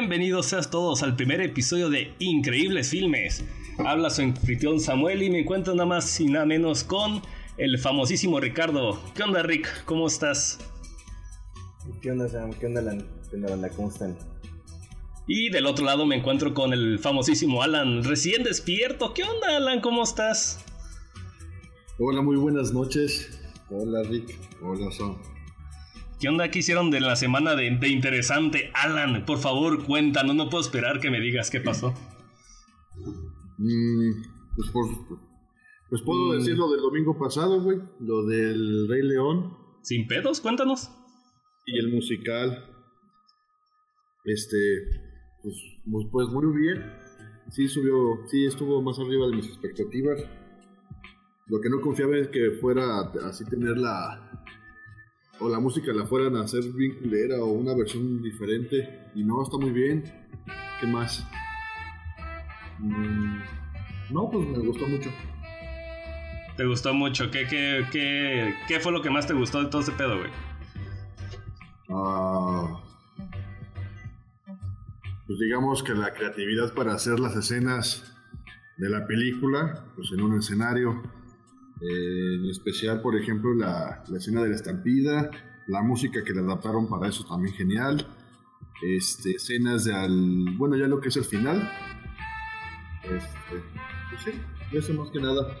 Bienvenidos seas todos al primer episodio de Increíbles Filmes. Habla su anfitrión Samuel y me encuentro nada más y nada menos con el famosísimo Ricardo. ¿Qué onda Rick? ¿Cómo estás? ¿Qué onda Sam? ¿Qué onda Alan? ¿Qué onda banda? ¿Cómo están? Y del otro lado me encuentro con el famosísimo Alan, recién despierto. ¿Qué onda Alan? ¿Cómo estás? Hola, muy buenas noches. Hola Rick. Hola Sam. ¿Qué onda? ¿Qué hicieron de la semana de, de interesante? Alan, por favor, cuéntanos. No puedo esperar que me digas qué pasó. Mm, pues, por, pues puedo Mm. decir lo del domingo pasado, güey. Lo del Rey León ¿Sin pedos? Cuéntanos. y el musical. Este, pues, pues, pues muy bien. Sí subió, sí estuvo más arriba de mis expectativas. Lo que no confiaba es que fuera así tener la... O la música la fueran a hacer bien culera o una versión diferente. Y no, está muy bien. ¿Qué más? Mm, no, pues me gustó mucho. ¿Te gustó mucho? ¿Qué, qué, qué, qué fue lo que más te gustó de todo ese pedo, güey? Ah, pues digamos que la creatividad para hacer las escenas de la película, pues en un escenario, eh, en especial, por ejemplo, la, la escena de la estampida, la música que le adaptaron para eso también genial, este, escenas de al, bueno, ya lo que es el final, este, pues sí, eso más que nada.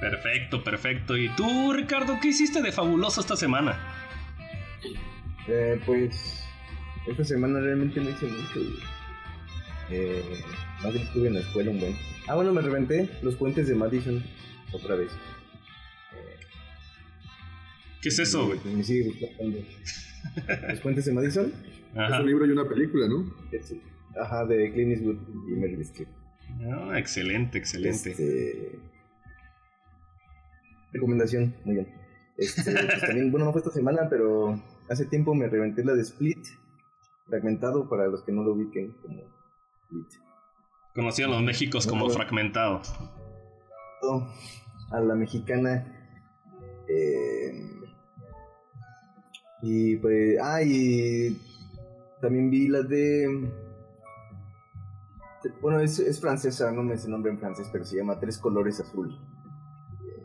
Perfecto, perfecto. ¿Y tú, Ricardo, qué hiciste de fabuloso esta semana? Eh, pues esta semana realmente no hice mucho. Eh, más bien estuve en la escuela un buen. Ah, bueno, me reventé los puentes de Madison otra vez. ¿Qué es eso, güey? Me sigue gustando. los puentes de Madison. Es un libro y una película, ¿no? es- Ajá, de Clint Eastwood y Meryl Streep. Ah, excelente, excelente. Este... Recomendación, muy bien. Este, pues también, bueno, no fue esta semana, pero hace tiempo me reventé la de Split, fragmentado para los que no lo ubiquen como Split. Conocido en los Méxicos como fragmentado. A la mexicana. eh, y pues, ah, y también vi la de. Bueno, es, es francesa, no me sé el nombre en francés, pero se llama Tres Colores Azul.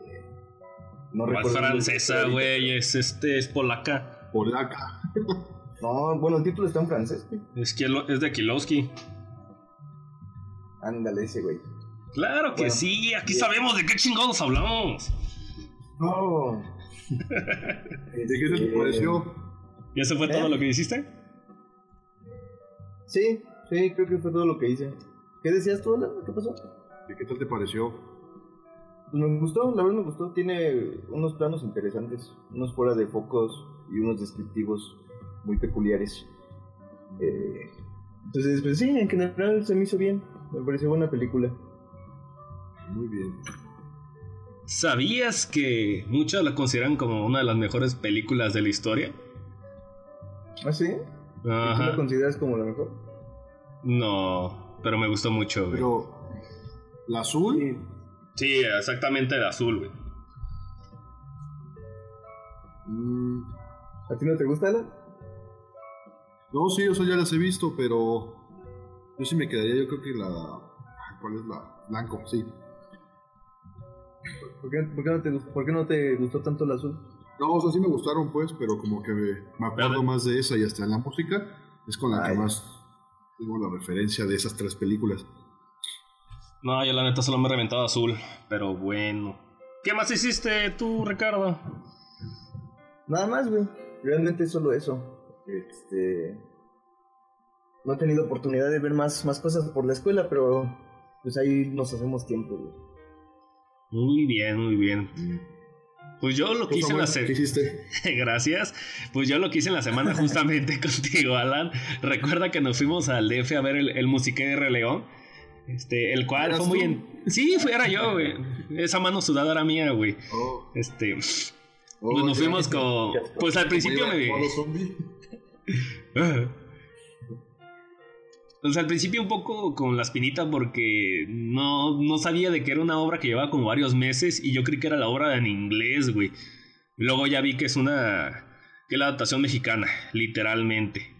Eh, No ¿Cuál recuerdo nombre francesa, güey? Es este, es polaca. Polaca. No, bueno, el título está en francés. güey. Es, que es de Kilowski. Ándale, ese güey. Claro que Bueno, sí, aquí bien. sabemos de qué chingados hablamos. No. ¿De qué te Este, pareció? ¿Y eso fue ¿Eh? todo lo que hiciste? Sí, sí, creo que fue todo lo que hice. ¿Qué decías tú, Alan? ¿Qué pasó? ¿De qué tal te pareció? Pues me gustó, la verdad me gustó. Tiene unos planos interesantes, unos fuera de focos y unos descriptivos muy peculiares. Eh, entonces, pues sí, en general se me hizo bien. Me pareció buena película. Muy bien. ¿Sabías que muchos la consideran como una de las mejores películas de la historia? ¿Ah, sí? ¿Tú la Ajá. consideras como la mejor? No, pero me gustó mucho, güey. Pero, ¿la azul? Sí. Sí, exactamente de azul, güey. Mm, ¿A ti no te gusta, Alan? no, sí, eso ya las he visto, pero yo sí me quedaría, yo creo que la... ¿Cuál es la? Blanco, sí. ¿Por qué, por qué no, te, gust- por qué no te gustó tanto el azul? No, o sea, sí me gustaron, pues, pero como que me, me acuerdo más de esa y hasta en la música es con la Ay. que más tengo la referencia de esas tres películas. No, yo la neta solo me he reventado azul, pero bueno. ¿Qué más hiciste tú, Ricardo? Nada más, güey. Realmente solo eso. Este. No he tenido oportunidad de ver más, más cosas por la escuela, pero pues ahí nos hacemos tiempo, güey. Muy bien, muy bien. Pues yo lo que ¿Tú, hice en la Samuel, ¿Qué se- hiciste? Gracias. Pues yo lo que hice en la semana justamente contigo, Alan. Recuerda que nos fuimos al DF a ver el, el musiqué de Rey León. Este, el cual ¿Eras fue muy en... Sí, fue, era yo, güey. Esa mano sudada era mía, güey. Oh, Este, oh, pues nos fuimos con... Pues al principio me... al principio un poco con la espinita porque no, no sabía de que era una obra que llevaba como varios meses y yo creí que era la obra en inglés, güey. Luego ya vi que es una... que es la adaptación mexicana, literalmente.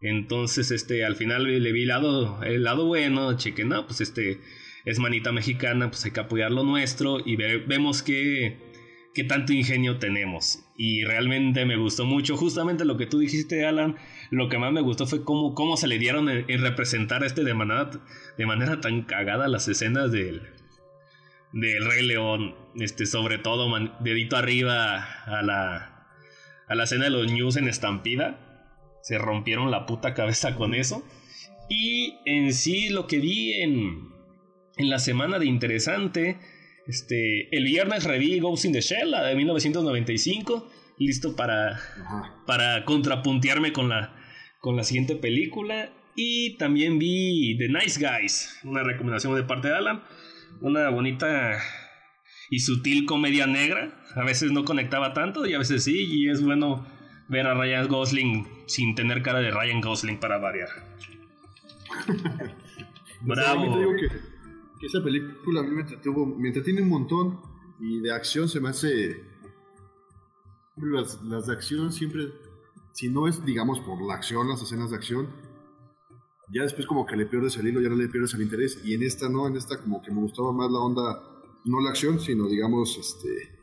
Entonces, este, al final le vi el lado, el lado bueno, cheque, no, pues este, es manita mexicana, pues hay que apoyar lo nuestro y vemos que, qué tanto ingenio tenemos. Y realmente me gustó mucho, justamente lo que tú dijiste, Alan, lo que más me gustó fue cómo, cómo se le dieron en, representar este de manera, de manera tan cagada las escenas del, del Rey León, este, sobre todo dedito arriba a la, a la escena de los news en estampida. Se rompieron la puta cabeza con eso. Y en sí lo que vi en, en la semana de interesante, este, el viernes reví Ghost in the Shell, de 1995, listo para, para contrapuntearme con la, con la siguiente película. Y también vi The Nice Guys, una recomendación de parte de Alan, una bonita y sutil comedia negra. A veces no conectaba tanto y a veces sí, y es bueno ver a Ryan Gosling sin tener cara de Ryan Gosling para variar. Bravo esa película a mí me entretuvo, me entretiene un montón y de acción se me hace... Las, las de acción siempre, si no es, digamos, por la acción, las escenas de acción, ya después como que le pierdes el hilo, ya no le pierdes el interés. Y en esta no, en esta como que me gustaba más la onda, no la acción, sino digamos, este,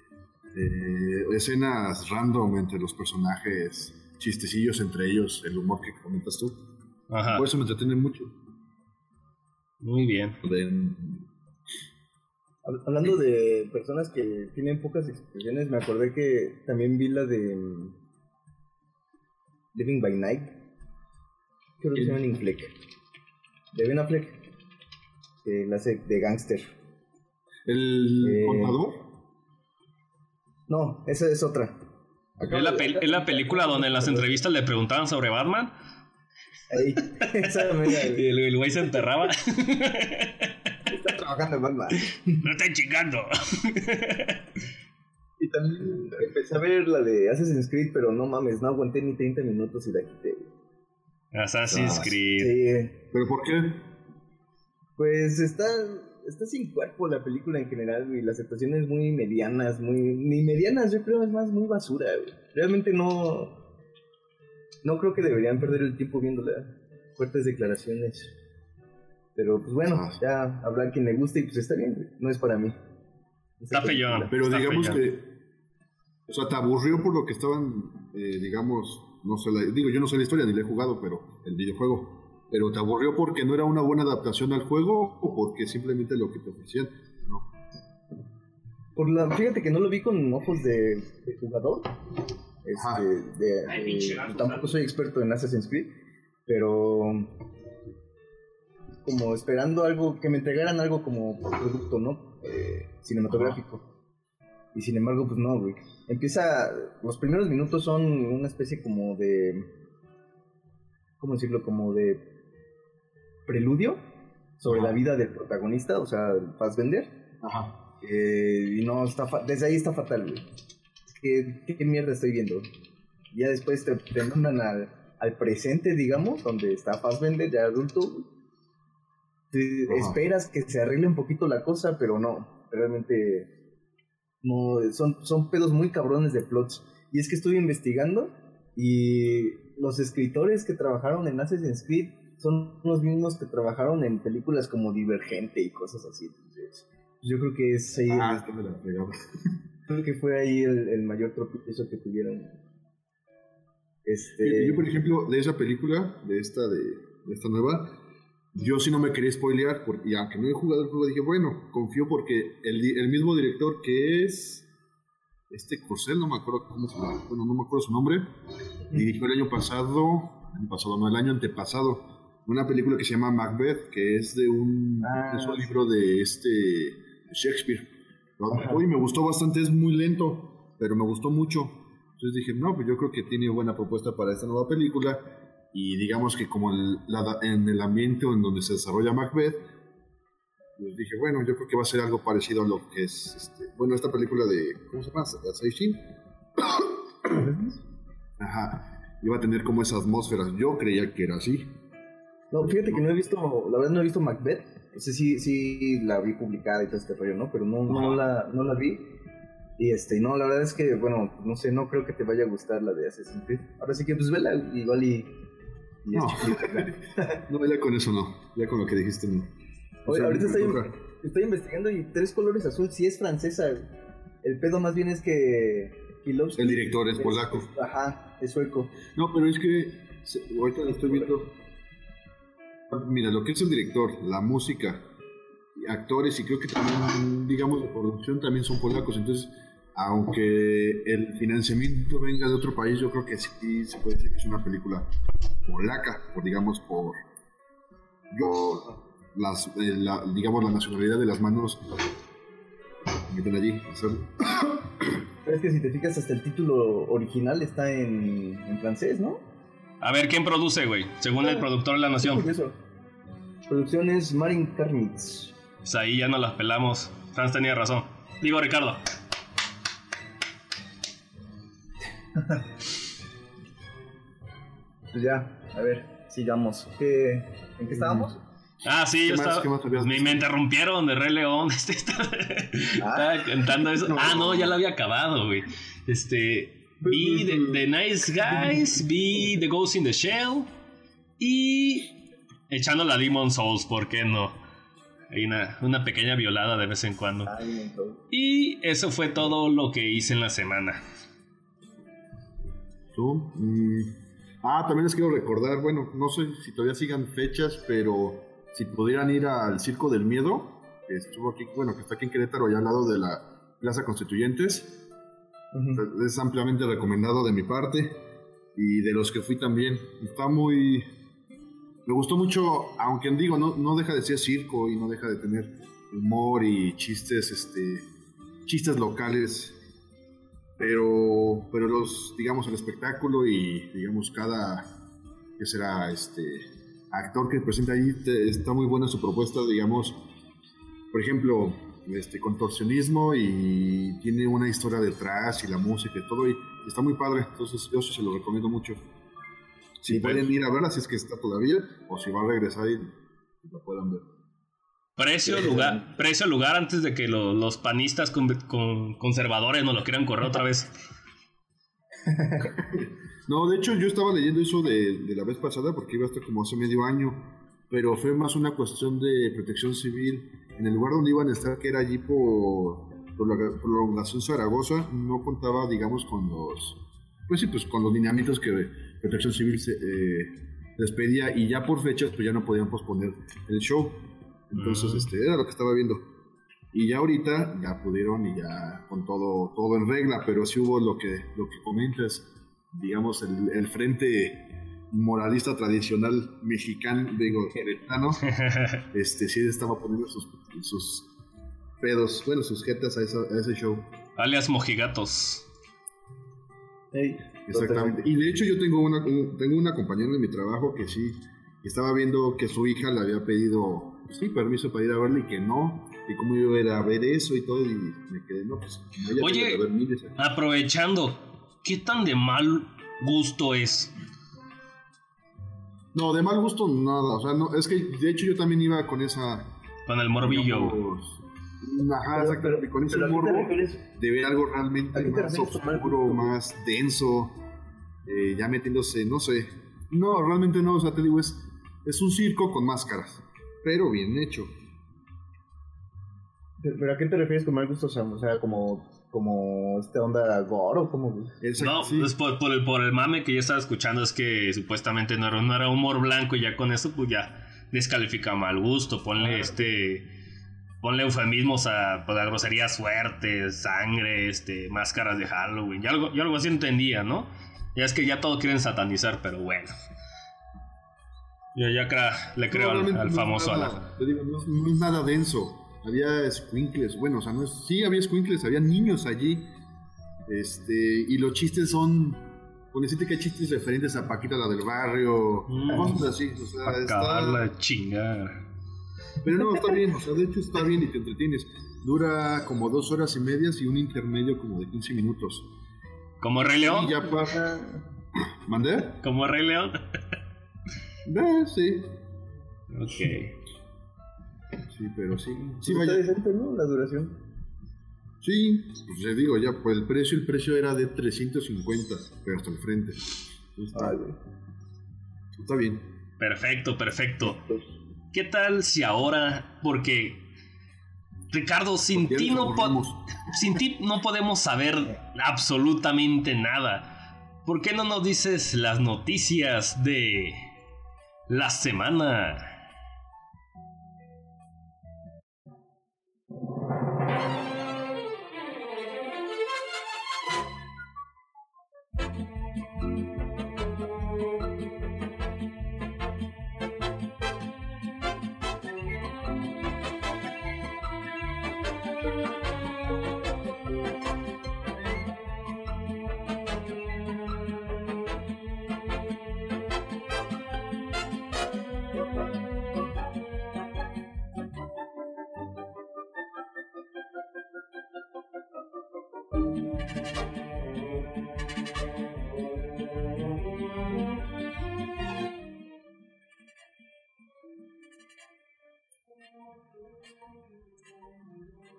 eh, escenas random entre los personajes, chistecillos entre ellos, el humor que comentas tú. Por eso me entretiene mucho. Muy bien. Hablando de personas que tienen pocas expresiones, me acordé que también vi la de mm, Living by Night. Creo que se llama Fleck. De Ben Affleck. Que la hace de gangster. ¿El eh, contador? No, esa es otra. ¿Es la, ¿Es la película donde en las entrevistas le preguntaban sobre Batman? Ahí, y el, güey se enterraba. Trabajando en Batman. No está chingando. Y también empecé a ver la de Assassin's Creed, pero no mames, no aguanté ni 30 minutos y la quité. Assassin's ah, Creed. Sí. ¿Pero por qué? Pues está, está sin cuerpo la película en general, y Las actuaciones muy medianas, muy. Ni medianas, yo creo, es más muy basura, Realmente no no creo que deberían perder el tiempo viéndola. Fuertes declaraciones. Pero pues bueno, ah. ya habrá quien le guste y pues está bien, no es para mí. Está feyón. Pero digamos que. O sea, te aburrió por lo que estaban, eh, digamos, no sé, digo, yo no sé la historia ni la he jugado, pero el videojuego. Pero te aburrió porque no era una buena adaptación al juego o porque simplemente lo que te ofrecían, ¿no? Por la, fíjate que no lo vi con ojos de, de jugador, este, de, tampoco soy experto en Assassin's Creed, pero como esperando algo, que me entregaran algo como producto, ¿no? Eh, cinematográfico. Y sin embargo, pues no, güey. Empieza, los primeros minutos son una especie como de, ¿cómo decirlo? Como de preludio sobre la vida del protagonista, o sea, Fassbender. Ajá. Eh, y no, está desde ahí está fatal, güey. ¿qué, mierda estoy viendo? Ya después te, mandan al, al, presente, digamos, donde está Fassbender ya adulto. Esperas que se arregle un poquito la cosa, pero no, realmente no, son, son pedos muy cabrones de plots. Y es que estuve investigando y los escritores que trabajaron en Assassin's Creed son los mismos que trabajaron en películas como Divergente y cosas así. yo creo que es ahí. Ah, me la creo que fue ahí el, mayor tropiezo que tuvieron. Este... Yo, por ejemplo, de esa película, de esta, de, esta nueva, yo sí no me quería spoilear, porque, y aunque no he jugado el juego, dije, bueno, confío porque el, el mismo director que es este Corsel, no me acuerdo cómo se llama, bueno, no me acuerdo su nombre, dirigió el año pasado, año pasado, no, el año antepasado, una película que se llama Macbeth, que es de un, ah, es un libro de este Shakespeare. Hoy me gustó bastante, es muy lento, pero me gustó mucho. Entonces dije, no, pues yo creo que tiene buena propuesta para esta nueva película. Y digamos que como en el ambiente en donde se desarrolla Macbeth, pues dije, bueno, yo creo que va a ser algo parecido a lo que es, este, bueno, esta película de, ¿cómo se llama? Assassin. Ajá, iba a tener como esa atmósfera. Yo creía que era así. No, fíjate que no he visto, la verdad no he visto Macbeth, ese sí, sí la vi publicada y todo este rollo, ¿no? Pero no, no, la, no la vi. Y este, no, la verdad es que, bueno, no sé, no creo que te vaya a gustar la de Assassin's Creed. Ahora sí que, pues vela, igual y No. No, ya con eso no. Ya con lo que dijiste no. O Oye, ahorita estoy, estoy investigando y tres colores azul sí es francesa. El pedo más bien es que Kilowski El director es polaco. Ajá, es sueco. No, pero es que ahorita lo estoy viendo. Mira, lo que es el director, la música, actores y creo que también, digamos, la producción también son polacos. Entonces, aunque el financiamiento venga de otro país, yo creo que sí se puede decir que es una película polaca, por digamos, por las, eh, la- digamos, la nacionalidad de las manos que meten allí. o sea, Pero es que si te fijas, hasta el título original está en, en francés, ¿no? A ver, ¿quién produce, güey? Según el productor de la nación. curioso. Producción es Marin Karnitz. Pues ahí ya nos las pelamos. Franz tenía razón. Digo, Ricardo. Pues ya, a ver, sigamos. ¿Qué, ¿En qué estábamos? Ah, sí, yo ¿Qué más- estaba. más me, interrumpieron de Rey León. Este, estaba, estaba cantando eso. Ah, no, ya lo había acabado, güey. Este. Vi the, The Nice Guys, vi The Ghost in the Shell y. Echando la Demon Souls, ¿por qué no? Hay una, una pequeña violada de vez en cuando. Ah. Y eso fue todo lo que hice en la semana. ¿Tú? Mm, Ah, también les quiero recordar, bueno, no sé si todavía sigan fechas, pero si pudieran ir al Circo del Miedo, que estuvo aquí, bueno, que está aquí en Querétaro, allá al lado de la Plaza Constituyentes, es ampliamente recomendado de mi parte y de los que fui también. Está muy... Me gustó mucho, aunque digo, no, no deja de ser circo y no deja de tener humor y chistes, este, chistes locales, pero, pero los, digamos, el espectáculo y, digamos, cada, que será, este, actor que presenta ahí, te- está muy buena su propuesta, digamos, por ejemplo, este, contorsionismo y tiene una historia detrás y la música y todo, y está muy padre, entonces yo se lo recomiendo mucho. Si Sí, pues. pueden ir a verla, si es que está todavía, o si va a regresar y la puedan ver. Precio, lugar, precio, lugar antes de que lo- los panistas con, con- conservadores nos lo quieran correr otra vez. No, de hecho yo estaba leyendo eso de, de la vez pasada porque iba hasta como hace medio año, pero fue más una cuestión de protección civil. En el lugar donde iban a estar, que era allí por, por la prolongación Zaragoza, no contaba, digamos, con los, pues sí, pues con los lineamientos que protección civil se, eh, les pedía y ya por fechas pues ya no podían posponer el show. Entonces, Mm. este, era lo que estaba viendo. Y ya ahorita ya pudieron y ya con todo, todo en regla, pero sí hubo lo que, lo que comentas, digamos, el, el frente moralista tradicional mexicano, digo, queretano, este, sí estaba poniendo sus, sus pedos, bueno, sus jetas a, esa- a ese show. Alias mojigatos. Ey, Exactamente. Y de hecho yo tengo una, un- tengo una compañera de mi trabajo que sí estaba viendo que su hija le había pedido sí, permiso para ir a verle y que no. Y cómo iba a ir a ver eso y todo. Y me quedé, no, pues ella Oye. ver miles. Aprovechando, ¿qué tan de mal gusto es? No, de mal gusto nada. O sea, no, es que de hecho yo también iba con esa. Con el morbillo. digamos, Ajá, Pero- exactamente. pero- Con ese pero ¿a qué te morbo de ver algo realmente ¿A qué te más oscuro, más denso, eh, ya metiéndose, no sé. No, realmente no, o sea, te digo, es, es un circo con máscaras, pero bien hecho. ¿Pero a qué te refieres con mal gusto, Sam? O sea, como, como esta onda gore o como... No, sí. es por, por el, por el mame que yo estaba escuchando, es que supuestamente no era, no era humor blanco y ya con eso pues ya descalifica mal gusto. Ponle este. Ponle eufemismos a, pues, a groserías fuertes, sangre, este, máscaras de Halloween. Yo algo, yo algo así entendía, ¿no? Ya es que ya todo quieren satanizar, pero bueno. Yo ya le creo al, no famoso. Te digo, no es, no es nada denso. Había squinkles, bueno, o sea, no es, sí había squinkles, había niños allí. Este, y los chistes son, con decirte que hay chistes referentes a Paquita la del barrio, Mm. cosas así, o sea, Para está- acabarla de chingar. Pero no, está bien, o sea, de hecho está bien y te entretienes. Dura como dos horas y medias y un intermedio como de 15 minutos. ¿Como Rey León? Y ya pasa. ¿Mandé? ¿Como Rey León? Eh, sí. ok. Sí, pero sí. Sí, está decente, ¿no? La duración. Sí, pues le digo, ya, pues el precio, el precio era de 350, pero hasta el frente. Güey. Está bien. Perfecto, perfecto. ¿Qué tal si ahora, porque Ricardo, sin ti, no sin ti no podemos saber absolutamente nada. ¿Por qué no nos dices las noticias de la semana?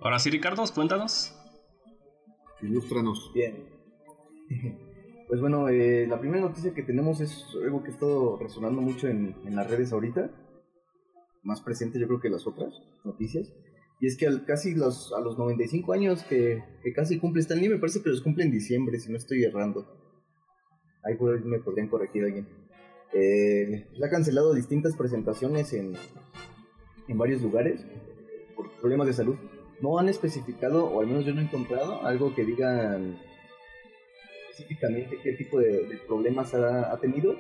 Ahora sí, Ricardo, cuéntanos. Ilústranos. Bien. Pues bueno, eh, la primera noticia que tenemos es algo que ha estado resonando mucho en, las redes ahorita, más presente yo creo que las otras noticias, y es que al, casi los, a los 95 años que, casi cumple Stanley, me parece que los cumple en diciembre, si no estoy errando. Ahí me podrían corregir alguien. Eh, ha cancelado distintas presentaciones en, en varios lugares por problemas de salud no han especificado, o al menos yo no he encontrado, algo que digan específicamente qué tipo de, problemas ha, tenido.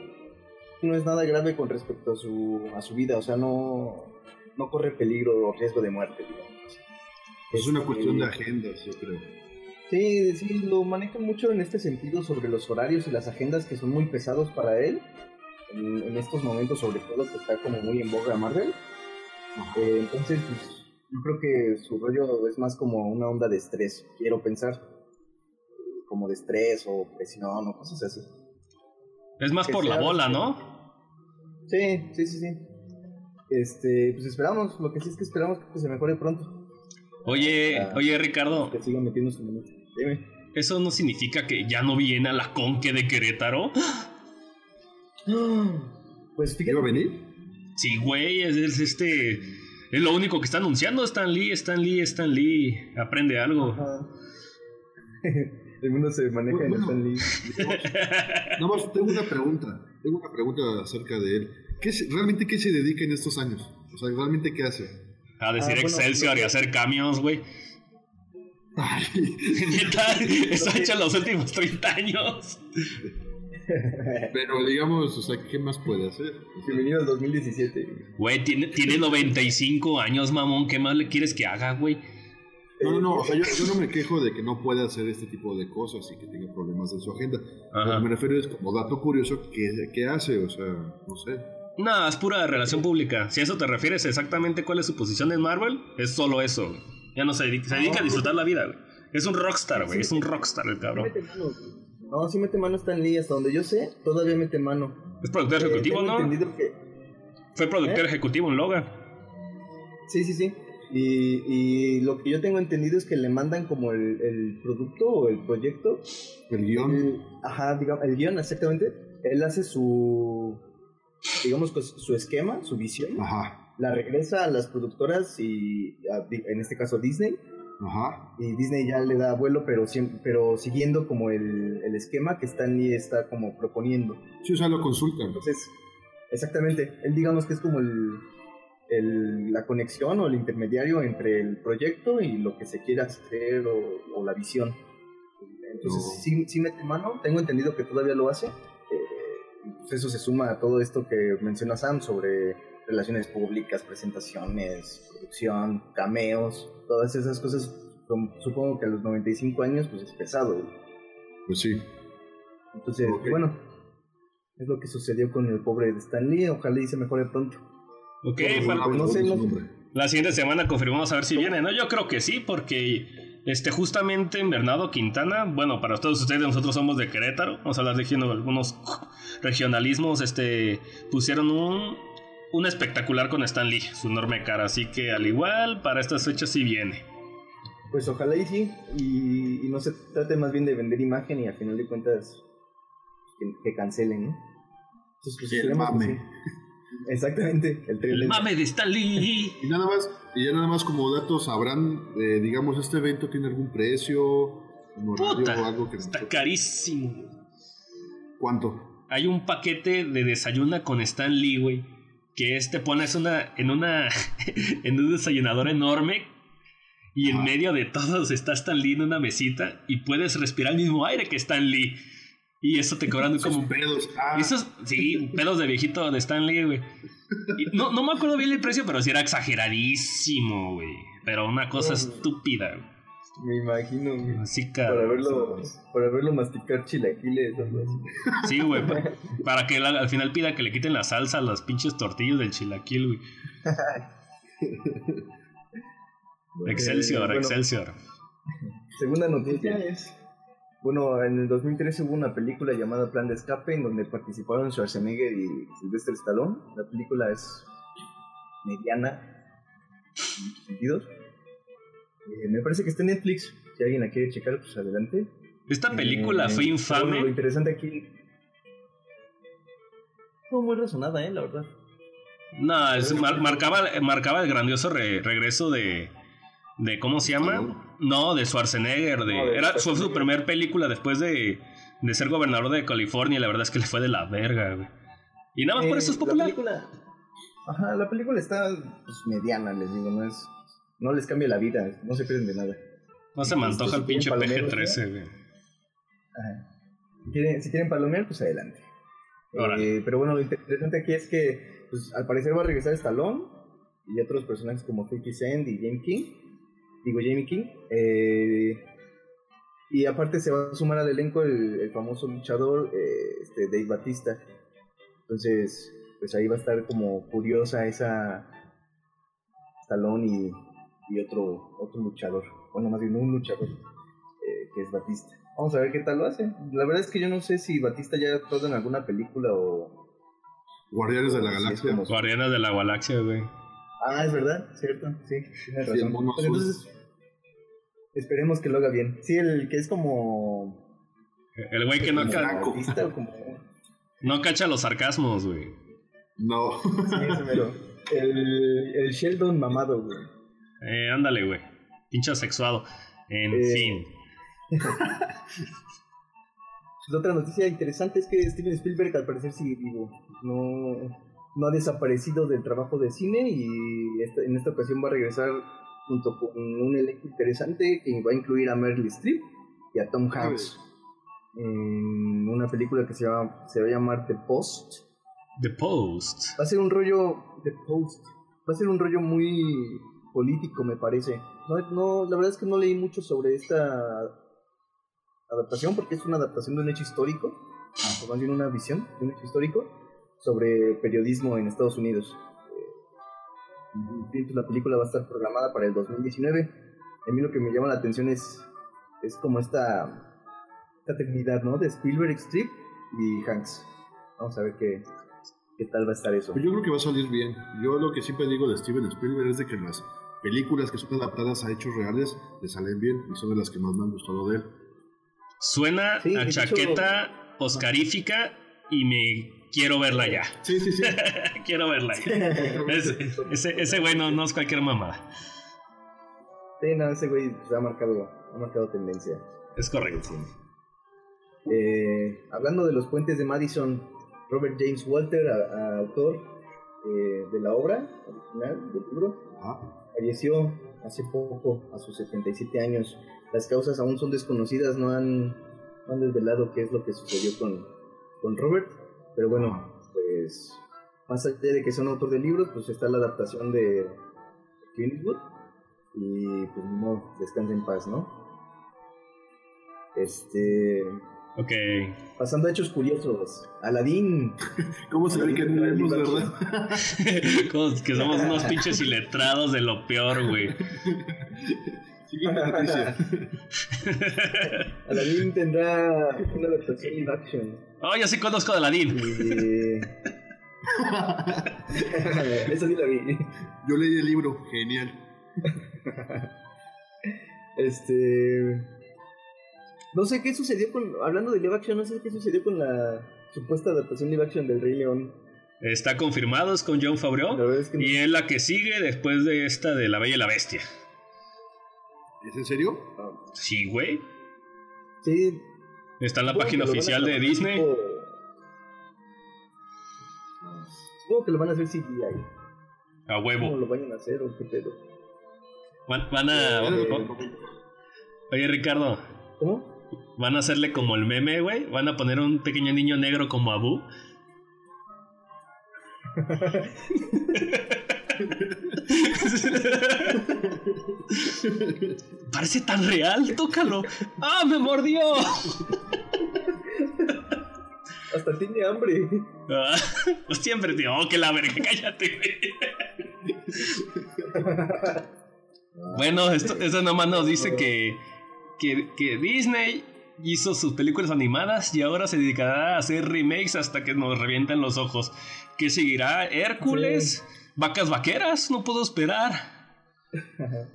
No es nada grave con respecto a su, a su vida, o sea, no, no corre peligro o riesgo de muerte, digamos. Es una cuestión de agendas, yo creo. Sí, sí, lo manejan mucho en este sentido sobre los horarios y las agendas que son muy pesados para él. En, estos momentos, sobre todo, que está como muy en boga Marvel. Eh, entonces, pues yo creo que su rollo es más como una onda de estrés, quiero pensar. Como de estrés o presión o cosas así. Es más por la bola, ¿no? Sí, sí, sí, sí. Este, pues esperamos, lo que sí es que esperamos que se mejore pronto. Oye, oye Ricardo. Que siga metiendo su Dime. ¿Eso no significa que ya no viene a la Conque de Querétaro? Pues fíjate. ¿Iba a venir? Sí, güey, es este es lo único que está anunciando Stan Lee, Stan Lee, Stan Lee. Aprende algo. El mundo se maneja en Stan Lee. No, más, tengo una pregunta. Tengo una pregunta acerca de él. ¿Qué, ¿Realmente qué se dedica en estos años? O sea, ¿realmente qué hace? A decir ah, Excelsior y hacer camiones, güey. Ay. Eso ha hecho en los últimos 30 años. Pero digamos, o sea, ¿qué más puede hacer? Bienvenido al 2017. Güey, tiene, tiene 95 años, mamón. ¿Qué más le quieres que haga, güey? No, no, no, o sea, yo, yo, no me quejo de que no pueda hacer este tipo de cosas y que tenga problemas en su agenda. Lo que me refiero es como dato curioso, ¿qué, ¿qué hace? O sea, no sé. No, es pura relación pública. Si a eso te refieres exactamente cuál es su posición en Marvel, es solo eso. Ya no se dedica, se dedica a disfrutar la vida, güey. Es un rockstar, güey. Es un rockstar el cabrón. No, sí mete mano Stan Lee, hasta donde yo sé, todavía mete mano. Es productor eh, ejecutivo, ¿no? Que... Fue productor ¿Eh? ejecutivo en Logan. Sí, sí, sí. Y, y, lo que yo tengo entendido es que le mandan como el, el producto o el proyecto. El guion. ajá, digamos, el guion, exactamente. Él hace su, digamos, pues, su esquema, su visión. Ajá. La regresa a las productoras y, en este caso, Disney Ajá. Y Disney ya le da vuelo, pero, pero siguiendo como el, el esquema que Stan Lee está como proponiendo. Sí, o sea, lo consultan. Entonces, exactamente, él digamos que es como el, el, la conexión o el intermediario entre el proyecto y lo que se quiera hacer o, la visión. Entonces, sí, sí mete mano, tengo entendido que todavía lo hace. Eh, pues eso se suma a todo esto que menciona Sam sobre relaciones públicas, presentaciones, producción, cameos, todas esas cosas, supongo que a los 95 años, pues es pesado. Pues sí. Entonces, bueno, es lo que sucedió con el pobre de Stan Lee, ojalá y se mejore pronto. Ok, pues, no sé, La siguiente semana confirmamos a ver si viene, ¿no? Yo creo que sí, porque este, justamente en Bernardo Quintana, bueno, para todos ustedes, nosotros somos de Querétaro, vamos a hablar de algunos regionalismos, este, pusieron un, un espectacular con Stan Lee, su enorme cara. Así que al igual, para estas fechas sí viene. Pues ojalá y sí, y, no se trate más bien de vender imagen y al final de cuentas que, cancelen, ¿no? Entonces, pues, El que mame. sí. Exactamente, el tren El mame de Stan Lee. Y nada más, y ya nada más como datos, sabrán, eh, digamos, este evento tiene algún precio, un horario Puta, o algo que Está nosotros- carísimo. ¿Cuánto? Hay un paquete de desayuna con Stan Lee, güey. Que es, te pones una, en una. en un desayunador enorme. Y en medio de todos está Stan Lee en una mesita. Y puedes respirar el mismo aire que Stan Lee. Y eso te cobran como pedos. Ah, Esos, sí, pelos de viejito de Stan Lee, güey. No, no me acuerdo bien el precio, pero sí era exageradísimo, güey. Pero una cosa estúpida, güey. Me imagino, güey. Así Para verlo, para verlo masticar chilaquiles o algo así. Sí, güey. pa- Para que la- al final pida que le quiten la salsa a los pinches tortillos del chilaquil, güey. Excelsior, Eh, bueno, Excelsior. Segunda noticia es. Bueno, en el 2013 hubo una película llamada Plan de Escape en donde participaron Schwarzenegger y Sylvester Stallone. La película es mediana en muchos sentidos. Eh, me parece que está en Netflix. Si alguien la quiere checar, pues adelante. Esta película Eh, fue pero infame. bueno, lo interesante aquí. Fue muy razonada, ¿eh? La verdad. No, es- mar- marcaba, marcaba el grandioso re- regreso de, de. ¿Cómo se llama? No, de Schwarzenegger. De, No, de era, fue su primer película después de, de ser gobernador de California. y La verdad es que le fue de la verga, güey. Y nada más por Eh, eso es La popular. película, ajá, la película está pues, mediana, les digo, no es. No les cambia la vida, no se pierden de nada. No se me antoja el pinche quieren palomeros, PG-13, güey. Ajá. Si quieren, palomear, pues adelante. Eh, pero bueno, lo interesante aquí es que pues, al parecer va a regresar Stallone y otros personajes como 50 Cent y Jamie King. Digo, Jamie King. eh, y aparte se va a sumar al elenco el, el famoso luchador eh, este, Dave Batista. Entonces, pues ahí va a estar como curiosa esa Stallone y, y otro, otro luchador. Bueno, más bien un luchador eh, que es Batista. Vamos a ver qué tal lo hace. La verdad es que yo no sé si Batista ya ha actuado en alguna película o... Guardianes de la Galaxia. como- Guardianes de la Galaxia, güey. Ah, es verdad, cierto, sí, tienes razón. Pues entonces, esperemos que lo haga bien. Sí, el que es como... El güey que no, como ca- blanco. Batista o como... no cacha los sarcasmos, güey. No. Sí, ese mero. El, el Sheldon mamado, güey. Eh, ándale, güey. Pinche sexuado. En Eh, fin. Pues otra noticia interesante es que Steven Spielberg al parecer sigue vivo. No, no ha desaparecido del trabajo de cine y esta- en esta ocasión va a regresar junto con un elenco interesante que va a incluir a Meryl Streep y a Tom Hanks en una película que se, llama, se va a llamar The Post. The Post. Va a ser un rollo The Post. Va a ser un rollo muy político, me parece. No, no, la verdad es que no leí mucho sobre esta adaptación porque es una adaptación de un hecho histórico, o más bien una visión de un hecho histórico sobre periodismo en Estados Unidos. Eh, la película va a estar programada para el 2019. A mí lo que me llama la atención es, es como esta, esta trinidad, ¿no? De Spielberg, Strip y Hanks. Vamos a ver qué, qué tal va a estar eso. Pues yo creo que va a salir bien. Yo lo que siempre digo de Steven Spielberg es de que las películas que son adaptadas a hechos reales le salen bien y son de las que más me han gustado de él. Suena Sí, a chaqueta oscarífica y me quiero verla ya. Sí, sí, sí. quiero verla ya. Es- ese, ese güey no, no es cualquier mamada. Sí, no, ese güey pues, ha marcado, ha marcado tendencia. Es correcto. Eh, hablando de los puentes de Madison, Robert James Walter, a- a autor eh, de la obra original del libro, Ah, falleció hace poco, a sus 77 años. Las causas aún son desconocidas, no han, no han desvelado qué es lo que sucedió con, con Robert, pero bueno, pues más allá de que un autor de libros, pues está la adaptación de Clint y pues modo, descansa en paz, ¿no? Este, Ok. pasando a hechos curiosos, Aladdin, ¿Cómo se ve que no leemos, verdad? Como que somos unos pinches iletrados de lo peor, güey. Siguiente noticia. Aladdin tendrá una adaptación live action. Oh, ya sí conozco a Aladín. Y... Esa sí la vi. Yo leí el libro, genial. Este. No sé qué sucedió con. Hablando de live action, no sé qué sucedió con la supuesta adaptación live action del Rey León. Está confirmado, es con John Favreau. La verdad es que no- Y es la que sigue después de esta de La Bella y la Bestia. ¿Es en serio? Sí, güey. Sí. Está en la supongo página oficial de Disney. tipo- Supongo que lo van a hacer CGI. A ¿Cómo huevo. lo vayan a hacer o qué pedo? Van, van a. Eh, Oye, Ricardo. ¿Cómo? Van a hacerle como el meme, güey. Van a poner un pequeño niño negro como Abu. Parece tan real, tócalo. ¡Ah, me mordió! Hasta tiene hambre. Ah, pues siempre, tío. Oh, que la verga, cállate. güey. bueno, esto, eso nomás nos dice que, que, que Disney hizo sus películas animadas y ahora se dedicará a hacer remakes hasta que nos revienten los ojos. ¿Qué seguirá? ¿Hércules? ¿Vacas vaqueras? No puedo esperar.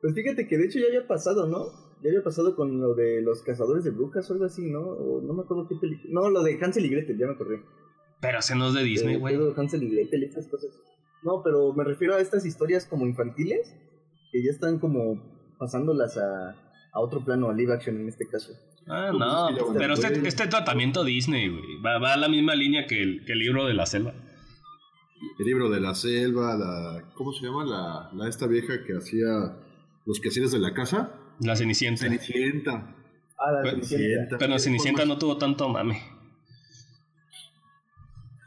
Pues fíjate que de hecho ya había pasado, ¿no? Ya había pasado con lo de los cazadores de brujas o algo así, ¿no? O no me acuerdo qué película. No, lo de Hansel y Gretel, ya me acordé. Pero se nos de Disney, Eh, güey. de Hansel y Gretel y esas cosas. No, pero me refiero a estas historias como infantiles que ya están como pasándolas a, a otro plano, a live action en este caso. Ah, Pues no, es que ya pero este, este tratamiento Disney, güey, va, va a la misma línea que el, que el libro de la selva. El libro de la selva, la. ¿Cómo se llama? La, la esta vieja que hacía los quehaceres de la casa. La Cenicienta. Cenicienta. Ah, la Pues, Cenicienta. Pero Cenicienta no tuvo tanto mame.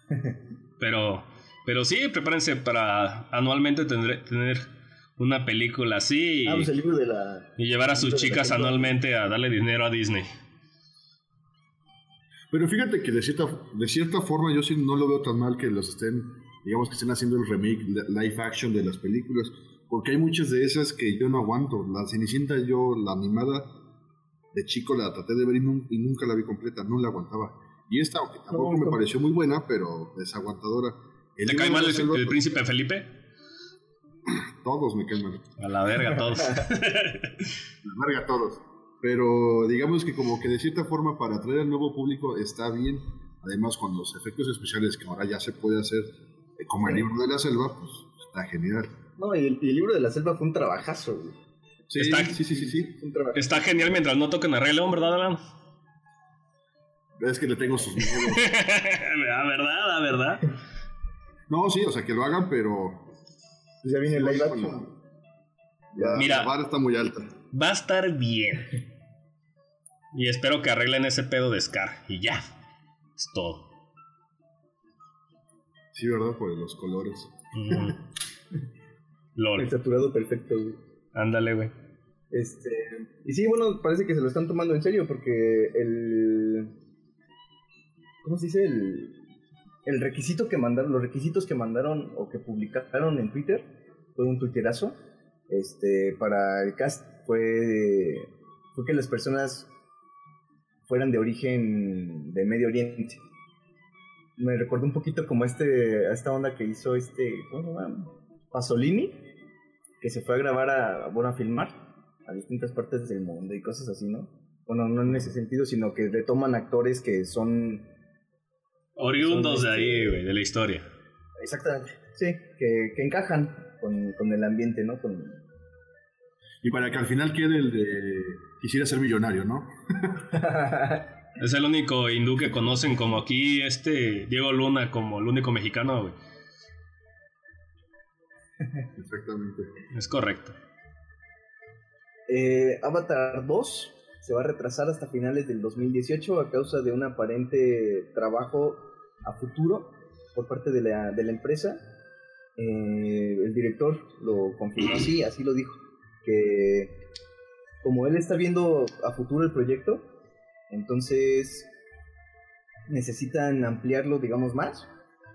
Pero, pero sí, prepárense para anualmente tendré- tener una película así y, Ah, pues el libro de la. y llevar a sus chicas anualmente a darle dinero a Disney. Pero fíjate que de cierta, de cierta forma yo sí no lo veo tan mal que los estén, digamos que estén haciendo el remake li- live action de las películas, porque hay muchas de esas que yo no aguanto. La Cenicienta yo, la animada, de chico la traté de ver y, nun- y nunca la vi completa, no la aguantaba. Y esta, aunque tampoco No, me no. pareció muy buena, pero desaguantadora. El ¿Te cae mal el pues, príncipe Felipe? Todos me caen mal. A la verga, todos. La verga todos. Pero digamos que como que de cierta forma para atraer al nuevo público está bien. Además con los efectos especiales que ahora ya se puede hacer, eh, como el libro de la selva, pues está genial. No, y el, y el libro de la selva fue un trabajazo, güey. Sí, Está- sí, sí, sí, sí. Está genial mientras no toquen a Rey León, ¿verdad, Alan? Es que le tengo sus miedos. La verdad, la verdad. No, sí, o sea, que lo hagan, pero Pues ya viene el live action. Ya. Mira. la vara está muy alta. Va a estar bien. Y espero que arreglen ese pedo de Scar. Y ya. Es todo. Sí, ¿verdad? Por los colores. Ujú. LOL. El saturado perfecto, güey. Ándale, güey. Este, y sí, bueno, parece que se lo están tomando en serio porque el... ¿Cómo se dice? El, el requisito que mandaron, los requisitos que mandaron o que publicaron en Twitter, fue un tuiterazo, este, para el cast fue, fue que las personas fueran de origen de Medio Oriente. Me recordó un poquito como este, a esta onda que hizo este, ¿cómo se llama? Pasolini, que se fue a grabar a, bueno, a filmar a distintas partes del mundo y cosas así, ¿no? Bueno, no en ese sentido, sino que retoman actores que son Oriundos de ahí, este, güey, de la historia. exactamente, sí, que, que encajan con, con el ambiente, ¿no? Con, Y para que al final quede el de quisiera ser millonario, ¿no? Es el único hindú que conocen como aquí, este Diego Luna, como el único mexicano, güey. Exactamente. Es correcto. Eh, Avatar 2 se va a retrasar hasta finales del 2018 a causa de un aparente trabajo a futuro por parte de la, de la empresa. Eh, el director lo confirmó así, así lo dijo, que como él está viendo a futuro el proyecto, entonces necesitan ampliarlo, digamos, más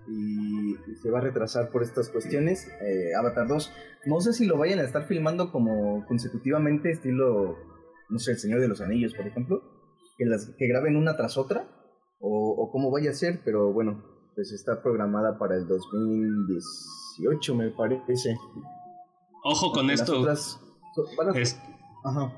y se va a retrasar por estas cuestiones. Eh, Avatar 2 no sé si lo vayan a estar filmando como consecutivamente, estilo, no sé, El Señor de los Anillos, por ejemplo, que, las, que graben una tras otra, o, o cómo vaya a ser, pero bueno, pues está programada para el 2018, me parece. Ojo con Las esto. otras a- Es, Ajá.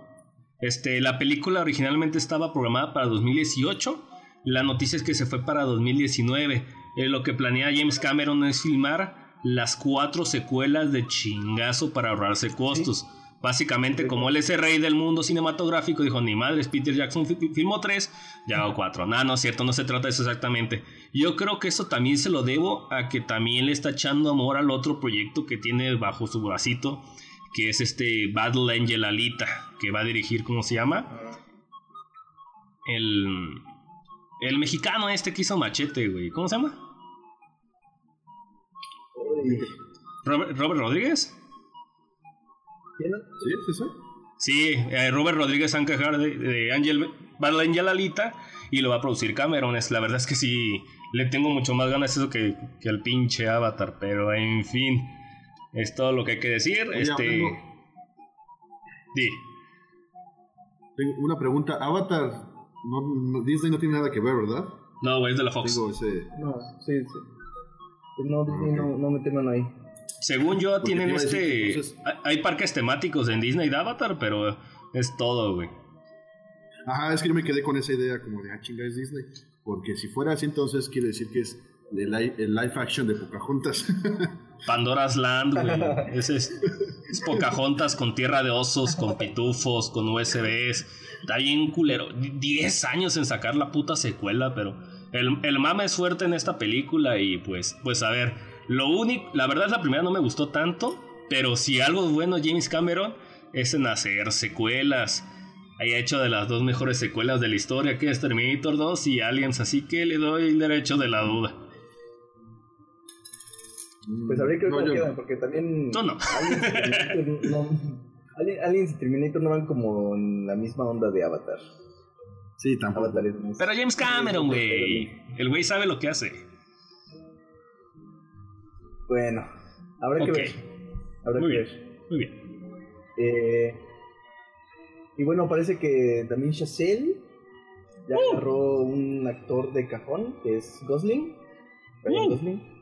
Este, la película originalmente estaba programada para 2018. La noticia es que se fue para 2019. Eh, lo que planea James Cameron es filmar las cuatro secuelas de chingazo para ahorrarse costos. Básicamente, como él es el rey del mundo cinematográfico, dijo, ni madres, Peter Jackson filmó tres, ya hago cuatro. Nada, no es cierto, no se trata de eso exactamente. Yo creo que eso también se lo debo a que también le está echando amor al otro proyecto que tiene bajo su bracito, que es este Battle Angel Alita, que va a dirigir, ¿cómo se llama? El, el mexicano este que hizo Machete, güey. ¿Cómo se llama? Robert, Robert Rodríguez. Sí, sí, sí. Sí, eh, Robert Rodríguez encajar de, de Angel, Angel Alita y lo va a producir Cameron. La verdad es que sí, le tengo mucho más ganas eso que, que el pinche Avatar, pero en fin, es todo lo que hay que decir. Oye, este. tengo- Di. Tengo una pregunta. Avatar, no, no- Disney no tiene nada que ver, ¿verdad? No, güey, es de la Fox. Digo, ese... No, sí, sí. Pues no, Disney Ok. no, no ahí. Según yo, Porque tienen decir este. entonces- hay- parques temáticos en Disney de Avatar, pero es todo, güey. Ajá, es que yo me quedé con esa idea como de, ah, chinga, es Disney. Porque si fuera así, entonces quiere decir que es el live, el live action de Pocahontas. Pandora's Land, güey. Ese es, es Pocahontas con tierra de osos, con pitufos, con USBs. Está bien culero. Die- Diez años en sacar la puta secuela, pero el, el mame es fuerte en esta película y pues, pues a ver. Lo único, la verdad la primera no me gustó tanto, pero si algo es bueno James Cameron es en hacer secuelas. Haya hecho de las dos mejores secuelas de la historia, que es Terminator 2 y Aliens, así que le doy el derecho de la duda. Pues habría que ver No, cómo quedan, no. porque también. No, no. Aliens y Terminator no. Ali- Aliens y Terminator no van como en la misma onda de Avatar. Sí, tampoco. Avatar es más- Pero James Cameron, güey. El güey sabe lo que hace. Bueno, habrá que ver. Habrá Muy que bien. ver. Muy bien. Eh, y bueno, parece que también Chazelle ya Uh. agarró un actor de cajón, que es Gosling. Uh. Gosling.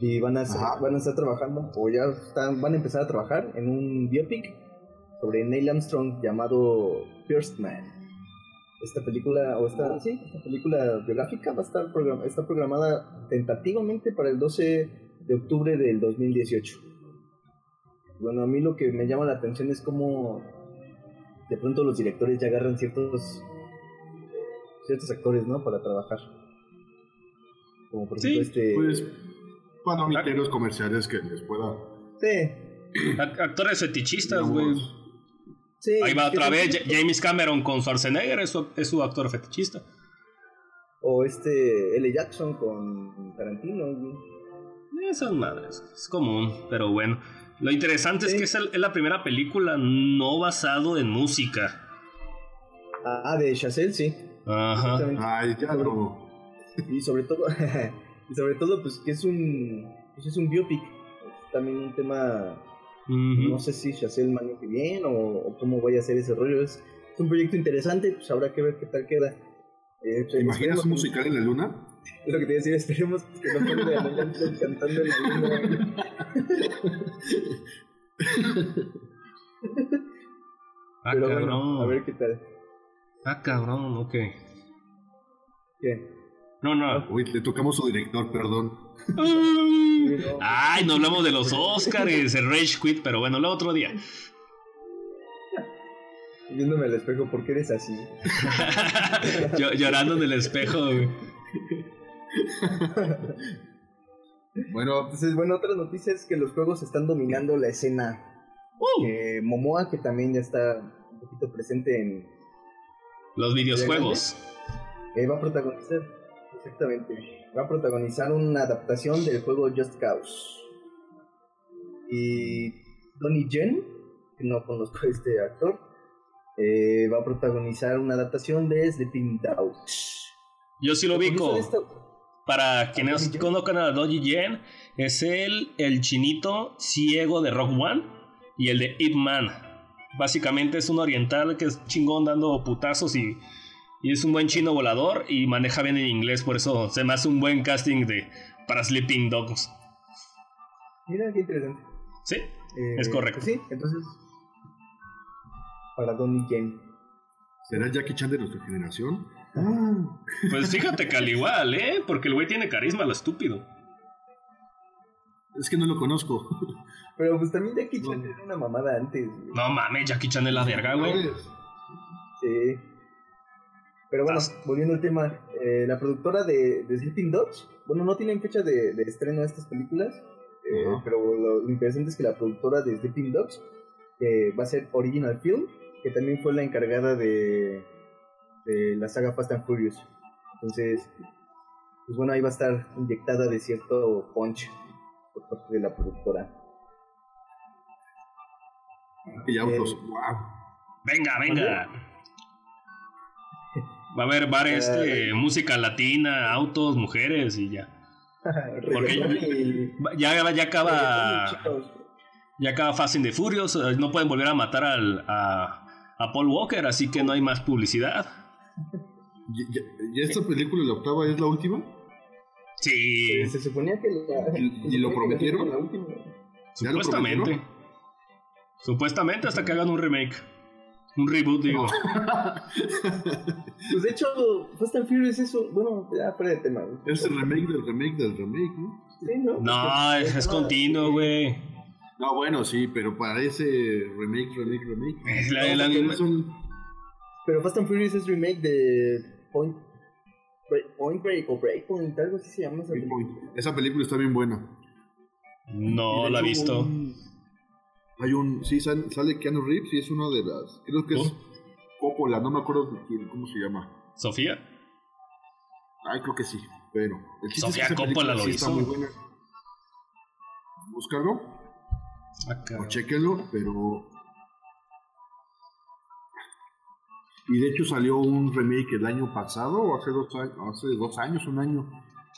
Y van a, Ajá. van a estar trabajando, o ya están, van a empezar a trabajar en un biopic sobre Neil Armstrong llamado First Man. Esta película, o esta, sí, esta película biográfica va a estar program- está programada tentativamente para el 12 de octubre del 2018. Bueno, a mí lo que me llama la atención es cómo de pronto los directores ya agarran ciertos ciertos actores, ¿no? Para trabajar. Como por Sí, ejemplo este... Pues, palomiterios comerciales que les pueda. sí, Ac- Actores fetichistas, güey. sí. Ahí va otra vez Ja- James Cameron con Schwarzenegger, es su, es su actor fetichista. O este L. Jackson con Tarantino. Esas madres, es común, pero bueno. Lo interesante es que es, el- es la primera película no basado en música. Ah, de Chazelle, sí. Ajá. Ay, ya lo. Y sobre todo, y sobre todo, pues que es un, pues es un biopic. También un tema, no sé si Chazelle maneje bien o, o cómo vaya a ser ese rollo. Es, es un proyecto interesante, pues habrá que ver qué tal queda. Eh, ¿Te imaginas un musical en la luna? Es lo que te iba a decir, esperemos que no pongan Armstrong cantando en la luna. Ah, Pero cabrón. bueno, a ver qué tal. Ah, cabrón, ok. ¿Qué? No, no. Uy, le tocamos su director, perdón. Ay, no hablamos de los Oscars, el Rage Quit, pero bueno, el otro día. Viéndome al espejo, ¿por qué eres así? Llorando en el espejo. güey. Bueno, Entonces, bueno, otra noticia es que los juegos están dominando la escena. Uh, Eh, Momoa, que también ya está un poquito presente en... los videojuegos. eh, va a protagonizar, exactamente, va a protagonizar una adaptación del juego Just Cause. Y Donnie Yen, que no conozco a este actor, eh, va a protagonizar una adaptación de Sleeping Dogs. Yo sí lo ubico. Para quienes Doji Yen. conozcan a Doji Yen, es el, el chinito ciego de Rock One y el de Ip Man. Básicamente es un oriental que es chingón dando putazos y, y es un buen chino volador y maneja bien el inglés, por eso se me hace un buen casting de, para Sleeping Dogs. Mira, qué interesante. ¿Sí? Eh, Es correcto. pues sí, entonces. Para Donnie Yen. ¿Será Jackie Chan de nuestra generación? Pues fíjate que al igual, ¿eh? Porque el güey tiene carisma, lo estúpido. Es que no lo conozco. pero pues también Jackie Chan No. era una mamada antes. güey. No mames, Jackie Chan es la verga, güey. Sí. Pero bueno, volviendo al tema, eh, la productora de, de Sleeping Dogs, bueno, no tienen fecha de, de estreno de estas películas, eh, pero lo, lo interesante es que la productora de Sleeping Dogs eh, va a ser Original Film, que también fue la encargada de, de la saga Fast and Furious. Entonces, pues bueno, ahí va a estar inyectada de cierto punch por parte de la productora. Y autos. Eh, wow. Venga, venga. Va a haber bar este, música latina, autos, mujeres y ya. Porque Ya, ya acaba. Ya acaba Fast and the Furious. eh, No pueden volver a matar al, a, a Paul Walker, así que no hay más publicidad. ¿Y, esta película, la octava, es la última? Sí, Eh, Se suponía que la, ¿Y- y lo prometieron? la última. ¿Ya lo supuestamente. prometieron? Supuestamente hasta que hagan un remake. Un reboot, digo. Pues de hecho, Fast and Furious es eso. Bueno, ya fuera de tema. güey. Es el remake del remake del remake, ¿no? Sí, ¿no? No, es, es continuo, güey. No, bueno, sí, pero parece remake, remake, remake. Es la- Pero Fast and Furious es remake de Point Break, Point Break o Breakpoint, algo así se llama esa película. Esa película está bien buena. No la he visto. un- hay un. Sí, sale, Keanu Reeves y es una de las. Creo que es Coppola, no me acuerdo de quién- cómo se llama. ¿Sofía? Ay, creo que sí. Pero. el Sofía es que esa Coppola lo sí está hizo. muy buena. Búscalo Acá. o chequenlo, pero. Y de hecho salió un remake el año pasado, o hace dos años, hace dos años, un año,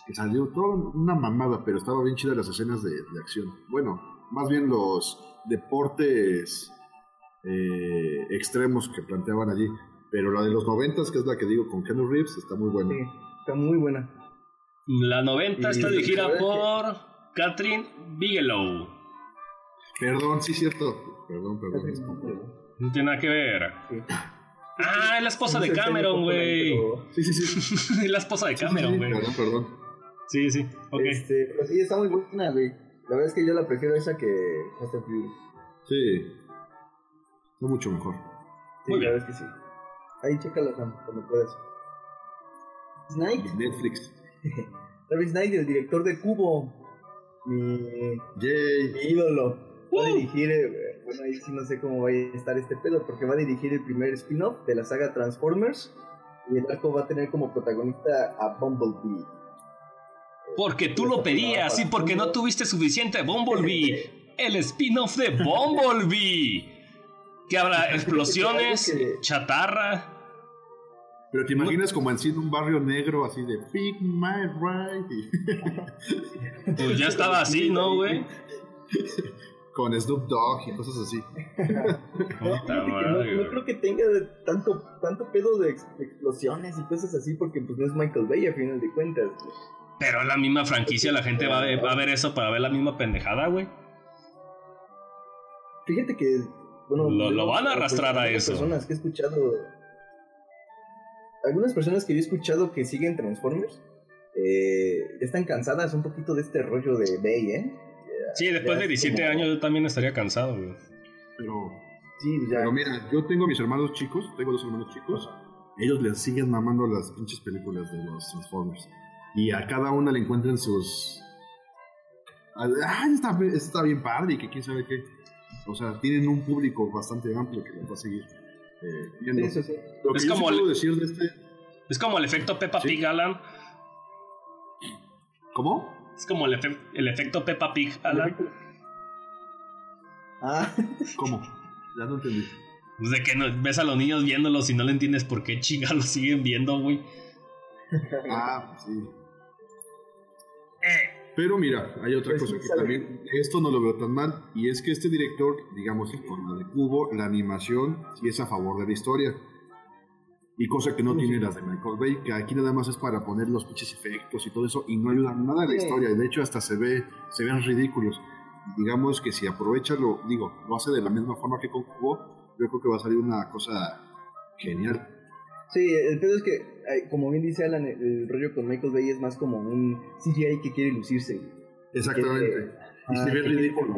que salió toda una mamada, pero estaba bien chida las escenas de, de acción. Bueno, más bien los deportes eh, extremos que planteaban allí. Pero la de los noventas, que es la que digo con Keanu Reeves, está muy buena. Sí, está muy buena. La 90 está Y- dirigida ¿verdad por Catherine Bigelow. Perdón, sí, cierto. Perdón, perdón. No tiene nada que ver. Sí. Ah, es la esposa de No Cameron, güey. pero- Sí, sí, sí. Es la esposa de Sí, sí, Cameron, sí, güey. Perdón, perdón. Sí, sí. Ok. Este, pero sí, está muy buena, güey. La verdad es que yo la prefiero esa que Fast and Furious. Sí. Está mucho mejor. Sí, Muy la bien. verdad es que sí. Ahí chécala Sam, cuando puedas. Snake, Netflix. Travis Knight, el director de Cubo. Mi, Yay. mi ídolo. Va a Uh. dirigir, eh, bueno, ahí sí no sé cómo va a estar este pedo, porque va a dirigir el primer spin-off de la saga Transformers. Y el arco va a tener como protagonista a Bumblebee. Porque tú lo pedías y porque no tuviste suficiente Bumblebee. El spin-off de Bumblebee. Que habrá explosiones, chatarra. Pero te imaginas como en sí en un barrio negro así de Big My Ride Pues ya estaba así, ¿no, güey? con Snoop Dogg y cosas así. No, creo que tenga tanto, tanto pedo de ex- de explosiones y cosas así, porque pues no es Michael Bay a final de cuentas. Pero es la misma franquicia, la gente va a, ver, va a ver eso para ver la misma pendejada, güey. Fíjate que, bueno, Lo- van a pues, arrastrar a algunas eso. personas que he escuchado, algunas personas que yo he escuchado que siguen Transformers, eh, están cansadas un poquito de este rollo de Bay, ¿eh? Sí, después de es 17 como- años yo también estaría cansado, güey. Pero, Sí, ya. pero mira, yo tengo mis hermanos chicos, tengo dos hermanos chicos. Ellos les siguen mamando las pinches películas de los Transformers. Y a cada una le encuentran sus. Ah, está, está bien padre y que quién sabe qué. O sea, tienen un público bastante amplio que les va a seguir eh, viendo. Eso sí. Lo que Es yo como el- puedo decir de este. Es como el efecto Peppa Sí. Pig, Alan. ¿Cómo? Es como el, efe- el efecto Peppa Pig, Alan. Ah, ¿Cómo? Ya no entendí. Pues de que no, ves a los niños viéndolos y no le entiendes por qué chinga los siguen viendo, güey. Ah, sí. Eh, Pero mira, hay otra Pues cosa sí, que también, esto no lo veo tan mal, y es que este director, digamos, con la de Cubo, la animación, sí es a favor de la historia. Y cosa que no Sí, tiene las de Michael Bay, que aquí nada más es para poner los pinches efectos y todo eso, y no ayuda nada a la Sí. historia, de hecho hasta se ve, se ven ridículos. Digamos que si aprovecha lo, digo, lo hace de la misma forma que con Cubo, yo creo que va a salir una cosa genial. Sí, el pedo es que, como bien dice Alan, el, rollo con Michael Bay es más como un CGI que quiere lucirse. Exactamente. y se ve ridículo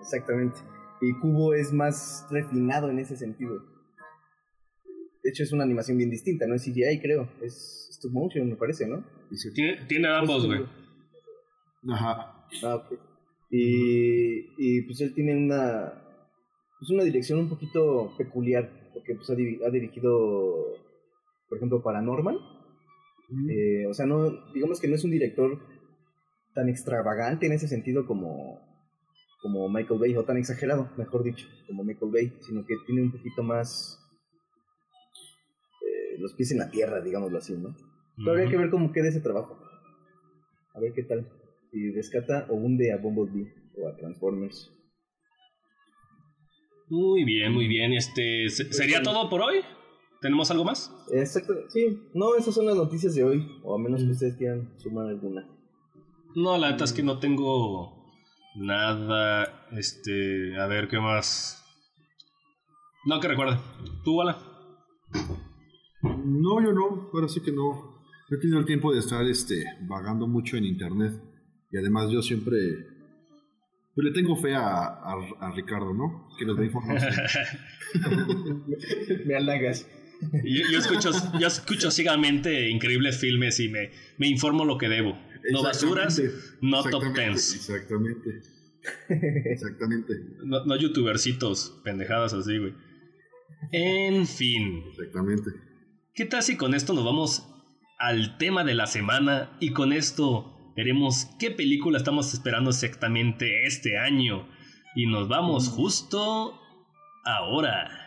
Exactamente. Y Cubo es más refinado en ese sentido. De hecho, es una animación bien distinta, no es CGI, creo. Es stop motion, me parece, ¿no? Tiene, tiene ambos, güey. Ajá. Ah, ok. Y, y pues él tiene una, pues una dirección un poquito peculiar, porque pues ha, ha dirigido, por ejemplo, Paranormal. Eh, o sea, no, digamos que no es un director tan extravagante en ese sentido como, como Michael Bay, o tan exagerado, mejor dicho, como Michael Bay, sino que tiene un poquito más los pies en la tierra, digámoslo así, ¿no? Pero habría que ver cómo queda ese trabajo. A ver qué tal. Si rescata o hunde a Bumblebee o a Transformers. Muy bien, muy bien. Este, ¿Sería todo por hoy? ¿Tenemos algo más? Exacto, sí. No, esas son las noticias de hoy, o a menos que ustedes quieran sumar alguna. No, la verdad es que no tengo nada. Este, a ver qué más. No, que recuerde. ¿Tú, Wala? No, yo no. Ahora sí que no. He tenido el tiempo de estar este, vagando mucho en internet. Y además yo siempre pues le tengo fe a, a, Ricardo, ¿no? Que nos da información. me halagas. Yo, escucho, yo escucho ciegamente increíbles filmes y me, me informo lo que debo. No basuras, no top tens. Exactamente. Exactamente. No, no youtubercitos, pendejadas así, güey. En fin. Exactamente. ¿Qué tal si con esto nos vamos al tema de la semana y con esto veremos qué película estamos esperando exactamente este año. Y nos vamos mm. justo ahora.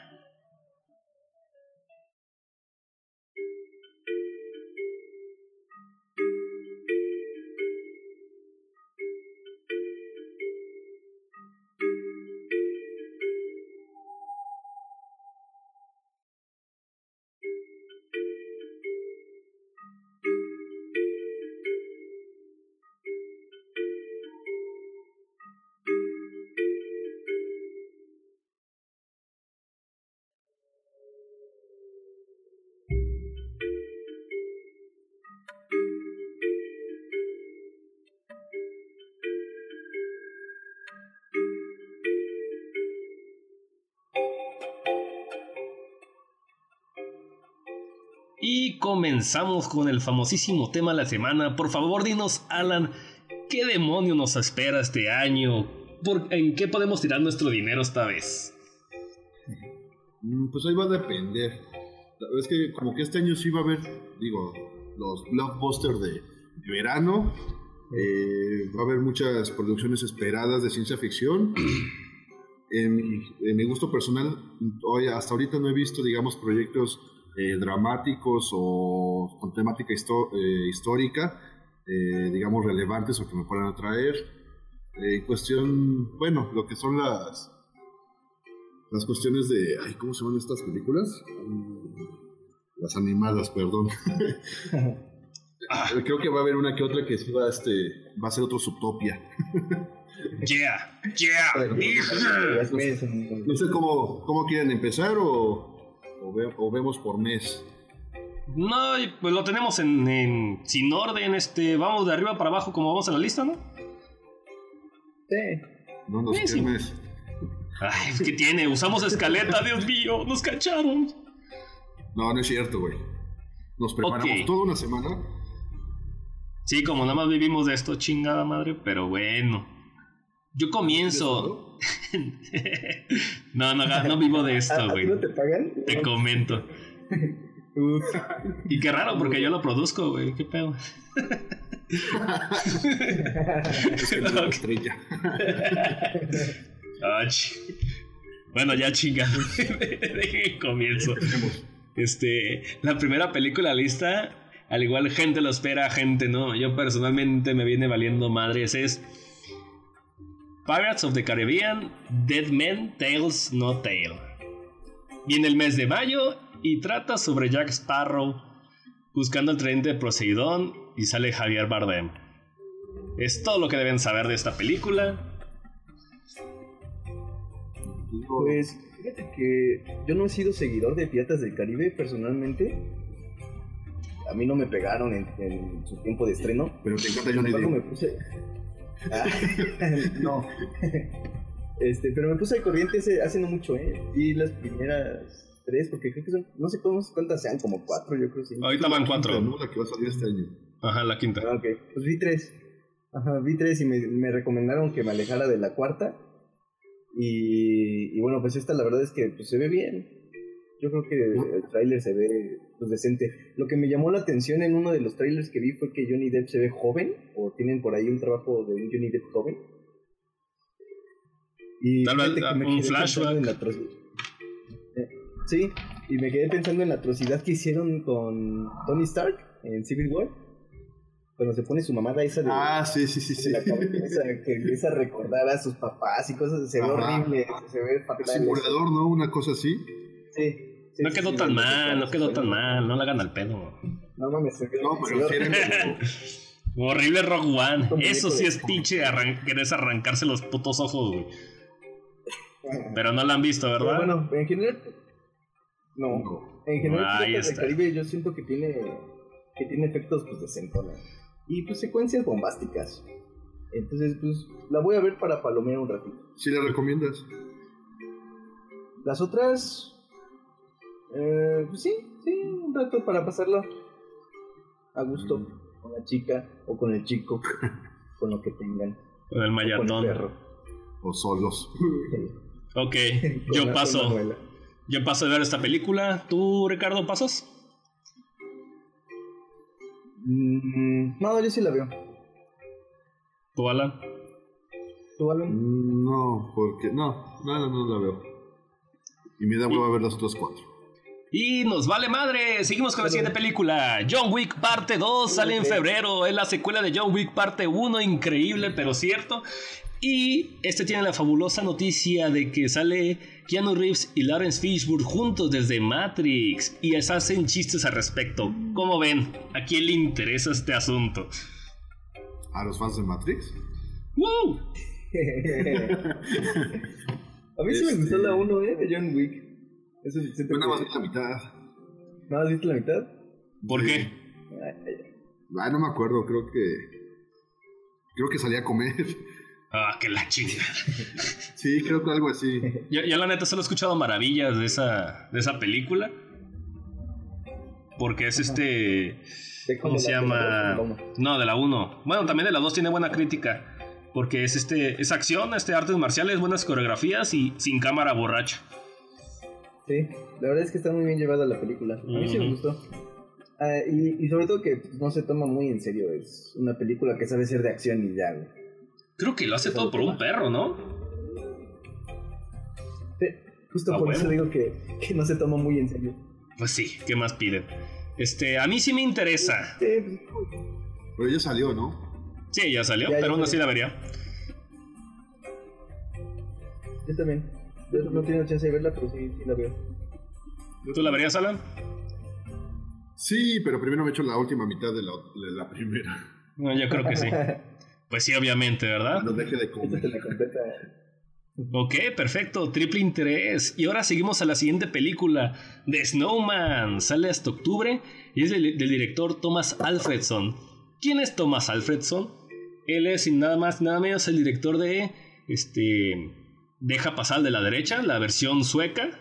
Comenzamos con el famosísimo tema de la semana. Por favor, dinos, Alan, ¿qué demonio nos espera este año? ¿En qué podemos tirar nuestro dinero esta vez? Mm, pues ahí va a depender. Es que como que este año sí va a haber, digo, los blockbusters de, verano. Eh, va a haber muchas producciones esperadas de ciencia ficción. En mi, en mi gusto personal, hoy, hasta ahorita no he visto, digamos, proyectos eh, dramáticos o con temática eh, histórica, eh, digamos, relevantes o que me puedan atraer. en cuestión, bueno, lo que son las, las cuestiones de, ay, ¿cómo se llaman estas películas? Mm, las animadas, perdón. Creo que va a haber una que otra que va, este, va a ser otro Subtopia. yeah, yeah. no sé cómo, cómo quieren empezar o o, vemos por mes. No, pues lo tenemos en, sin orden, este, vamos de arriba para abajo como vamos en la lista, ¿no? Sí. No nos sí, Ay, ¿qué tiene? Usamos escaleta, Dios mío, nos cacharon. No, no es cierto, güey. Nos preparamos toda una semana. Sí, como nada más vivimos de esto, chingada madre, pero bueno. Yo comienzo. No, no, no vivo de esto, güey. ¿No te pagan? Te comento. Y qué raro, porque yo lo produzco, güey. ¿Qué pedo? es que no bueno, ya chingado. comienzo. Este, la primera película lista, al igual gente lo espera, gente no. Yo personalmente me viene valiendo madres. Es Pirates of the Caribbean, Dead Men Tales No Tale. Viene el mes de mayo y trata sobre Jack Sparrow buscando el tren de Poseidón y sale Javier Bardem. Es todo lo que deben saber de esta película. Pues fíjate que yo no he sido seguidor de Piratas del Caribe personalmente. A mí no me pegaron en, su tiempo de estreno. Pero te encanta Johnny Depp. me puse... No. Este, pero me puse de corriente hace, no mucho, ¿eh? Y las primeras tres, porque creo que son, no sé cuántas sean, como cuatro, yo creo. Sí. Ahorita van cuatro. ¿no? La que va a salir este año. Ajá, la quinta. Ah, ok. Pues vi tres. Ajá, vi tres y me, me recomendaron que me alejara de la cuarta. Y, bueno, pues esta la verdad es que pues, se ve bien. Yo creo que el tráiler se ve pues, decente. Lo que me llamó la atención en uno de los trailers que vi fue que Johnny Depp se ve joven, o tienen por ahí un trabajo de un Johnny Depp joven. Y Tal vez un flashback. Eh, sí, y me quedé pensando en la atrocidad que hicieron con Tony Stark en Civil War cuando se pone su mamada esa de. Ah, sí, sí, sí. sí. que empieza a recordar a sus papás y cosas. Se ve horrible, se ve fatal. simulador, ¿no? Una cosa así. Sí. no quedó tan mal, no quedó tan mal, no la hagan al pedo. No mames, No, pero Horrible Rock One. Eso sí es pinche arran querés arrancarse los putos ojos, güey. Pero no la han visto, ¿verdad? bueno, en general. No. En general, el Caribe yo siento que tiene que tiene efectos pues de centona y pues secuencias bombásticas. Entonces, pues la voy a ver para palomear un ratito. ¿Sí la recomiendas? Las otras, eh, pues sí, sí, un rato para pasarlo a gusto mm. con la chica o con el chico, con lo que tengan. Con el mayatón. O, solos. ok, yo paso. Yo paso de ver esta película. ¿Tú, Ricardo, pasas? Mm, no, yo sí la veo. ¿Tú, Alan? ¿Tú, Alan? Mm, no, porque. No, no, no, no la veo. Y me da a ver las otras cuatro. Y nos vale madre, seguimos con la siguiente película. John Wick parte 2 sale en febrero, es la secuela de John Wick parte 1, increíble pero cierto. Y este tiene la fabulosa noticia de que sale Keanu Reeves y Lawrence Fishburne juntos desde Matrix y se hacen chistes al respecto. ¿Cómo ven? ¿A quién le interesa este asunto? ¿A los fans de Matrix? ¡Wow! A mí sí me gustó la 1 ¿eh? de John Wick. Eso sí, Yo nada más la mitad. ¿Nada más viste la mitad? ¿Por qué? Ay, no me acuerdo, creo que. Creo que salí a comer. Ah, que la chinga. sí, creo que algo así. Ya, la neta solo he escuchado maravillas de esa, de esa película. Porque es este. ¿Cómo se llama? no, de la 1. Bueno, también de la 2 tiene buena crítica. Porque es este. Es acción, este artes marciales, buenas coreografías y sin cámara borracha. Sí, la verdad es que está muy bien llevada la película. A mí sí me gustó. Ah, y, y, sobre todo que no se toma muy en serio. Es una película que sabe ser de acción y ya, Creo que lo hace todo por un perro, ¿no? Sí, justo ah, por eso digo que, no se toma muy en serio. Pues sí, ¿qué más piden? Este, a mí sí me interesa. Pues, pero ya salió, ¿no? Sí, ya salió, pero aún así la vería. Yo también. Yo no tengo chance de verla, pero sí, sí la veo. ¿Tú la verías, Alan? Sí, pero primero me he hecho la última mitad de la, de la primera. No, yo creo que sí. Pues sí, obviamente, ¿verdad? No deje de comer. Ok, perfecto, triple interés. Y ahora seguimos a la siguiente película, The Snowman. Sale hasta octubre y es del, director Thomas Alfredson. ¿Quién es Thomas Alfredson? Él es, sin nada más, nada menos, el director de este, Deja pasar de la derecha, la versión sueca,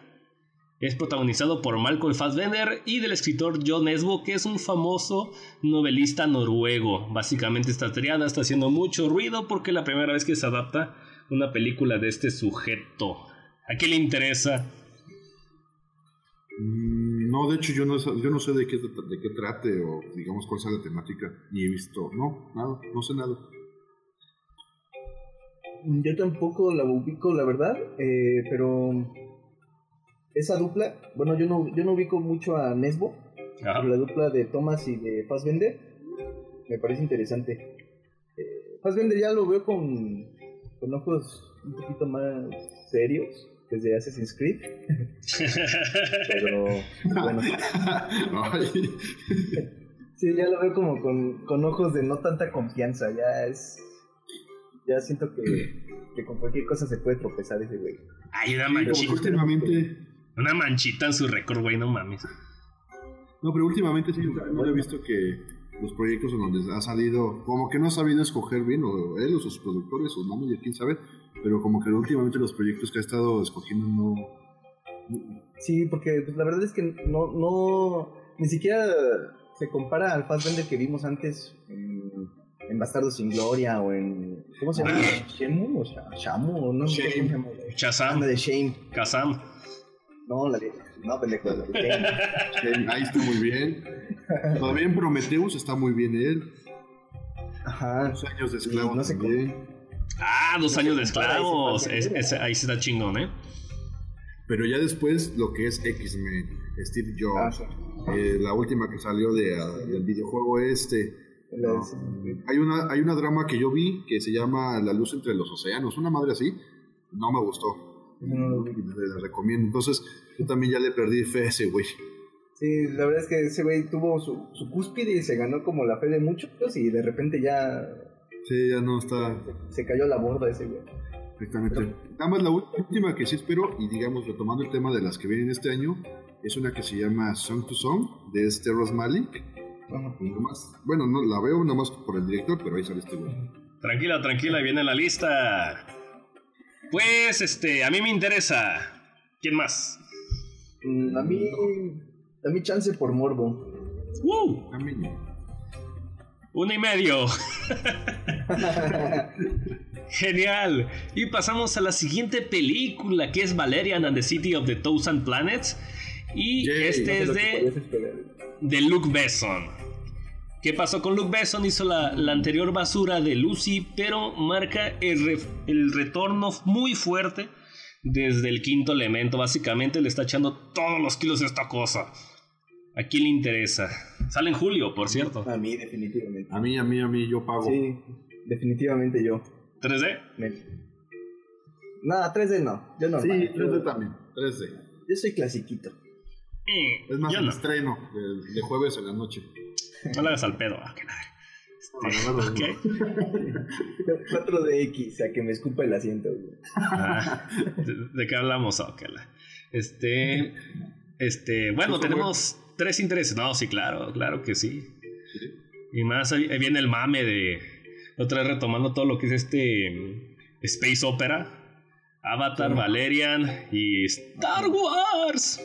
es protagonizado por Malcolm Fassbender y del escritor John Esbo, que es un famoso novelista noruego. Básicamente esta triada está haciendo mucho ruido porque es la primera vez que se adapta una película de este sujeto. ¿A qué le interesa? Mm, no, de hecho yo no, yo no sé de qué, de qué trate o digamos cuál sea la temática. Ni he visto, no, nada, no sé nada. Yo tampoco la ubico, la verdad, eh, pero esa dupla, bueno, yo no, yo no ubico mucho a Nesbo, pero la dupla de Thomas y de Fassbender me parece interesante. Eh, Fassbender ya lo veo con, con ojos un poquito más serios desde Assassin's Creed. pero bueno. sí, ya lo veo como con, con ojos de no tanta confianza, ya es Ya siento que, que con cualquier cosa se puede tropezar ese güey. Hay una manchita. últimamente. Una manchita en su récord, güey, no mames. No, pero últimamente sí, no he visto que los proyectos en donde ha salido, como que no ha sabido escoger bien, o él, o sus productores, o manager, quién sabe, pero como que últimamente los proyectos que ha estado escogiendo no. Sí, porque pues, la verdad es que no, no, ni siquiera se compara al Fassbender que vimos antes en, en Bastardo sin Gloria o en, ¿cómo se llama? Shemu o Sha- Shamu o no sé cómo se llama. Shazam, de Shame. Kazam. No, la de, no, pendejo, la de ahí está muy bien. Todavía en Prometheus está muy bien él. Ajá. Dos años de esclavo no sé también. Ah, dos No años se de ahí se esclavos. ahí sí está chingón, ¿eh? Pero ya después lo que es X-Men, Steve Ah, Jobs, sí. eh, la última que salió de, ah, del videojuego este. La no, hay, una, hay una drama que yo vi que se llama La luz entre los océanos, una madre así. No me gustó. No le recomiendo. Entonces, yo también ya le perdí fe a ese güey. Sí, la verdad es que ese güey tuvo su, su cúspide y se ganó como la fe de muchos y de repente ya Sí, ya no está se cayó a la borda ese güey. exactamente. Nada más la última que sí espero, y digamos, retomando el tema de las que vienen este año, es una que se llama Song to Song, de este Ross Malik. Ajá. Nomás- bueno, no la veo nomás por el director, pero ahí sale este güey. Tranquila, tranquila, viene la lista. Pues, este, a mí me interesa. ¿Quién más? Mm, A mí, a mí chance por morbo. ¡Uh! A mí no. Uno y medio. Genial. Y pasamos a la siguiente película, que es Valerian and the City of the Thousand Planets. Y este es de. De Luke Besson. ¿Qué pasó con Luke Besson? Hizo la, la anterior basura de Lucy, pero marca el, re- el retorno muy fuerte desde el quinto elemento. Básicamente le está echando todos los kilos a esta cosa. ¿A quién le interesa? Sale en julio, por cierto. A mí, definitivamente. A mí, a mí, a mí, yo pago. Sí, definitivamente yo. 3D. Me- Nada, 3D no. Yo no. Sí, yo, 3D también. 3D. yo soy clasiquito. Mm, Es más, el no. estreno de, de jueves en la noche. No le hagas al pedo. ah, que la- no. 4DX, a que me escupa el asiento. güey. Ah, ¿de, de qué hablamos? Ah, la- Este. Este. Bueno, tenemos tres intereses. No, sí, claro, claro que sí. Y más ahí viene el mame de. Otra vez retomando todo lo que es este. mm, Space Opera. Avatar, Sí. Valerian y Star Wars.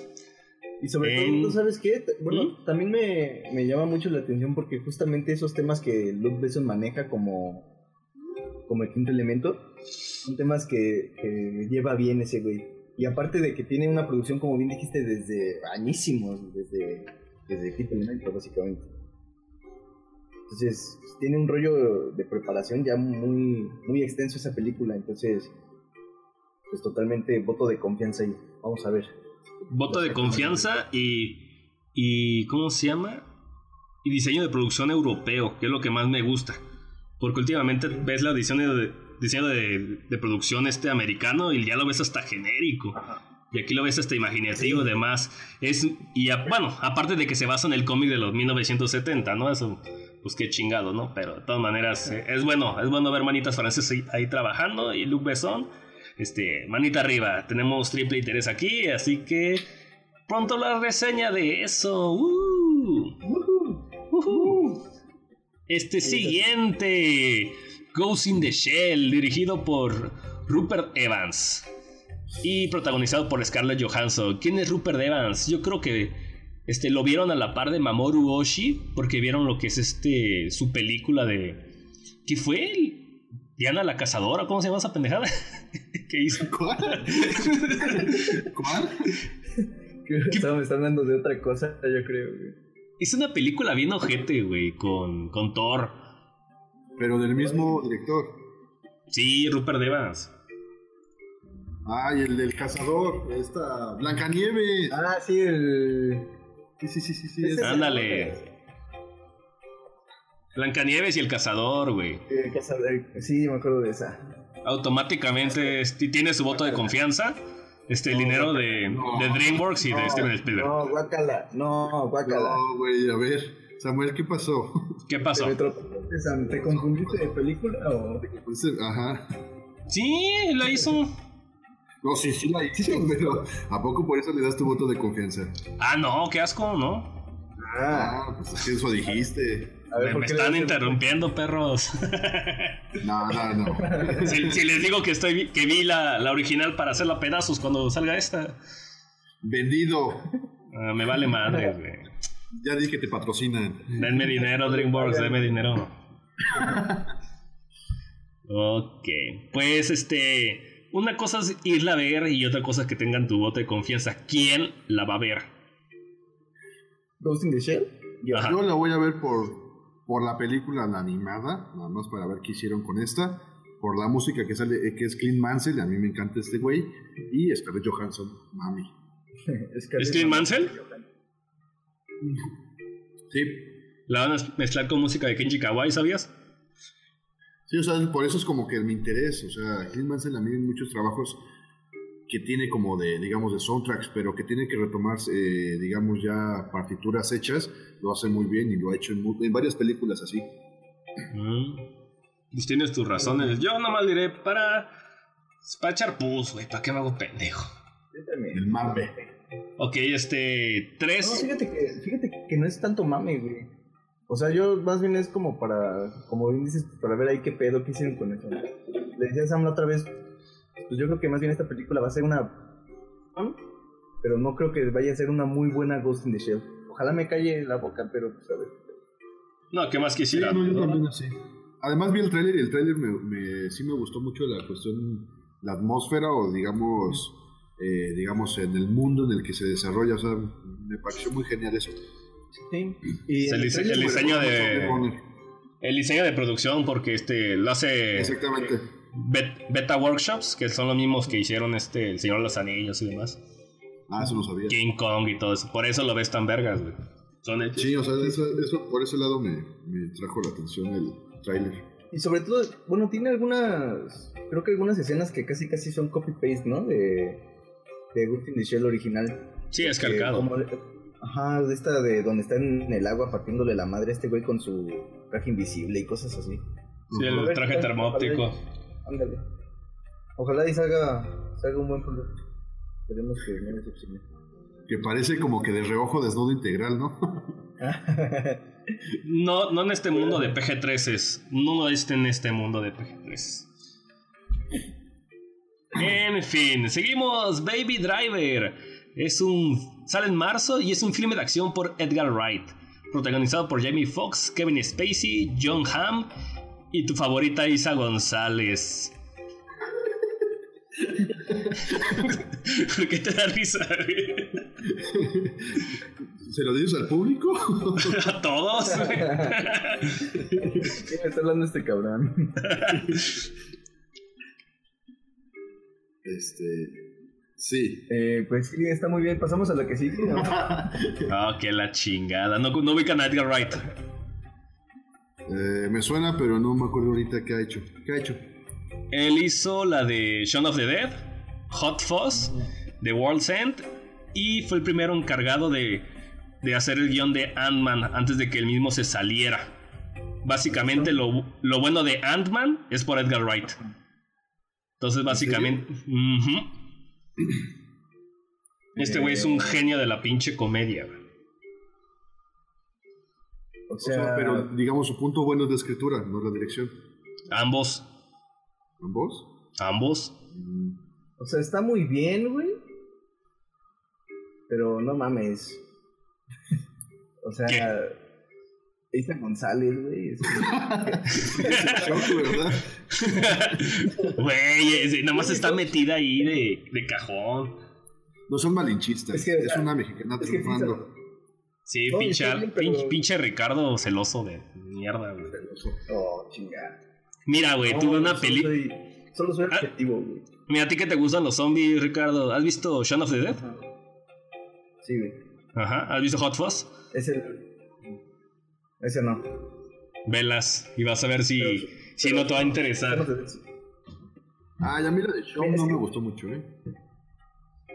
Y sobre En- todo, ¿tú sabes qué? Bueno, ¿Mm? también me, me llama mucho la atención porque justamente esos temas que Luke Besson maneja como, como el quinto elemento son temas que, que lleva bien ese güey. Y aparte de que tiene una producción, como bien dijiste, desde añísimos, desde, desde el quinto elemento, básicamente. Entonces, tiene un rollo de preparación ya muy, muy extenso esa película. Entonces, pues totalmente voto de confianza ahí. Vamos a ver. Voto de confianza y. y ¿Cómo se llama? Y diseño de producción europeo, que es lo que más me gusta. Porque últimamente ves la diseño de, diseño de, de producción este americano y ya lo ves hasta genérico. Y aquí lo ves hasta imaginativo, además. Es, y a- bueno, aparte de que se basa en el cómic de los 1970, ¿no? Eso, pues qué chingado, ¿no? Pero de todas maneras, eh, es bueno, es bueno ver manitas francesas ahí, ahí trabajando y Luc Besson, este, manita arriba. Tenemos triple interés aquí, así que pronto la reseña de eso. ¡Uh! ¡Ujú! Este siguiente, Ghost in the Shell, dirigido por Rupert Evans y protagonizado por Scarlett Johansson. ¿Quién es Rupert Evans? Yo creo que este, lo vieron a la par de Mamoru Oshii porque vieron lo que es este su película de ¿qué fue? Diana la cazadora, ¿cómo se llama esa pendejada? ¿Qué hizo? ¿Cuál? ¿Cuál? Estamos me está hablando de otra cosa, yo creo. güey. Hizo una película bien ojete, güey, con, con Thor. Pero del mismo director. Sí, Rupert Evans. Ay, el del cazador. Esta. Blancanieves. Ah, sí, el. Sí, sí, sí, sí. sí, es- es- Ándale. Blancanieves y el cazador, güey. el cazador- Sí, me acuerdo de esa. Automáticamente este, tiene su voto de confianza. Este, el dinero de, no. de DreamWorks y de Steven Spielberg. No, guácala. No, guácala. No, güey, a ver. Samuel, ¿qué pasó? ¿Qué pasó? ¿te confundiste de película o...? Ajá. Sí, la hizo. No, sí, sí la hizo, pero ¿a poco por eso le das tu voto de confianza? Ah, no, qué asco, ¿no? Ah, Ah, pues es que eso dijiste. A ver, Me, ¿por me qué están interrumpiendo, perros. No, no, no. si, si les digo que estoy que vi la, la original para hacerla pedazos cuando salga esta, Vendido. ah, me vale madre, güey. Ya dije que te patrocinan. Denme dinero, DreamWorks, denme dinero. Ok, pues este, una cosa es irla a ver y otra cosa es que tengan tu voto de confianza. ¿Quién la va a ver? Ghost in the Shell. Yo. Ajá. Yo la voy a ver por, por la película la animada, nada más para ver qué hicieron con esta. Por la música que sale, eh, que es Clint Mansell, a mí me encanta este güey. Y Scarlett Johansson, mami. Es que ¿Es Clint Mansell? Sí, La van a mezclar con música de Kenji Kawai, ¿sabías? sí, o sea, por eso es como que mi interés. O sea, Clint Mansell a mí en muchos trabajos que tiene como de, digamos, de soundtracks, pero que tiene que retomar, eh, digamos, ya partituras hechas, lo hace muy bien y lo ha hecho en, en varias películas así. Mm. Pues tienes tus razones. Yo nomás diré para. Para echar pus, güey. ¿Para qué me hago pendejo? Yo también. El mame. Ok, este. No, Tres. fíjate que, fíjate que no es tanto mame, güey. O sea, yo más bien es como para, como bien dices, para ver ahí qué pedo, qué hicieron con eso. Le decía a Sam la otra vez, pues yo creo que más bien esta película va a ser una... Pero no creo que vaya a ser una muy buena Ghost in the Shell. Ojalá me calle la boca, pero pues a ver. No, ¿qué más Sí, quisiera? no, yo también así. Además vi el tráiler y el tráiler me, me- sí me gustó mucho la cuestión, la atmósfera o digamos, eh, digamos en el mundo en el que se desarrolla. O sea, me pareció muy genial eso. Sí. Y el diseño de-. El diseño de producción, porque este lo hace Exactamente. Beta Workshops, que son los mismos que hicieron este El Señor de los Anillos y demás. Ah, eso no sabía. King Kong y todo eso. Por eso lo ves tan vergas, güey. Son hechos. Sí, o sea, eso, eso por ese lado me, me trajo la atención el tráiler. Y sobre todo, bueno, tiene algunas, creo que algunas escenas que casi casi son copy-paste, ¿no? De, de Ghost in the Shell original. Sí, es calcado. como ajá, de esta de donde está en el agua partiéndole la madre a este güey con su traje invisible y cosas así. Sí, el traje termóptico. Ándale. Ojalá y salga, salga un buen producto. Esperemos que no decepcione. Que parece como que de reojo desnudo integral, ¿no? No, no en este mundo de PG-13s. No está en este mundo de PG-13s. En fin, seguimos. Baby Driver. Es un. Sale en marzo y es un filme de acción por Edgar Wright. Protagonizado por Jamie Foxx, Kevin Spacey, John Hamm y tu favorita Isa González. ¿Por qué te da risa? ¿Se lo dices al público? ¿A todos? ¿Quién está hablando este cabrón? este. Sí. Eh, pues sí, está muy bien. Pasamos a la que sigue. ¿no? Ah, que la chingada. No, no ubican a Edgar Wright. Eh, me suena, pero no me acuerdo ahorita qué ha hecho. ¿Qué ha hecho? Él hizo la de Shaun of the Dead, Hot Fuzz, The World's End y fue el primero encargado de, de hacer el guion de Ant-Man antes de que él mismo se saliera. Básicamente lo, lo bueno de Ant-Man es por Edgar Wright. Entonces básicamente... Este güey es un genio de la pinche comedia. güey. O O sea, pero digamos su punto bueno es la escritura, no la dirección. Ambos, ¿Ambos? ambos. Mm, o sea, está muy bien, güey. Pero no mames. o sea, ¿Qué? Isa González, güey. es-. Güey, es- nada más está metida ahí de, de cajón. No son malinchistas. Es Es, que- una mexicana es que triunfando. Sí, No, pinche, bien, pero- pinche Ricardo celoso de mierda, güey. Oh, chingada. Mira, güey, No, tuve una soy- Solo soy Ah. objetivo, güey. Mira, a ti que te gustan los zombies, Ricardo. ¿Has visto Shaun of the Dead? Ajá. Sí, güey. Ajá. ¿Has visto Hot Fuzz? Ese. Ese no. Velas y vas a ver si, Pero- si pero- no te va a interesar. Ah, ya mira, de show Es no que- me gustó mucho, ¿eh?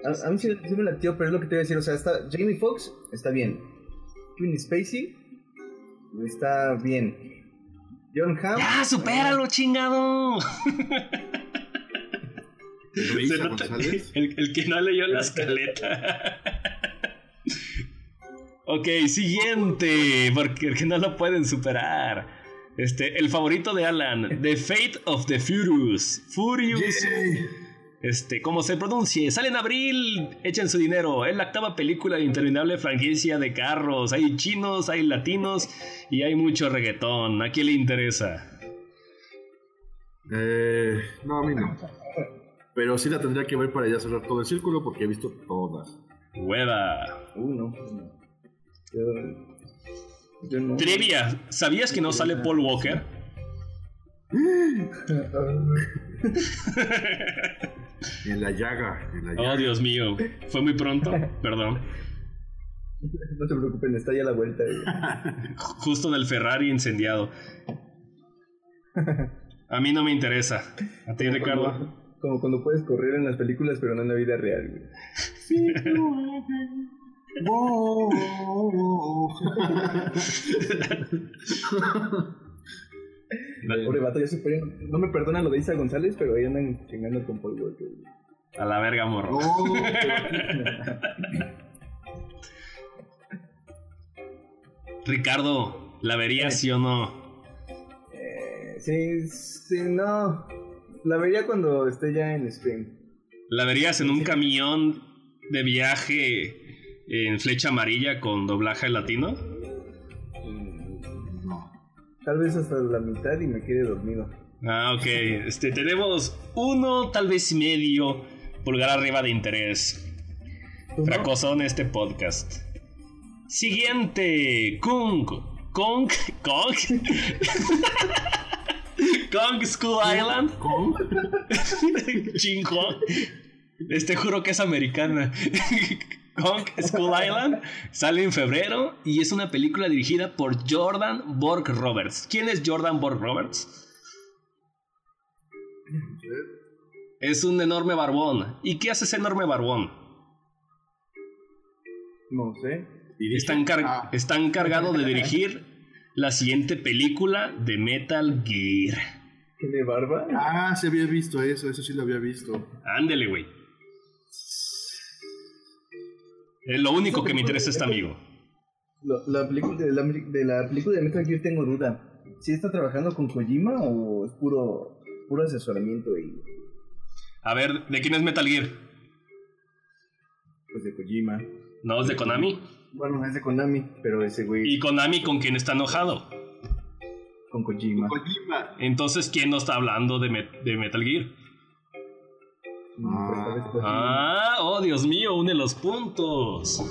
A, a mí sí, sí me latió, pero es lo que te voy a decir. O sea, está Jamie Foxx está bien. Kevin Spacey está bien. John Hamm. ¡Ya, supéralo, chingado! Luis González. el, el que no leyó la escaleta. ok, siguiente, porque el que no lo pueden superar. Este, el favorito de Alan, The Fate of the Furious. Furious. Este, como se pronuncie, sale en abril, echen su dinero. Es la octava película de interminable franquicia de carros. Hay chinos, hay latinos y hay mucho reggaetón. ¿A quién le interesa? Eh, no, a mí no. Pero sí la tendría que ver para ya cerrar todo el círculo porque he visto todas. Hueva. Uh, no. yo no. Trivia, ¿sabías que no sale Paul Walker? En la llaga, en la Oh, llaga. Dios mío. Fue muy pronto. Perdón. No se preocupen, está ya a la vuelta. Justo del Ferrari incendiado. A mí no me interesa. ¿A ti, Ricardo? Como, como cuando puedes correr en las películas, pero no en la vida real, güey. Wow. Pobre vato, ya se fue. No me perdona lo de Isa González, pero ahí andan chingando con Paul Walker. A la verga, morro. Oh, Ricardo, ¿la verías sí o no? Eh, sí, sí, no. La vería cuando esté ya en stream. ¿La verías en un camión de viaje en flecha amarilla con doblaje latino? Tal vez hasta la mitad y me quede dormido. Ah, ok. Este, tenemos uno, tal vez medio pulgar arriba de interés. Fracosón este podcast. Siguiente. Kong. Kong. Kong. Kong School Island. ¿Con? Chingo. Este juro que es americana. Kong School Island sale en febrero y es una película dirigida por Jordan Borg Roberts. ¿Quién es Jordan Borg Roberts? Es un enorme barbón. ¿Y qué hace ese enorme barbón? No sé. Está, encar- ah, está encargado de dirigir la siguiente película de Metal Gear. ¿Tiene barba? ah, se había visto eso, eso sí lo había visto. Ándele, güey. Es lo único que me interesa este amigo. Lo- la, película, de, la, de la película de Metal Gear tengo duda. ¿Sí está trabajando con Kojima o es puro, puro asesoramiento y A ver, ¿de quién es Metal Gear? pues de Kojima? No, es de Konami. Bueno, es de Konami, pero ese güey Y Konami con quien está enojado. con Kojima. Kojima. Entonces, ¿quién no está hablando de, Met- de Metal Gear? Ah, oh, Dios mío, une los puntos.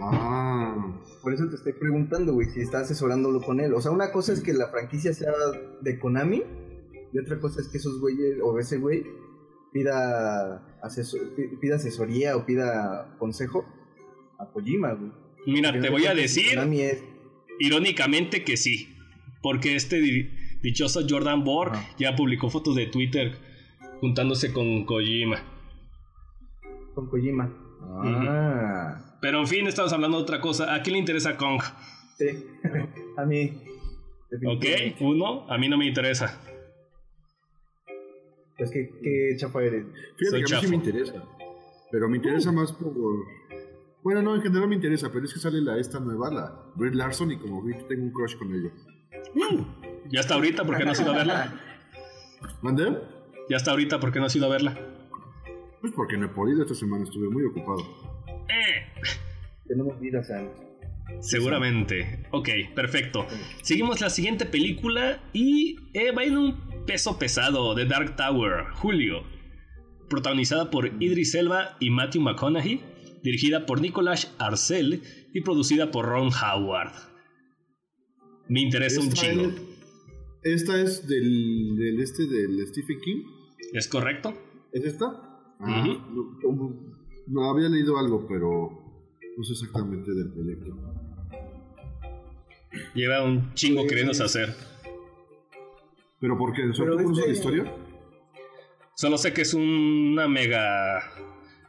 Ah. Por eso te estoy preguntando, güey, si está asesorándolo con él. O sea, una cosa es que la franquicia sea de Konami y otra cosa es que esos güeyes o ese güey pida, asesor- pida asesoría o pida consejo a Kojima, güey. Mira, Porque te no voy a decir Konami es... irónicamente que sí. Porque este di- dichoso Jordan Borg ya publicó fotos de Twitter juntándose con Kojima. con Kojima. Ah, Pero en fin, estamos hablando de otra cosa. ¿A quién le interesa Kong? sí. a mí. Ok, uno, a mí no me interesa. Pues que, qué chafa eres. Fíjate Soy que a mí sí me interesa. Pero me interesa más por. Bueno, no, en general me interesa, pero es que sale la esta nueva, la Brie Larson, y como vi, tengo un crush con ella. Ya está ahorita, ¿por qué no has ido a verla? ¿Mandé? Ya está ahorita, ¿por qué no has ido a verla? Pues porque no he podido, esta semana estuve muy ocupado. Eh, Tenemos vida, Sam. seguramente. Ok, perfecto. Seguimos la siguiente película y eh, va en un peso pesado de Dark Tower, Julio. Protagonizada por Idris Elba y Matthew McConaughey, dirigida por Nicolas Arcel y producida por Ron Howard. Me interesa un chingo. es- Esta es del, del este del Stephen King. ¿Es correcto? ¿Es esta? Ah, no, no, había leído algo, pero no sé exactamente del proyecto. Lleva un chingo queriéndose hacer. ¿Pero por qué? ¿Sobre Pero todo por este- la historia? Solo sé que es una mega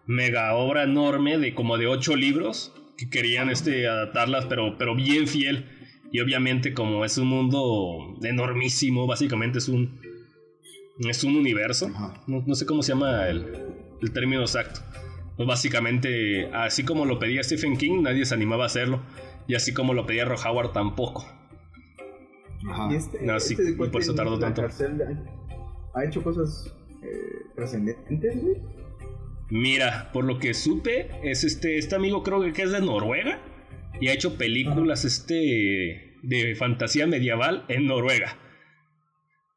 mega obra enorme de como de ocho libros que querían este adaptarlas, pero, pero bien fiel. Y obviamente como es un mundo enormísimo, básicamente es un, es un universo. No, sé cómo se llama el, el término exacto. Pues básicamente, así como lo pedía Stephen King, nadie se animaba a hacerlo. Y así como lo pedía Ron Howard, tampoco. Ajá. Y este, no, sí, este por eso tardó tanto. ¿Ha hecho cosas eh, trascendentes, güey? Mira, por lo que supe, es este, este amigo creo que es de Noruega y ha hecho películas este de fantasía medieval en Noruega.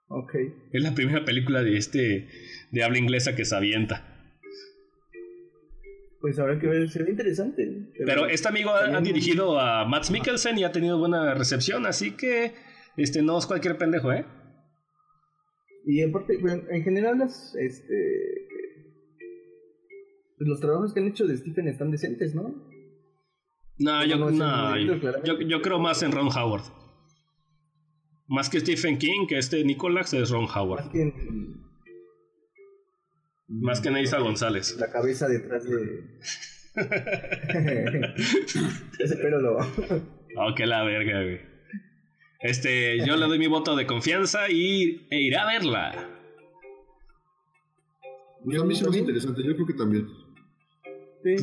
Ok. Es la primera película de este de habla inglesa que se avienta. Pues habrá que ver, sería interesante. Pero, este amigo ha, dirigido a Matt Mikkelsen y ha tenido buena recepción, así que este no es cualquier pendejo, ¿eh? Y aparte, en general las este pues los trabajos que han hecho de Stephen están decentes, ¿no? No, yo, no, yo, creo más en Ron Howard. Más que Stephen King, que este Nicolás es Ron Howard. Más que, más que Neisa González. La cabeza detrás de. Ese pelo lo. oh, que la verga, güey. Este, yo le doy mi voto de confianza y e iré a verla. Pues a mí se me interesante, yo creo que también.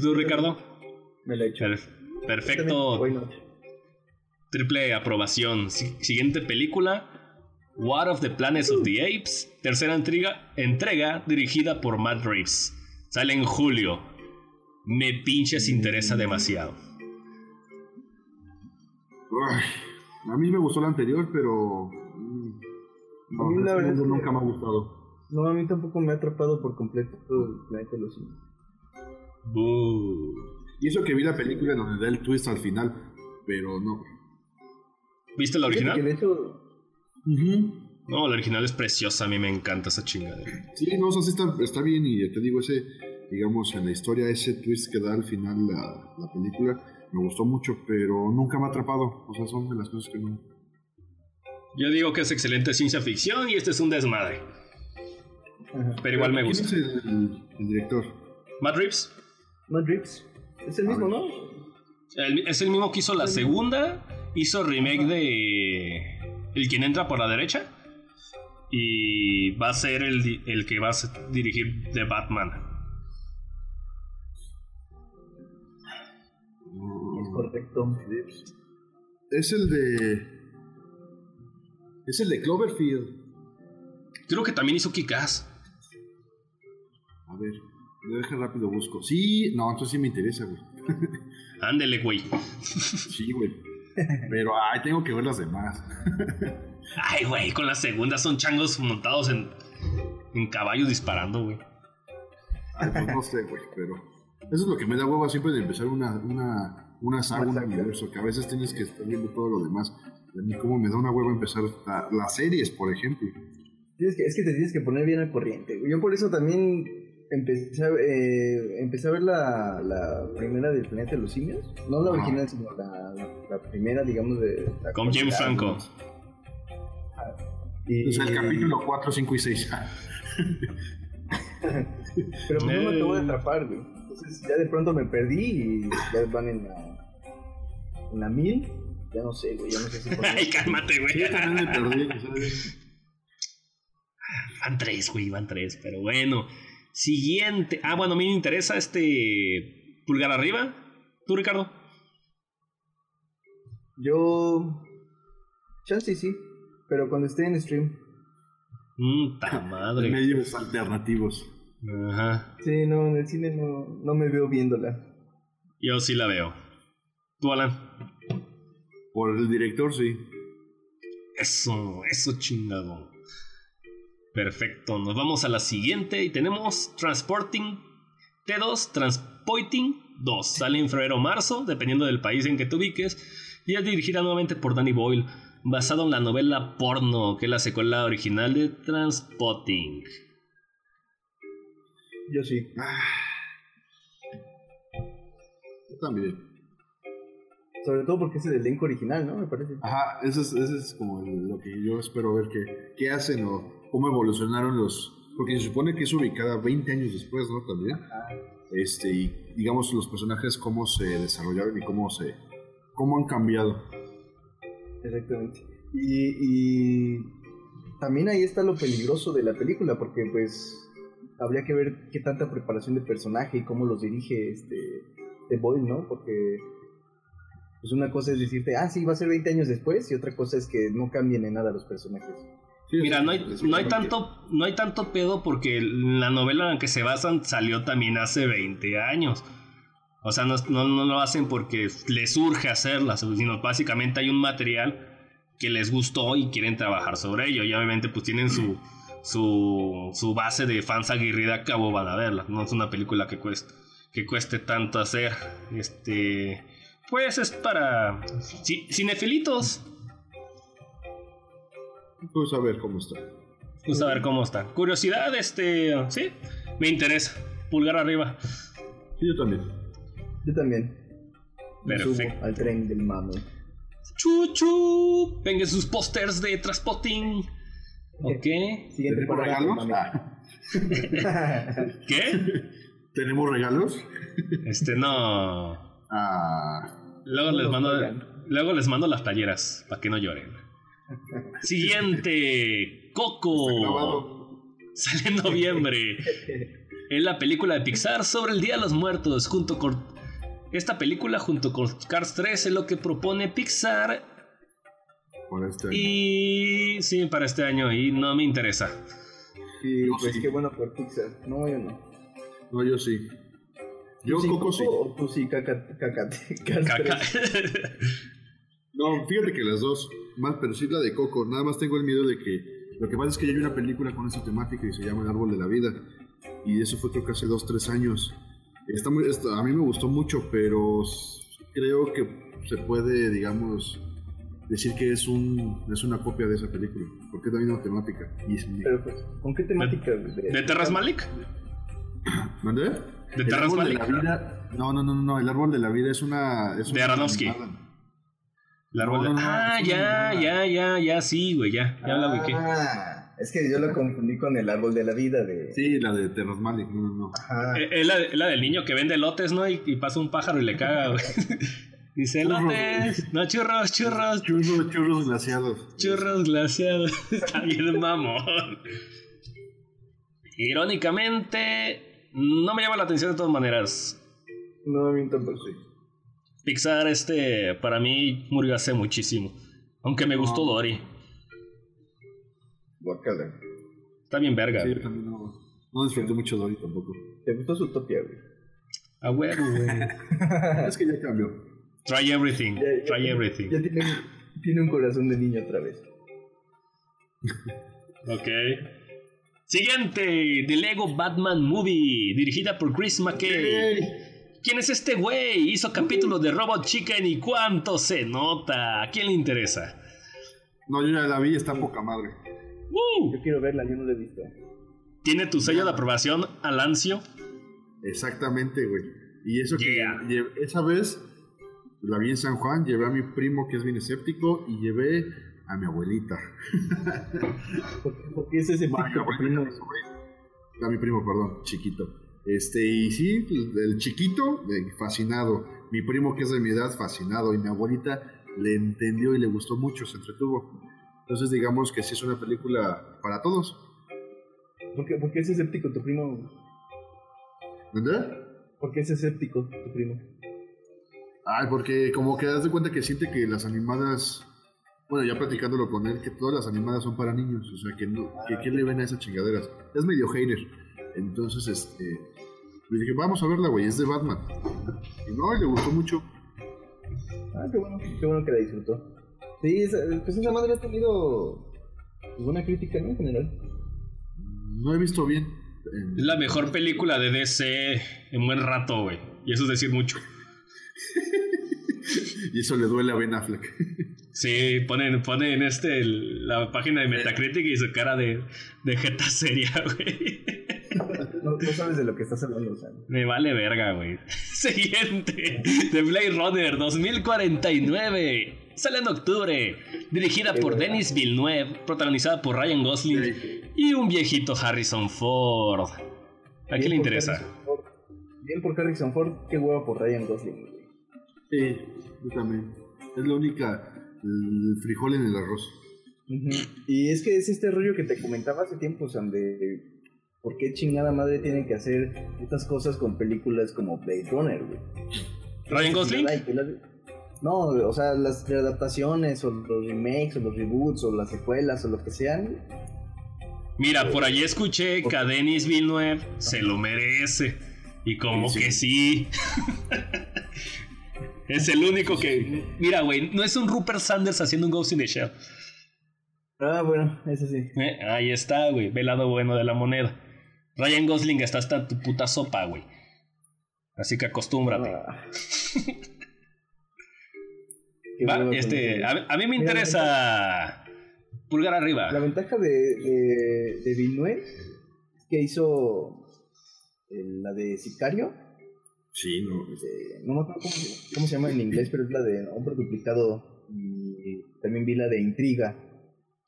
¿Tú, Ricardo? Me la he hecho. perfecto. Triple aprobación. siguiente película. War of the Planets of the Apes. Tercera entrega, entrega dirigida por Matt Reeves. Sale en julio. Me pinches interesa demasiado. a mí me gustó la anterior, pero. Mm, a mí la verdad nunca me ha gustado. No, a mí tampoco me ha atrapado por completo el planeta de los y eso que vi la película donde da el twist al final, pero no. ¿Viste la original? No, la original es preciosa, a mí me encanta esa chingadera. Sí, no, o sea, está, está bien y te digo, ese, digamos, en la historia, ese twist que da al final la, la película, me gustó mucho, pero nunca me ha atrapado. O sea, son de las cosas que no. Yo digo que es excelente ciencia ficción y este es un desmadre. Pero igual me gusta. ¿Quién es el, el director? Matt Reeves. Matt Reeves. Es el mismo, ¿no? es el mismo que hizo la segunda. Hizo remake de El quien entra por la derecha. Y va a ser el, el que va a dirigir The Batman. Es correcto. Es el de. Es el de Cloverfield. Creo que también hizo Kick-Ass. A ver. Lo deja rápido, busco. Sí, no, entonces sí me interesa, güey. Ándele, güey. Sí, güey. Pero, ay, tengo que ver las demás. Ay, güey, con la segunda son changos montados en, en caballos disparando, güey. Pues no sé, güey, pero. Eso es lo que me da hueva siempre de empezar una, una, una saga, un universo, que a veces tienes que estar viendo todo lo demás. A mí, como me da una hueva empezar las series, por ejemplo. Es que, es que te tienes que poner bien al corriente. Yo por eso también empecé a, eh, empecé a ver la, la, primera del planeta de los simios. No la original, sino la, la, primera, digamos, de... Con James Franco. Ah, y, o sea, el capítulo 4, 5 y 6. Pero pues no me acabo de atrapar, güey. Entonces ya de pronto me perdí y ya van en la, en la 1000. Ya no sé, güey. Ya no sé si... Ay, cálmate, güey. Yo también me perdí. Van tres, güey, van tres. Pero bueno. Siguiente. Ah, bueno, a mí me interesa este. Pulgar arriba. ¿Tú, Ricardo? Yo. Chance sí. Pero cuando esté en stream. Mmm, madre. Medios alternativos. Ajá. Sí, no, en el cine no, no me veo viéndola. Yo sí la veo. ¿Tú, Alan? Por el director, sí. Eso, eso chingado. Perfecto, nos vamos a la siguiente y tenemos Transporting T2, Transporting 2. Sale en febrero o marzo, dependiendo del país en que te ubiques, y es dirigida nuevamente por Danny Boyle, basado en la novela Porno, que es la secuela original de Transporting. Yo sí. Yo también. Sobre todo porque es el elenco original, ¿no? Me parece. Ajá, eso es, eso es como lo que yo espero ver que, qué hacen o cómo evolucionaron los... Porque se supone que es ubicada 20 años después, ¿no? También. Este, y digamos los personajes, cómo se desarrollaron y cómo se... cómo han cambiado. Exactamente. Y, y también ahí está lo peligroso de la película, porque pues habría que ver qué tanta preparación de personaje y cómo los dirige este de Boyle, ¿no? Porque pues una cosa es decirte, ah, sí, va a ser 20 años después, y otra cosa es que no cambien en nada los personajes. Mira, no hay, no hay tanto, no hay tanto pedo porque la novela en la que se basan salió también hace 20 años. O sea, no, no, lo hacen porque les urge hacerla, sino básicamente hay un material que les gustó y quieren trabajar sobre ello. Y obviamente pues tienen su, su, su base de fans aguerrida que van a verla. No es una película que cueste, que cueste tanto hacer. Este, pues es para cinefilitos. Pues a ver cómo está. Pues a ver cómo está. Curiosidad, este, sí, me interesa. Pulgar arriba. Sí, yo también. Yo también. Perfecto. al tren del mamo. Chuchu. Venga sus pósters de Transpotting. Ok. Siguiente ¿Tenemos regalos? ¿Qué? ¿Tenemos regalos? Este, no. Ah. Luego les mando, luego les mando las talleras para que no lloren. Siguiente, Coco. Sale en noviembre. Es la película de Pixar sobre el Día de los Muertos. Junto con esta película, junto con Cars 3, es lo que propone Pixar. Para este año. Y sí, para este año. Y no me interesa. Sí, pues qué bueno por Pixar. No, yo no. No, yo sí. Yo Coco, sí. O tú sí, caca, caca, caca. no, fíjate que las dos. Más, pero sí la de Coco. Nada más tengo el miedo de que. Lo que pasa es que ya hay una película con esa temática y se llama El Árbol de la Vida. Y eso fue creo que hace dos, tres años. Está muy, a mí me gustó mucho, pero creo que se puede, digamos, decir que es un es una copia de esa película, porque es la misma temática. pero, pues, ¿Con qué temática? ¿De, de Terras Malik? ¿Mandé? ¿De Terras Malik? no, no, no, no, el árbol de la vida es una... Es de Aronofsky. El árbol de... ah, ya, ya, ya, ya, sí, güey, ya, ya la ubiqué. Ah, es que yo lo confundí con el árbol de la vida de... Sí, la de Terras Malik, no, no, no. Eh, es la, la, del niño que vende lotes, ¿no? Y, y pasa un pájaro y le caga, güey. Dice lotes, no churros, churros. Churros, churros glaciados. Churros glaciados. Está bien mamón. Irónicamente, no me llama la atención de todas maneras. No, a mí tampoco sí. Pixar, este, para mí murió hace muchísimo. Aunque me gustó Dory. Guacala. Está bien verga. Sí, yo también no, no disfruté mucho Dory tampoco. ¿Te gustó su topia, güey? A huevo, güey. es que ya cambió. Try everything. Try everything. Ya tiene, tiene un corazón de niño otra vez. ok. Siguiente, The Lego Batman Movie, dirigida por Chris McKay. ¿Quién es este güey? Hizo capítulos de Robot Chicken y cuánto se nota. ¿A quién le interesa? No, yo ya la vi, está poca madre. Yo quiero verla, yo no la he visto. ¿Tiene tu sello de aprobación, Alancio? Exactamente, güey. Y eso que esa vez la vi en San Juan, llevé a mi primo que es bien escéptico y llevé a mi abuelita. ¿Por qué es ese primo? A mi primo, perdón, chiquito. Este, y sí, el chiquito, fascinado. Mi primo, que es de mi edad, fascinado. Y mi abuelita le entendió y le gustó mucho, se entretuvo. Entonces, digamos que sí es una película para todos. ¿Por qué, por qué es escéptico tu primo? ¿Verdad? ¿Por qué es escéptico tu primo? Ay, porque como que das de cuenta que siente que las animadas, bueno, ya platicándolo con él, que todas las animadas son para niños, o sea, que no, que ¿qué le ven a esas chingaderas? Es medio hater. Entonces, este, le dije, vamos a verla, güey, es de Batman. Y no, le gustó mucho. Ah, qué bueno, qué bueno que la disfrutó. Sí, pues esa madre ha tenido buena crítica, ¿no? En general. No he visto bien. Es la mejor película de DC en buen rato, güey. Y eso es decir mucho. y eso le duele a Ben Affleck. Sí, ponen, ponen este, la página de Metacritic y su cara de, de jeta seria, güey. No, sabes de lo que estás hablando, o sea. Me vale verga, güey. Siguiente. The Blade Runner 2049. Sale en octubre. Dirigida por Denis Villeneuve. Protagonizada por Ryan Gosling. Y un viejito Harrison Ford. ¿A quién le interesa? Bien por Harrison Ford. Qué huevo por Ryan Gosling. Sí, yo también. Es la única. el frijol en el arroz. Y es que es este rollo que te comentaba hace tiempo, Sam, de por qué chingada madre tienen que hacer estas cosas con películas como Blade Runner, güey. ¿Ryan Gosling? No, o sea, las adaptaciones o los remakes o los reboots o las secuelas o lo que sean. Mira, por allí escuché que a Denis Villeneuve se lo merece. Y como que sí. es el único que. Mira, güey, no es un Rupert Sanders haciendo un Ghost in the Shell. Ah, bueno, eso sí. Eh, ahí está, güey. Ve el lado bueno de la moneda. Ryan Gosling está hasta tu puta sopa, güey. Así que acostúmbrate. Ah. este, a, mí me interesa. Pulgar arriba. La ventaja de, de, de Villeneuve es que hizo la de Sicario. Sí, no. no me acuerdo cómo, se llama en inglés, pero es la de Hombre Duplicado. Y también vi la de Intriga.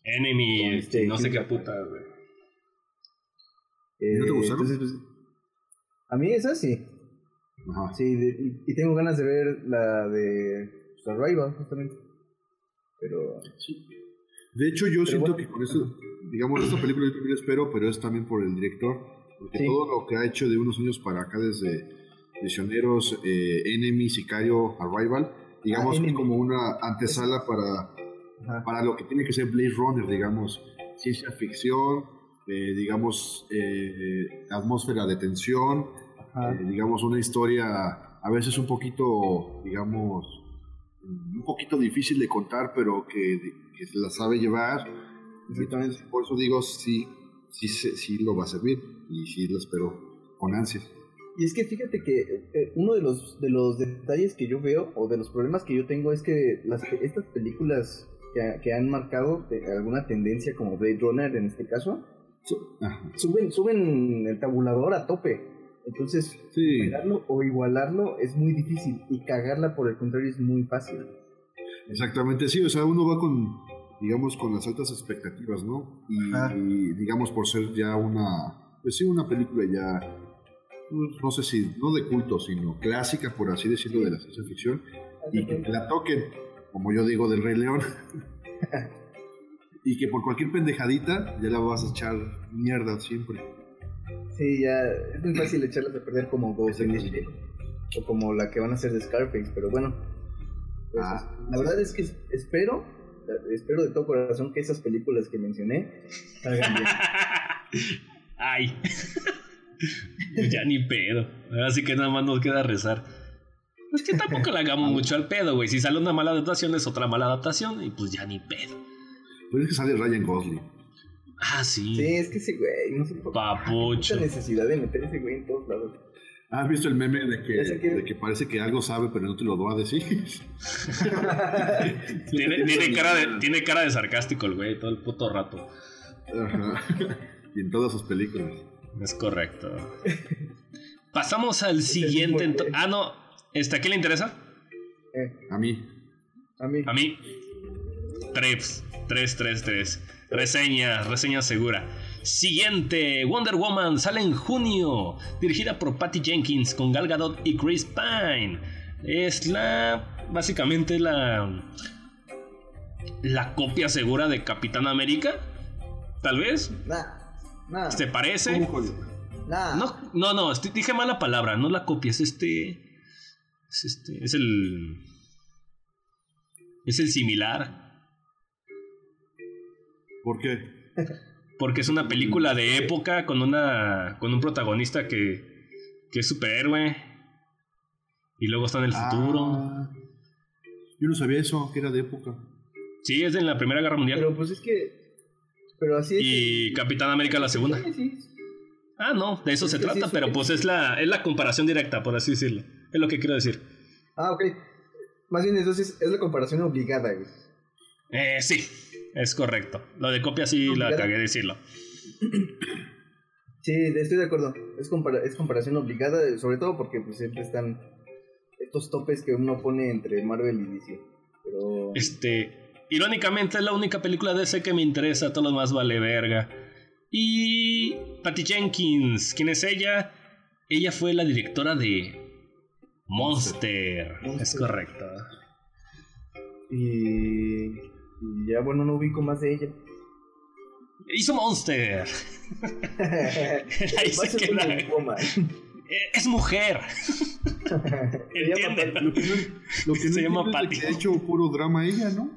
Enemy, este, no sé qué puta, güey. Eh, ¿No te gustaron? Entonces, pues, a mí esa sí. Ajá. Sí, y, tengo ganas de ver la de Survival, justamente. Pero. Sí. De hecho, yo siento que con eso, digamos, esta película yo espero, pero es también por el director, porque todo lo que ha hecho de unos años para acá, desde Prisioneros, eh, Enemy, Sicario, Arrival, digamos, ah, es como una antesala para para lo que tiene que ser Blade Runner, digamos, ciencia ficción, eh, digamos, eh, atmósfera de tensión, eh, digamos, una historia a veces un poquito, digamos, un poquito difícil de contar, pero que, se la sabe llevar. por eso digo, sí, sí, sí, lo va a servir y sí lo espero con ansias. Y es que fíjate que uno de los, de los detalles que yo veo, o de los problemas que yo tengo, es que las, estas películas que, han marcado alguna tendencia como Blade Runner en este caso, suben, suben el tabulador a tope. Entonces, sí. o igualarlo es muy difícil y cagarla por el contrario es muy fácil. Exactamente, sí, o sea, uno va con, digamos, con las altas expectativas, ¿no? Y, digamos, por ser ya una, pues sí, una película ya, pues, no sé si, no de culto, sino clásica, por así decirlo, de la ciencia ficción, y que la toquen como yo digo del Rey León, y que por cualquier pendejadita ya la vas a echar mierda siempre. Sí, ya es muy fácil echarlas a perder como Ghost in o como la que van a hacer de Scarface, pero bueno. Pues, ah, la verdad es que espero, espero de todo corazón que esas películas que mencioné salgan bien. Ay, ya ni pedo. Así que nada más nos queda rezar. Es que tampoco le hagamos mucho al pedo, güey. Si sale una mala adaptación es otra mala adaptación y pues ya ni pedo. Pero que sale Ryan Gosling. Ah, sí. Sí, es que ese güey, no sé por qué. necesidad de meter ese güey en todos lados. ¿Has visto el meme de que, parece que algo sabe, pero no te lo va a decir? tiene, cara de, tiene cara de sarcástico el güey todo el puto rato. Y en todas sus películas. Es correcto. Pasamos al siguiente. Ah, no. ¿Este a quién le interesa? Eh. A mí. A mí. A mí. Treps. 333. Reseña, reseña segura. Siguiente, Wonder Woman sale en junio, dirigida por Patty Jenkins con Gal Gadot y Chris Pine. Es la básicamente la la copia segura de Capitán América, tal vez. Nada. Nah. ¿Te parece? No, no, no, dije mala palabra, no la copia, es este es este es el es el similar. ¿Por qué? Porque es una película de época con una. con un protagonista que. que es superhéroe. Y luego está en el futuro. Ah. yo no sabía eso, que era de época. Sí, es de la Primera Guerra Mundial. Pero pues es que. Pero así es. Y Capitán América la segunda. Ah, no, de eso se trata, pero pues es la, es la comparación directa, por así decirlo. Es lo que quiero decir. Ah, ok. Más bien entonces es la comparación obligada, güey. Eh, sí, es correcto. Lo de copia sí la cagué decirlo. Sí, estoy de acuerdo. Es, es comparación obligada, sobre todo porque pues, siempre están estos topes que uno pone entre Marvel y DC. Pero... Este, irónicamente es la única película de DC que me interesa, todo lo más vale verga. Y Patty Jenkins, ¿quién es ella? Ella fue la directora de Monster. Es correcto. Y, y ya, bueno, no ubico más de ella. Hizo Monster. A Woman. Eh, Es mujer. Entiende. Lo que no, lo que Se no llama Patty. ha hecho puro drama ella, ¿no?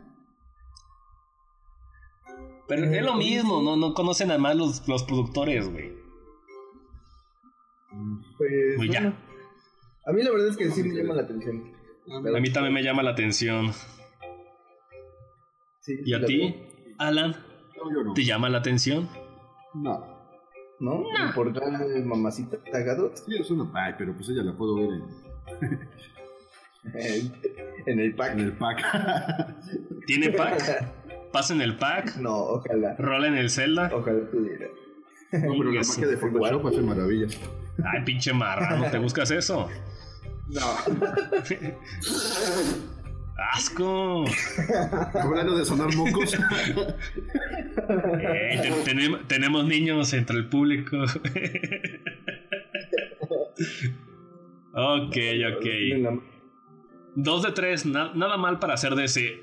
Pero es lo mismo, no, no conocen además los, los productores, güey. Pues, Pues ya. A mí la verdad es que sí me llama la atención. A mí también me llama la atención. Sí, ¿Y a ti. Alan? No, yo no. ¿Te llama la atención? No. ¿No? Por dar mamacita tagado Sí, es una. Ay, pero pues ella la puedo ver en, en el pack. en el pack. ¿Tiene pack? ¿Pasen el pack? No, ojalá. ¿Rola en el Zelda? Ojalá tuviera. No, pero la magia de Photoshop hace maravillas. Ay, pinche marrano, ¿te buscas eso? No. ¡Asco! Hablando de sonar mocos. Eh, te- tenem- tenemos niños entre el público. ok, ok. Dos de tres, na- nada mal para hacer de ese.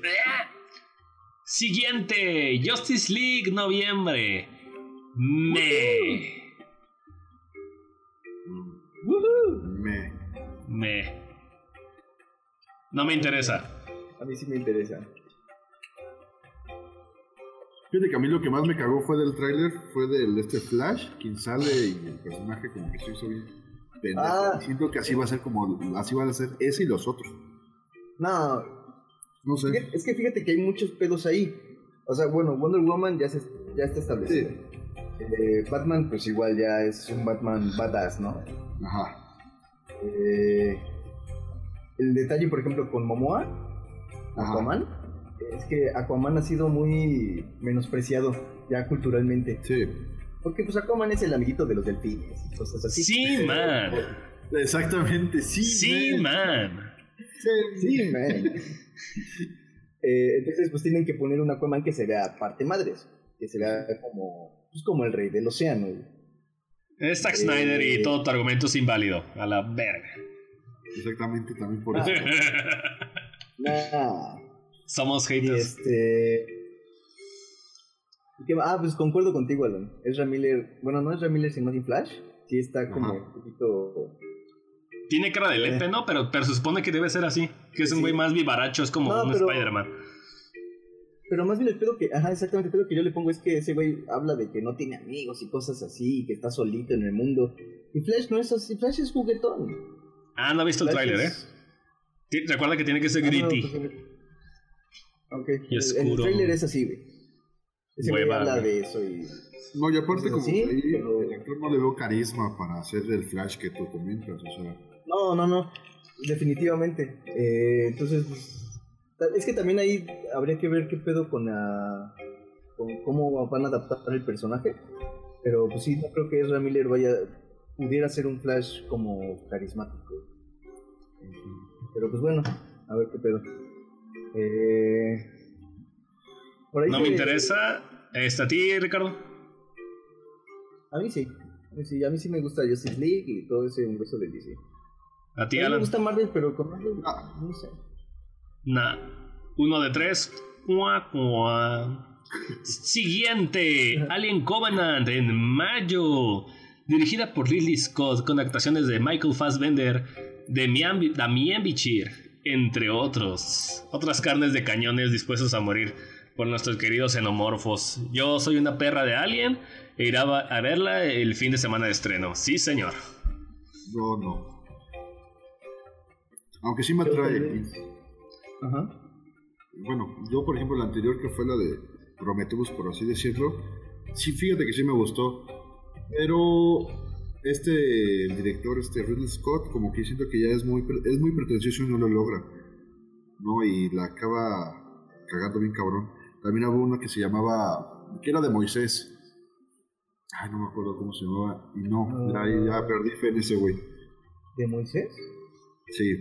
Siguiente, Justice League noviembre. Me. Me. Me. No me interesa. A mí sí me interesa. Fíjate que a mí lo que más me cagó fue del tráiler, fue del este Flash, quien sale y el personaje como que se hizo bien pendejo. Ah. Siento que así va a ser como, así van a ser ese y los otros. No, No sé. fíjate- es que fíjate que hay muchos pedos ahí. O sea, bueno, Wonder Woman ya, se, ya está establecido. Eh, Batman, pues igual ya es un Batman badass, ¿no? Ajá. Eh, el detalle, por ejemplo, con Momoa. Aquaman, es que Aquaman ha sido muy menospreciado ya culturalmente. Sí. Porque pues Aquaman es el amiguito de los delfines y cosas así. Sí, man. Exactamente, sí. Sí, man. man. Sí, man. Eh, entonces, pues tienen que poner un Aquaman que se vea parte madres, que se vea como, pues, como el rey del océano. Es Zack Snyder y todo tu argumento es inválido. A la verga. Exactamente, también por eso. Nah. Somos haters. este. Ah, pues concuerdo contigo, Alan. Ezra Miller. Bueno, no Ezra Miller, sino más Flash. Sí, está como Ajá. un poquito. Tiene cara de lente, ¿no? Pero, pero se supone que debe ser así. Que es un Sí. güey más vivaracho, es como No, un pero- Spider-Man. Pero más bien el pedo que. Ajá, exactamente. El pedo que yo le pongo es que ese güey habla de que no tiene amigos y cosas así, y que está solito en el mundo. Y Flash no es así. Flash es juguetón. Ah, no ha visto el tráiler, ¿eh? Es- Recuerda que tiene que ser Ah, no, gritty. pues, el- Ok. Y el- oscuro. El trailer es así, güey. Hueva, habla de eso y. No, y aparte, como Sí, ahí, pero- el actor no le veo carisma para hacer el Flash que tú comentas. O sea, No, no, no. Definitivamente. Eh, entonces, pues, es que también ahí habría que ver qué pedo con la. con cómo van a adaptar el personaje. Pero pues sí, no creo que Ezra Miller vaya. pudiera ser un Flash como carismático. Pero pues bueno, a ver qué pedo. Eh, por ahí No me interesa. Este, ¿A ti, Ricardo? A mí sí. A mí sí, a mí sí me gusta Justice League y todo ese universo de DC. ¿A ti, A mí me Alan? gusta Marvel, pero con Marvel, Ah. no sé. Nah. Uno de tres. Cuá, cuá. Siguiente. Alien Covenant en mayo. Dirigida por Ridley Scott con actuaciones de Michael Fassbender, Damien Bichir, entre otros. Otras carnes de cañones dispuestos a morir por nuestros queridos xenomorfos. Yo soy una perra de Alien e iré a verla el fin de semana de estreno. Sí, señor. no, no. Aunque sí me atrae. Ajá. Bueno, yo, por ejemplo, la anterior que fue la de Prometheus, por así decirlo, sí, fíjate que sí me gustó. Pero este el director, este Ridley Scott, como que siento que ya es muy, pre- es muy pretencioso y no lo logra. ¿No? Y la acaba cagando bien cabrón. También hubo una que se llamaba, que era de Moisés. Ay, no me acuerdo cómo se llamaba. Y no, ya, ya perdí fe en ese güey. ¿De Moisés? Sí.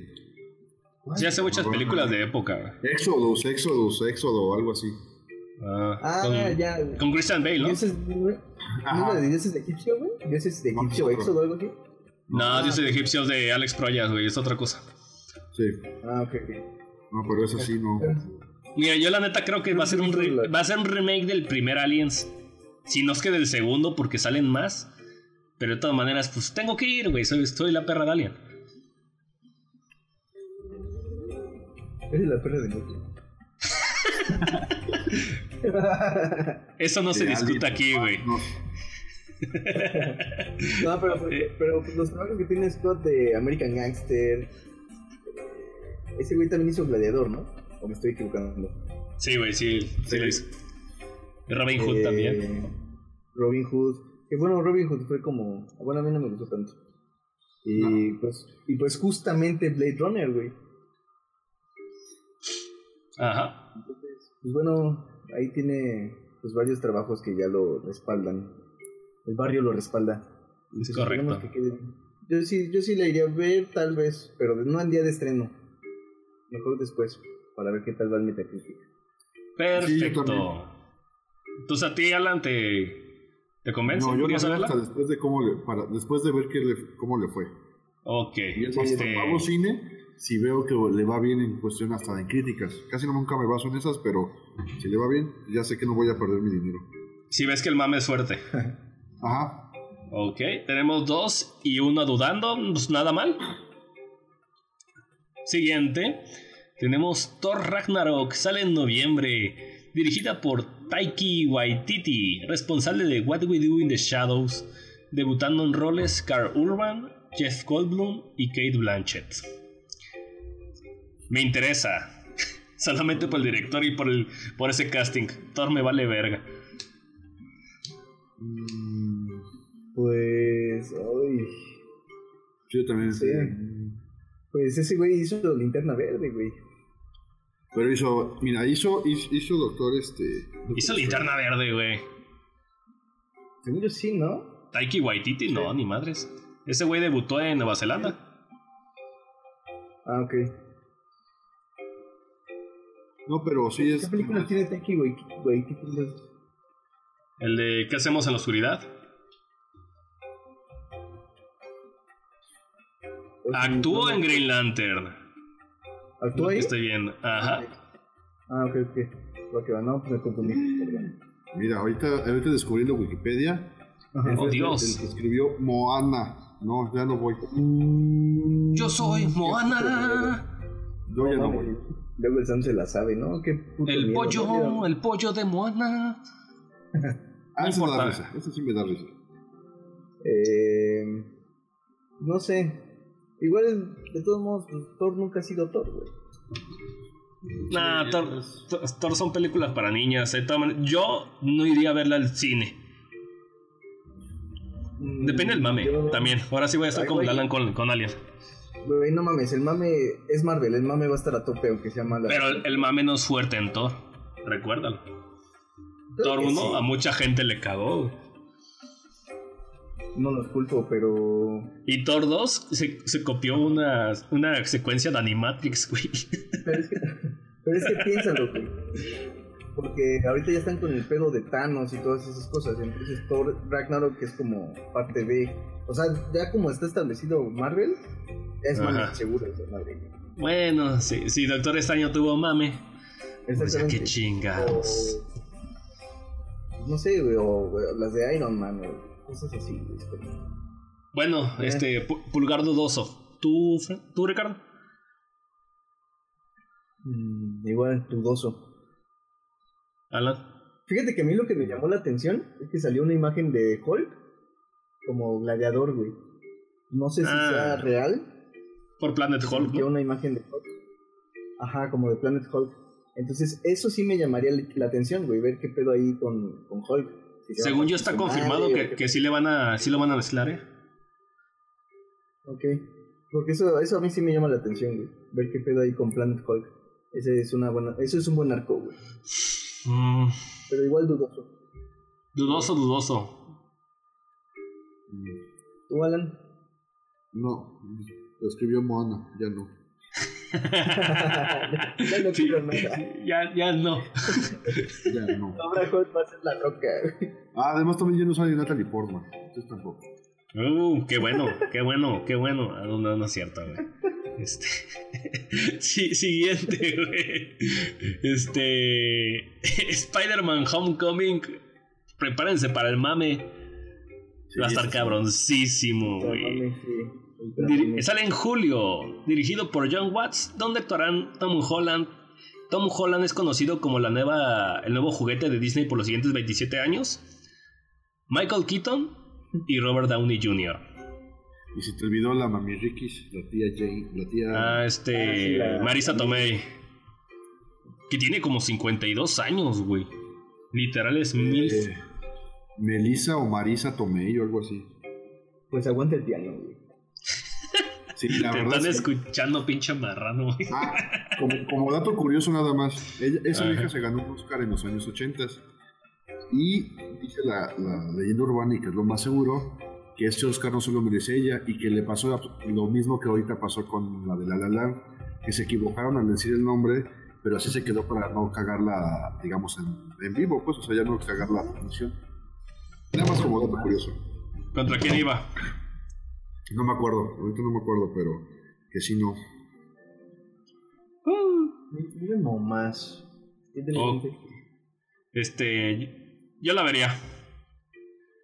Sí, hace muchas películas de época. Exodus, Exodus, Éxodo, algo así. Ah, Ah, con, ya. con Christian Bale, ¿no? ¿Dioses? ¿No de dioses de egipcio, güey? ¿Dioses de egipcio, no, éxodo o algo así? No, dice de egipcios de Alex Proyas, güey, es otra cosa. Sí. Ah, ok, ok. No, pero esa sí no. Mira, yo la neta creo que va a ser un, re- va a ser un remake del primer Aliens. Si no es que del segundo, porque salen más. Pero de todas maneras, pues tengo que ir, güey. Soy, soy la perra de Alien. Eres la perra de Nokia. Eso no se discute aquí, güey. No, No, pero, pero los trabajos que tiene Scott de American Gangster. Ese güey también hizo Gladiador, ¿no? O me estoy equivocando. Sí, güey, sí, sí lo hizo. Robin Hood Eh, también. Robin Hood. Que bueno, Robin Hood fue como. Bueno, a mí no me gustó tanto. Y pues, y pues justamente Blade Runner, güey. Ajá. Pues bueno, ahí tiene pues varios trabajos que ya lo respaldan. El barrio lo respalda. Y Es pues, correcto. esperemos que quede. Yo sí, yo sí la iría a ver tal vez, pero no al día de estreno. Mejor después, para ver qué tal va el Metacritic. Sí, yo Perfecto. también. Entonces a ti, Alan, ¿te, te convence? no, yo la ¿Quieres veo verla? hasta después de cómo le, para, después de ver que le- cómo le fue. Ok. Y Este, cine, si veo que le va bien en cuestión hasta en críticas. Casi no nunca me baso en esas, pero si le va bien, ya sé que no voy a perder mi dinero. si ves que el mame es fuerte. Ajá. Ok, tenemos dos y uno dudando, pues nada mal. Siguiente, tenemos Thor Ragnarok, sale en noviembre, dirigida por Taiki Waititi, responsable de What We Do in the Shadows, debutando en roles Carl Urban, Jeff Goldblum y Kate Blanchett. Me interesa, solamente por el director y por, el, por ese casting. Thor me vale verga. Mm, Pues, ay, yo también. Sí. pues ese güey hizo linterna verde, güey. Pero hizo, mira, hizo, hizo, hizo doctor este. Hizo linterna verde, güey. Según yo sí, ¿no? Taiki Waititi, no, ni madres. Ese güey debutó en Nueva Zelanda. Ah, ok. No, pero sí es. ¿Qué película tiene Taiki, güey? Güey, ¿qué película? El de ¿Qué hacemos en la oscuridad? Actuó en Green Lantern. ¿Actuó Lo que ahí? estoy viendo. Ajá. Ah, ok, ok. Va que va, no, pues me confundí. Mira, ahorita, ahorita descubriendo Wikipedia. Ajá. Oh, el- Dios. El que escribió Moana. No, ya no voy. Yo soy Moana. Yo ya no voy. Luego el Sam se la sabe, ¿no? Qué puto El miedo, pollo, ¿no? el pollo de Moana. Ah, No ese me da risa. Ese sí me da risa. Eh, no sé. Igual, de todos modos, pues, Thor nunca ha sido Thor, güey. Nah, Sí, Thor, es- Thor- son películas para niñas. de todas maneras. Yo no iría a verla al cine. Mm, Depende del mame yo- también. Ahora sí voy a estar Ay, con. Alan con, con Alien. Güey, no mames, el mame es Marvel, el mame va a estar a tope aunque sea mala. Pero el, el mame no es fuerte en Thor. Recuérdalo. Thor que 1 sí. a mucha gente le cagó. No los culpo, pero. Y Thor 2 se, se copió una, una secuencia de Animatrix, güey. Pero es que, pero es que piénsalo, güey. Porque ahorita ya están con el pedo de Thanos y todas esas cosas. Entonces Thor Ragnarok es como parte de. O sea, ya como está establecido Marvel, es Ajá. más seguro de Marvel. Bueno, si, si Doctor Extraño tuvo mame, pues ya qué chingados. O- No sé, güey, o, o las de Iron Man, o cosas así, güey. Bueno, Eh. este, pu- pulgar dudoso. ¿Tú, ¿Tú, Ricardo? Mm, igual, dudoso. Alan. Fíjate que a mí lo que me llamó la atención es que salió una imagen de Hulk como gladiador, güey. No sé si Ah. sea real. Por Planet Hulk, ¿no? una imagen de Hulk. Ajá, como de Planet Hulk. Entonces, eso sí me llamaría la atención, güey, ver qué pedo ahí con, con Hulk. Si Según yo está confirmado que, que sí le van a, sí lo van a mezclar, ¿eh? Ok. Porque eso, eso a mí sí me llama la atención, güey. Ver qué pedo ahí con Planet Hulk. Ese es una buena, eso es un buen arco, güey. Mm, Pero igual dudoso. dudoso, dudoso. ¿Tú, Alan? No, lo escribió Moana, ya no. ya no Sí, nada. ya, ya no. Ya no. Ahora Hulk va a ser la roca. Ah, además también ya no sale Natalie Portman. Entonces tampoco. Uh, qué bueno, qué bueno, qué bueno. Ah, No, no, no es cierto, güey. Este. sí, siguiente, güey. Este. Spider-Man Homecoming. Prepárense para el mame. Va a estar cabroncísimo, güey. Sale en julio, dirigido por John Watts, donde actuarán Tom Holland. Tom Holland es conocido como la nueva, el nuevo juguete de Disney por los siguientes 27 años. Michael Keaton y Robert Downey Jr. Y se te olvidó la mami Ricky, la tía Jane, la tía... Ah, este... Marisa Tomei. Que tiene como 52 años, güey. Literal es mil... Eh, Melissa o Marisa Tomei o algo así. Pues aguanta el piano, güey. Sí, la Te están escuchando pinche marrano, güey. Ah, como, dato curioso nada más, esa vieja se ganó un Oscar en los años 80 y dice la, la leyenda urbana y que es lo más seguro que este Oscar no se lo merece ella y que le pasó lo mismo que ahorita pasó con la de La La Land, que se equivocaron al decir el nombre, pero así se quedó para no cagarla, digamos, en, vivo, pues, o sea, ya no cagar la transmisión. Nada más como dato curioso. ¿Contra quién iba? No me acuerdo, ahorita no me acuerdo, pero que sí no. Uh, más. Oh. Este, yo la vería.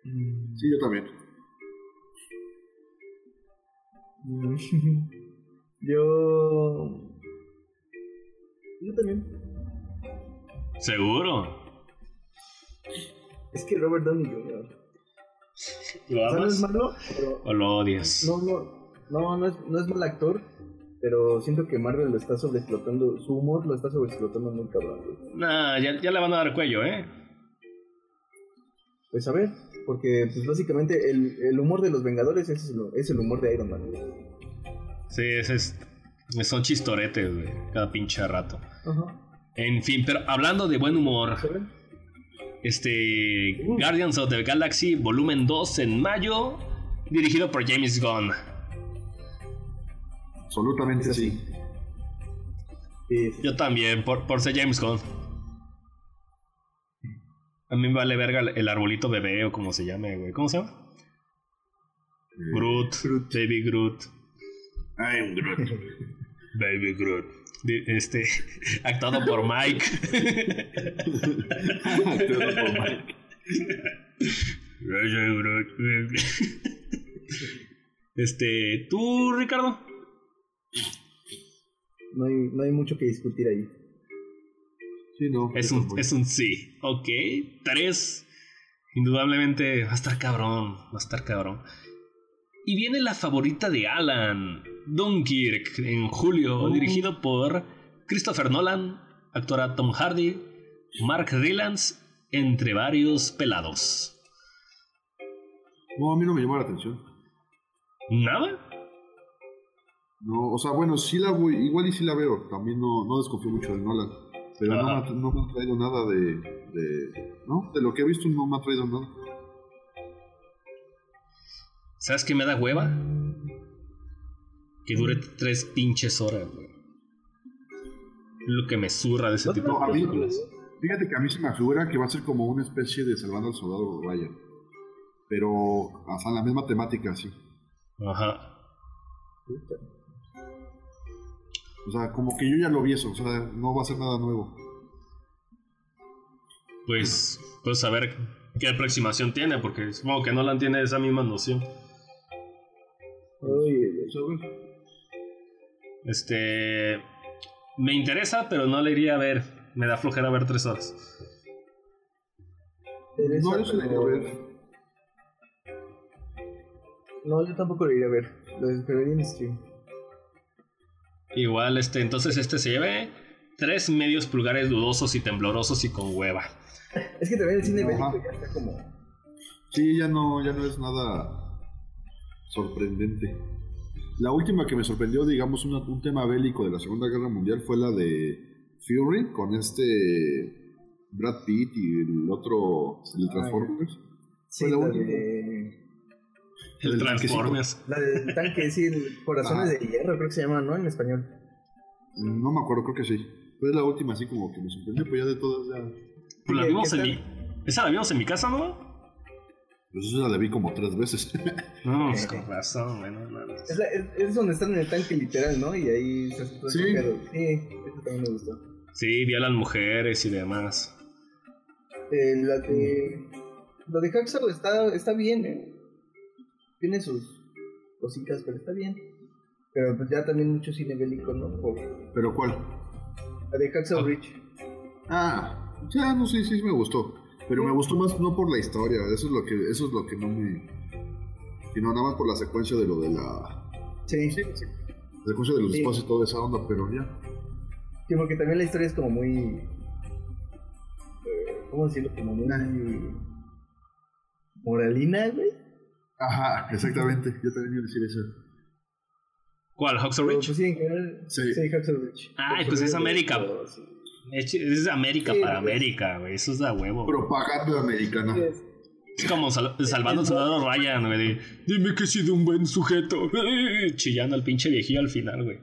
Sí, yo también. Yo. Yo también. ¿Seguro? Es que Robert Downey Jr. ¿Lo amas? no es malo, ¿O lo odias? No, no. No, no es, no es mal actor, pero siento que Marvel lo está sobreexplotando. Su humor lo está sobreexplotando muy cabrón. Nah, ya, ya le van a dar cuello, ¿eh? Pues a ver, porque pues básicamente el, el humor de los Vengadores es, es el humor de Iron Man. Sí, ese es, son chistoretes, güey, cada pinche rato. En fin, pero hablando de buen humor, este uh. Guardians of the Galaxy Volumen 2 en mayo, dirigido por James Gunn. Absolutamente sí. Yo también, por, por ser James Gunn. A mí me vale verga el arbolito bebé o como se llame, güey. ¿Cómo se llama? Eh, Groot, Groot, Baby Groot. I'm Groot. Baby Groot. Este, actuado por Mike. actuado por Mike. Este, ¿tú, Ricardo? No hay, no hay mucho que discutir ahí. Sí, no. Es un, es un sí. Ok. Tres. Indudablemente va a estar cabrón. Va a estar cabrón. Y viene la favorita de Alan, Dunkirk, en julio, oh. dirigido por Christopher Nolan, actora Tom Hardy, Mark Rylance, entre varios pelados. No, a mí no me llamó la atención. ¿Nada? No, o sea, bueno, sí la voy, igual y sí la veo, también no, no desconfío mucho de Nolan, pero no, no, me ha traído nada de, de, ¿no? De lo que he visto no me ha traído nada. ¿Sabes qué me da hueva? Que dure tres pinches horas, güey. Lo que me zurra de ese tipo de películas. fíjate que a mí se me figura que va a ser como una especie de Salvando al Soldado Ryan. Pero hasta la misma temática, sí. Ajá. O sea, como que yo ya lo vi eso, o sea, no va a ser nada nuevo. Pues, pues a ver qué aproximación tiene, porque supongo que Nolan tiene esa misma noción. Este. Me interesa, pero no le iría a ver. Me da flojera ver tres horas. No, yo le iría a ver. No, yo tampoco le iría a ver. Lo esperaría en stream. Igual, este, entonces este se lleve tres medios pulgares dudosos y temblorosos y con hueva. Es que también el cine bélico ya está como. Sí, ya no, ya no es nada sorprendente. La última que me sorprendió, digamos, un tema bélico de la Segunda Guerra Mundial fue la de Fury con este Brad Pitt y el otro, el Transformers. Sí, fue la, última. El Transformers. La del tanque, sí, Corazones de Hierro, creo que se llama, ¿no? En español. No me acuerdo, creo que sí. Fue la última, así como que me sorprendió, pues ya de todas ya. Pues la vimos en mi. Esa la vimos en mi casa, ¿no? Pues eso la vi como tres veces. No, pues con razón, bueno, no, no. Es, la- es, es donde están en el tanque literal, ¿no? Y ahí se hace todo Sí. Sí, eso también me gustó. Sí, violan mujeres y demás. Eh, la de. La de Hacksaw está, está bien, ¿eh? Tiene sus cositas, pero está bien. Pero pues ya también mucho cine bélico, ¿no? Por, ¿Pero cuál? la de Hacksaw Oh. Ridge. Ah, ya no sé, sí me gustó. Pero me gustó más no por la historia, eso es lo que, eso es lo que no me. Sino nada más por la secuencia de lo de la. Sí, Sí, sí. La secuencia de los Sí. espacios y toda esa onda, pero ya. Sí, porque también la historia es como muy. eh, ¿Cómo decirlo? Como muy. Moralina, güey. Ajá, exactamente. Yo también iba a decir eso. ¿Cuál? ¿Hacksaw Pero, Ridge? Pues sí, en general. Sí. Sí, Hacksaw Ridge. Ay, pues es América. Sí. Es es América Sí, para pues. América, güey. Eso es de huevo. Propaganda americana. Sí, es- Es como sal- salvando al soldado Ryan, güey. de, Dime que he sido un buen sujeto. Chillando al pinche viejillo al final, güey.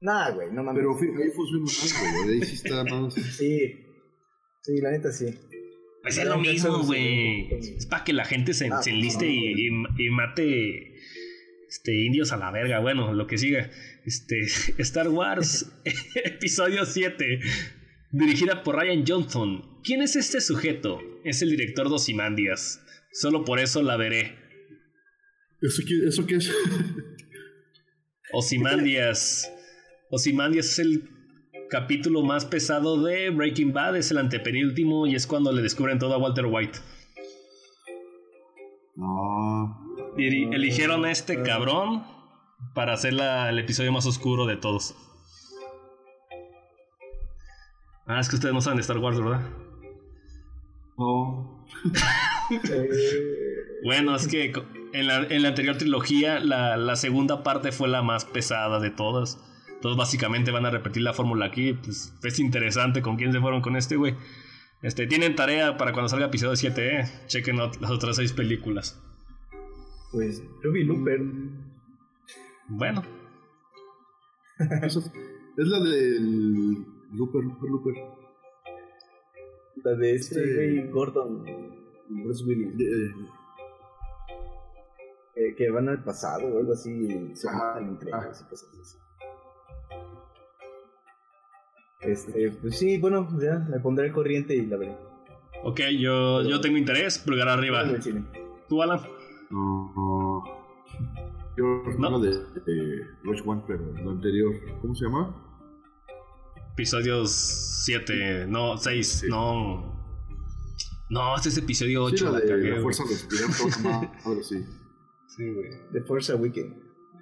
Nah, güey, no mames. Pero ahí funciona más, güey. Ahí sí está más. Sí. Sí, la neta sí. Pues es lo mismo, güey. sí. Es para que la gente se, Ah, se enliste no, y, y- y mate este, indios a la verga. Bueno, lo que siga. Este, Star Wars, episodio 7, dirigida por Ryan Johnson. ¿Quién es este sujeto? Es el director de Ozymandias. Solo por eso la veré. ¿Eso qué, eso qué es? Ozymandias. Ozymandias es el capítulo más pesado de Breaking Bad. Es el antepenúltimo y es cuando le descubren todo a Walter White. No. Y eligieron a este cabrón para hacer la- el episodio más oscuro de todos. Ah, es que ustedes no saben de Star Wars, ¿verdad? No. Bueno, es que en la, en la anterior trilogía la, la segunda parte fue la más pesada de todas. Entonces básicamente van a repetir la fórmula aquí. Pues es interesante con quién se fueron con este güey. Este, tienen tarea para cuando salga episodio 7, eh. Chequen las otras seis películas. pues yo vi Looper. Bueno, Eso es, es la del. Looper, Looper, Looper. La de este Sí. güey Gordon Bruce Willis. Eh, eh, que van al pasado o algo así. Se Ah, matan entre ah. ellos y cosas así. Este, pues sí, bueno, ya me pondré al corriente y la veré. ok, yo, yo tengo interés. Pulgar arriba. ¿Tú, Alan? no, no. Yo No. de, de Rogue One, pero lo anterior. ¿Cómo se llama? Episodios 7, no, 6, Sí. no. No, este es episodio 8. Sí, la la de la güey. fuerza de ahora sí. Sí, güey. The Force Awakens.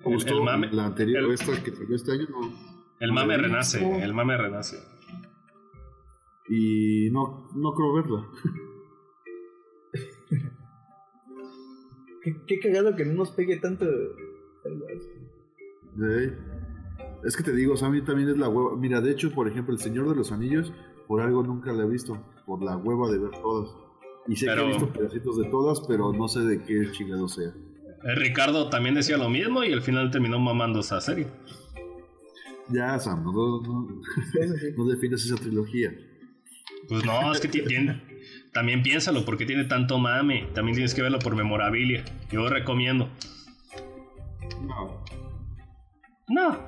Me El, el mame, la anterior, el- esta que salió este año, no. El mame el- renace, el mame renace. Y no, no creo verla. Qué, qué cagado que no nos pegue tanto. Es que te digo, o sea, a mí también es la hueva. Mira, de hecho, por ejemplo, El Señor de los Anillos, por algo nunca la he visto. Por la hueva de ver todas. Y sé Pero- que he visto pedacitos de todas, pero no sé de qué chingado sea. Eh, Ricardo también decía lo mismo y al final terminó mamando esa serie. Ya, Sam, no, no, no, no defines esa trilogía. Pues no, es que ti- tiene, también piénsalo, porque tiene tanto mame. También tienes que verlo por memorabilia. Yo recomiendo. No. No. No,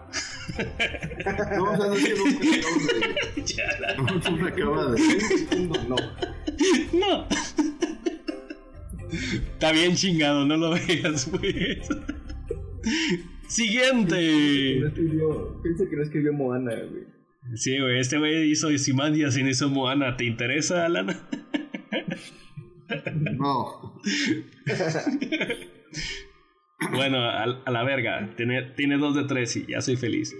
o sea, no es que me no me acaba de. No. No. Está bien chingado, no lo veas, pues. Siguiente. No escribió, piensa que no escribió Moana, güey. Sí, güey, este güey hizo Simandias y no hizo Moana. ¿Te interesa, Alan? No. Bueno, a, a la verga. Tiene, tiene dos de tres y ya soy feliz.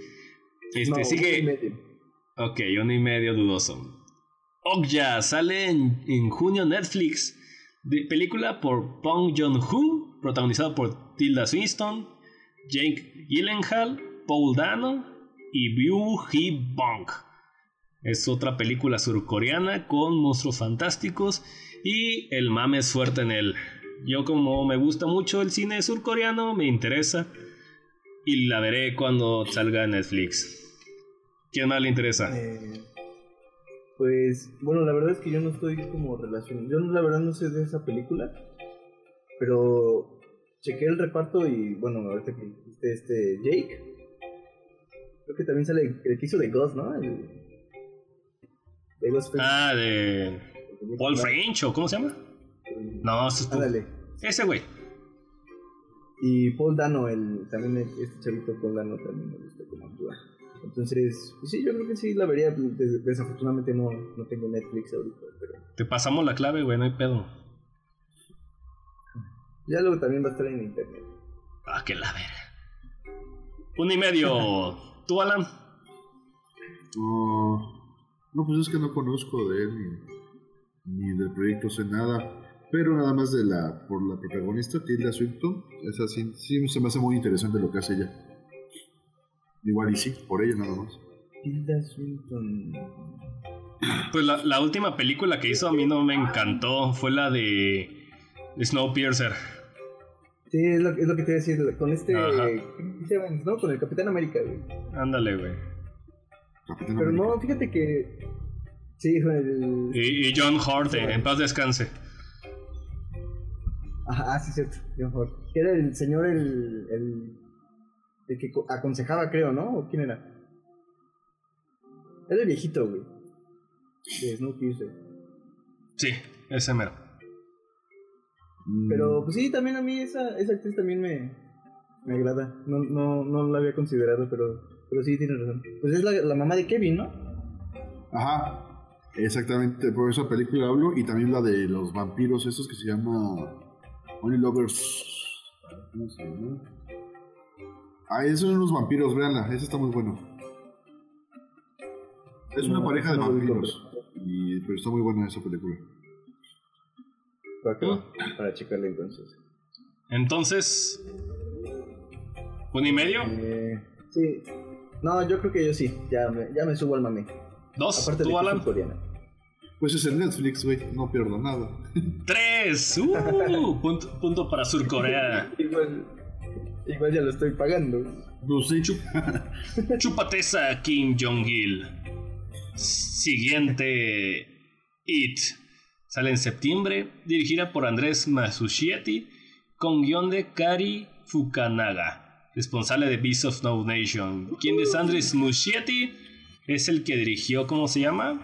Este, No, uno y sigue. medio. Ok, uno y medio dudoso. Okja sale en, en junio en Netflix. De, película por Bong Joon-ho, protagonizada por Tilda Swinton, Jake Gyllenhaal, Paul Dano y Byu Hee Bong. Es otra película surcoreana con monstruos fantásticos y el mame es fuerte en él. Yo como me gusta mucho el cine surcoreano, me interesa y la veré cuando salga Netflix. ¿Quién más le interesa? Eh, pues, bueno, la verdad es que yo no estoy como relacionado. Yo la verdad no sé de esa película. Pero chequé el reparto y bueno, ahorita que este Jake, creo que también sale el que hizo de Ghost, ¿no? El, de Ghost Ah, de Paul French o cómo se llama? No, ese es Ándale. Ese güey. Y Paul Dano, el, también este chavito Paul Dano también me gusta como actúa. Entonces, pues sí, yo creo que sí la vería. Desafortunadamente no, no tengo Netflix ahorita. Pero... Te pasamos la clave, güey, no hay pedo. Ya luego también va a estar en internet. Ah, que la verga. Un y medio. ¿Tú, Alan? no, pues es que no conozco de él ni, ni del proyecto, sé nada. Pero nada más de la por la protagonista, Tilda Swinton. Es así, sí se me hace muy interesante lo que hace ella. Igual y sí, por ella nada más. Tilda Swinton. Pues la, la última película que hizo a mí no me encantó. Fue la de Snowpiercer. Sí, es lo, es lo que te iba a decir. Con este. ¿no? Con el Capitán América, güey. Ándale, güey. Pero no, fíjate que. Sí, el. Y, y John Hurt, en paz descanse. Ajá, sí, cierto. John Hurt. Que era el señor, el, el. El que aconsejaba, creo, ¿no? ¿O quién era? Era el viejito, güey. De Snowpiercer. Sí, ese mero. Pero pues sí, también a mí esa, esa actriz también me, me agrada. No, no, no la había considerado, pero, pero sí tiene razón. Pues es la, la mamá de Kevin, ¿no? Ajá. Exactamente, por esa película hablo y también la de los vampiros esos que se llama Only Lovers. ¿Cómo se llama? Ah, esos son unos vampiros, véanla, esa está muy bueno. Es una pareja de vampiros, y, pero está muy buena esa película. ¿Para qué? Para checarla entonces. Entonces. ¿Un y medio? Eh, sí. No, yo creo que yo sí. Ya me, ya me subo al mame. ¿Dos? Aparte ¿Tú, de Alan? Coreana. Pues es el Netflix, güey. No pierdo nada. ¡Tres! ¡Uh! punto, punto para Surcorea. igual, igual ya lo estoy pagando. No sé. Chúpate esa, Kim Jong-il. Siguiente. It. Sale en septiembre, dirigida por Andrés Masucietti, con guion de Kari Fukanaga, responsable de Beast of No Nation. ¿Quién es Andrés Muschietti? Es el que dirigió, ¿cómo se llama?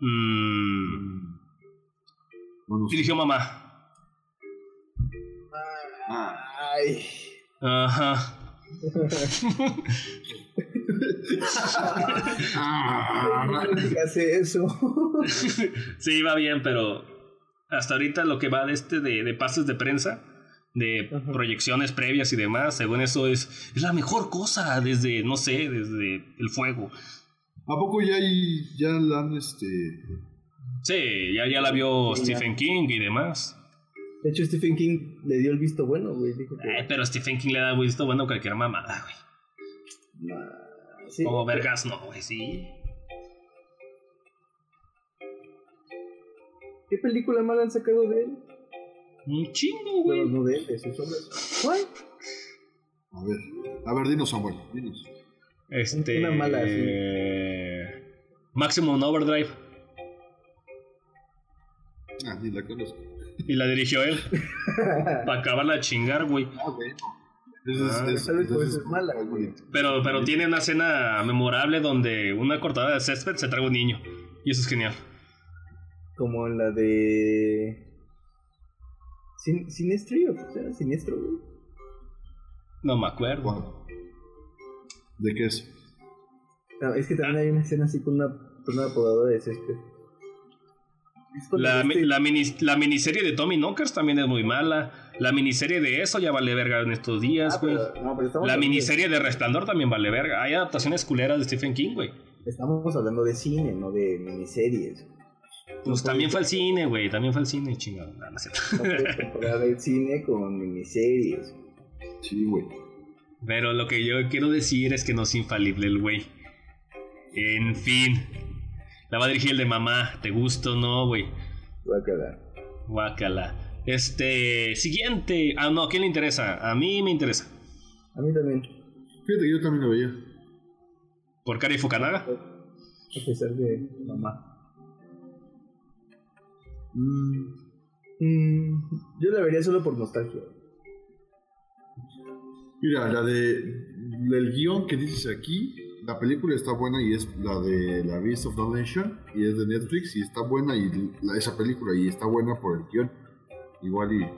Mm. Dirigió Mamá. Ay. Ajá. hace eso. sí, va bien, pero hasta ahorita lo que va de este de, pases de prensa, de proyecciones previas y demás, según eso es, es la mejor cosa desde, no sé, desde el fuego. ¿A poco ya, ya la han este... Sí, ya, ya la vio Stephen King y demás. De hecho, Stephen King le dio el visto bueno, güey. pero Stephen King le da el visto bueno a cualquier mamada, güey. Como vergas, no, güey, sí. ¿Qué película mala han sacado de él? Un chingo, güey. no de él, de sus ¿Cuál? A ver, a ver, dinos, Samuel, dinos. Este. Una mala, sí. Maximum Overdrive. Ah, ni la conozco. Y la dirigió él. Para acabarla de chingar, güey. Ah, bueno. Pero, pero tiene una escena memorable donde una cortada de césped se traga un niño. Y eso es genial. Como la de. Sin, Sinestro, ¿o Siniestro, No me acuerdo. ¿De qué es? es que también hay una escena así con una, con una podadora de césped. La, este la, la, miniserie de Tommy Knockers también es muy mala. La miniserie de eso ya vale verga en estos días, ah, güey. la miniserie de... Resplandor también vale verga. Hay adaptaciones culeras de Stephen King, güey. Estamos hablando de cine, no de miniseries. Pues también fue al cine, güey. También fue al cine, chingado. No, no de cine con miniseries. Sí, güey. Pero lo que yo quiero decir es que no es infalible el güey. En fin. La va a dirigir el de mamá. ¿Te gusta o no, güey? Guácala. Guácala. Este. Siguiente. Ah, no, ¿a quién le interesa? A mí me interesa. A mí también. Fíjate que yo también lo veía. ¿Por Kari Fukanaga? A pesar de mamá. Mm, Mm, yo la vería solo por nostalgia. Mira, la de del guion que dices aquí, la película está buena y es la de La Beast of the Nation y es de Netflix y está buena y la- esa película y está buena por el guion. Igual y aquí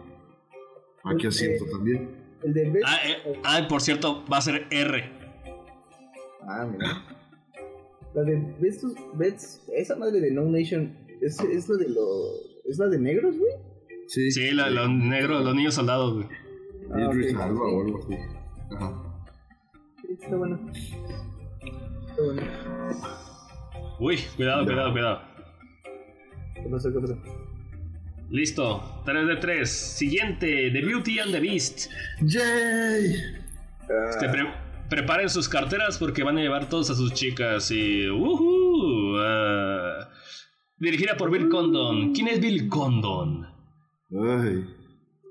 Ok. asiento también. El de Best. Ah, eh, ah, por cierto, va a ser R. Ah, mira. La de Best, Best- esa madre de No Nation, ¿es, es la de los. ¿Es la de negros, güey? Sí, Sí, la- los negros, los niños soldados, güey. Ah, Idris ok. Elba o algo así. Ajá. Sí, está bueno. Está bueno. Uy, cuidado, cuidado, cuidado. ¿Qué pasó? ¿Qué pasó? Listo, 3 de 3. Siguiente, The Beauty and the Beast. ¡Yay! Ah, Este, pre- preparen sus carteras porque van a llevar todos a sus chicas y... ¡Woohoo! Ah, dirigida por Bill Condon. ¿Quién es Bill Condon? Ay,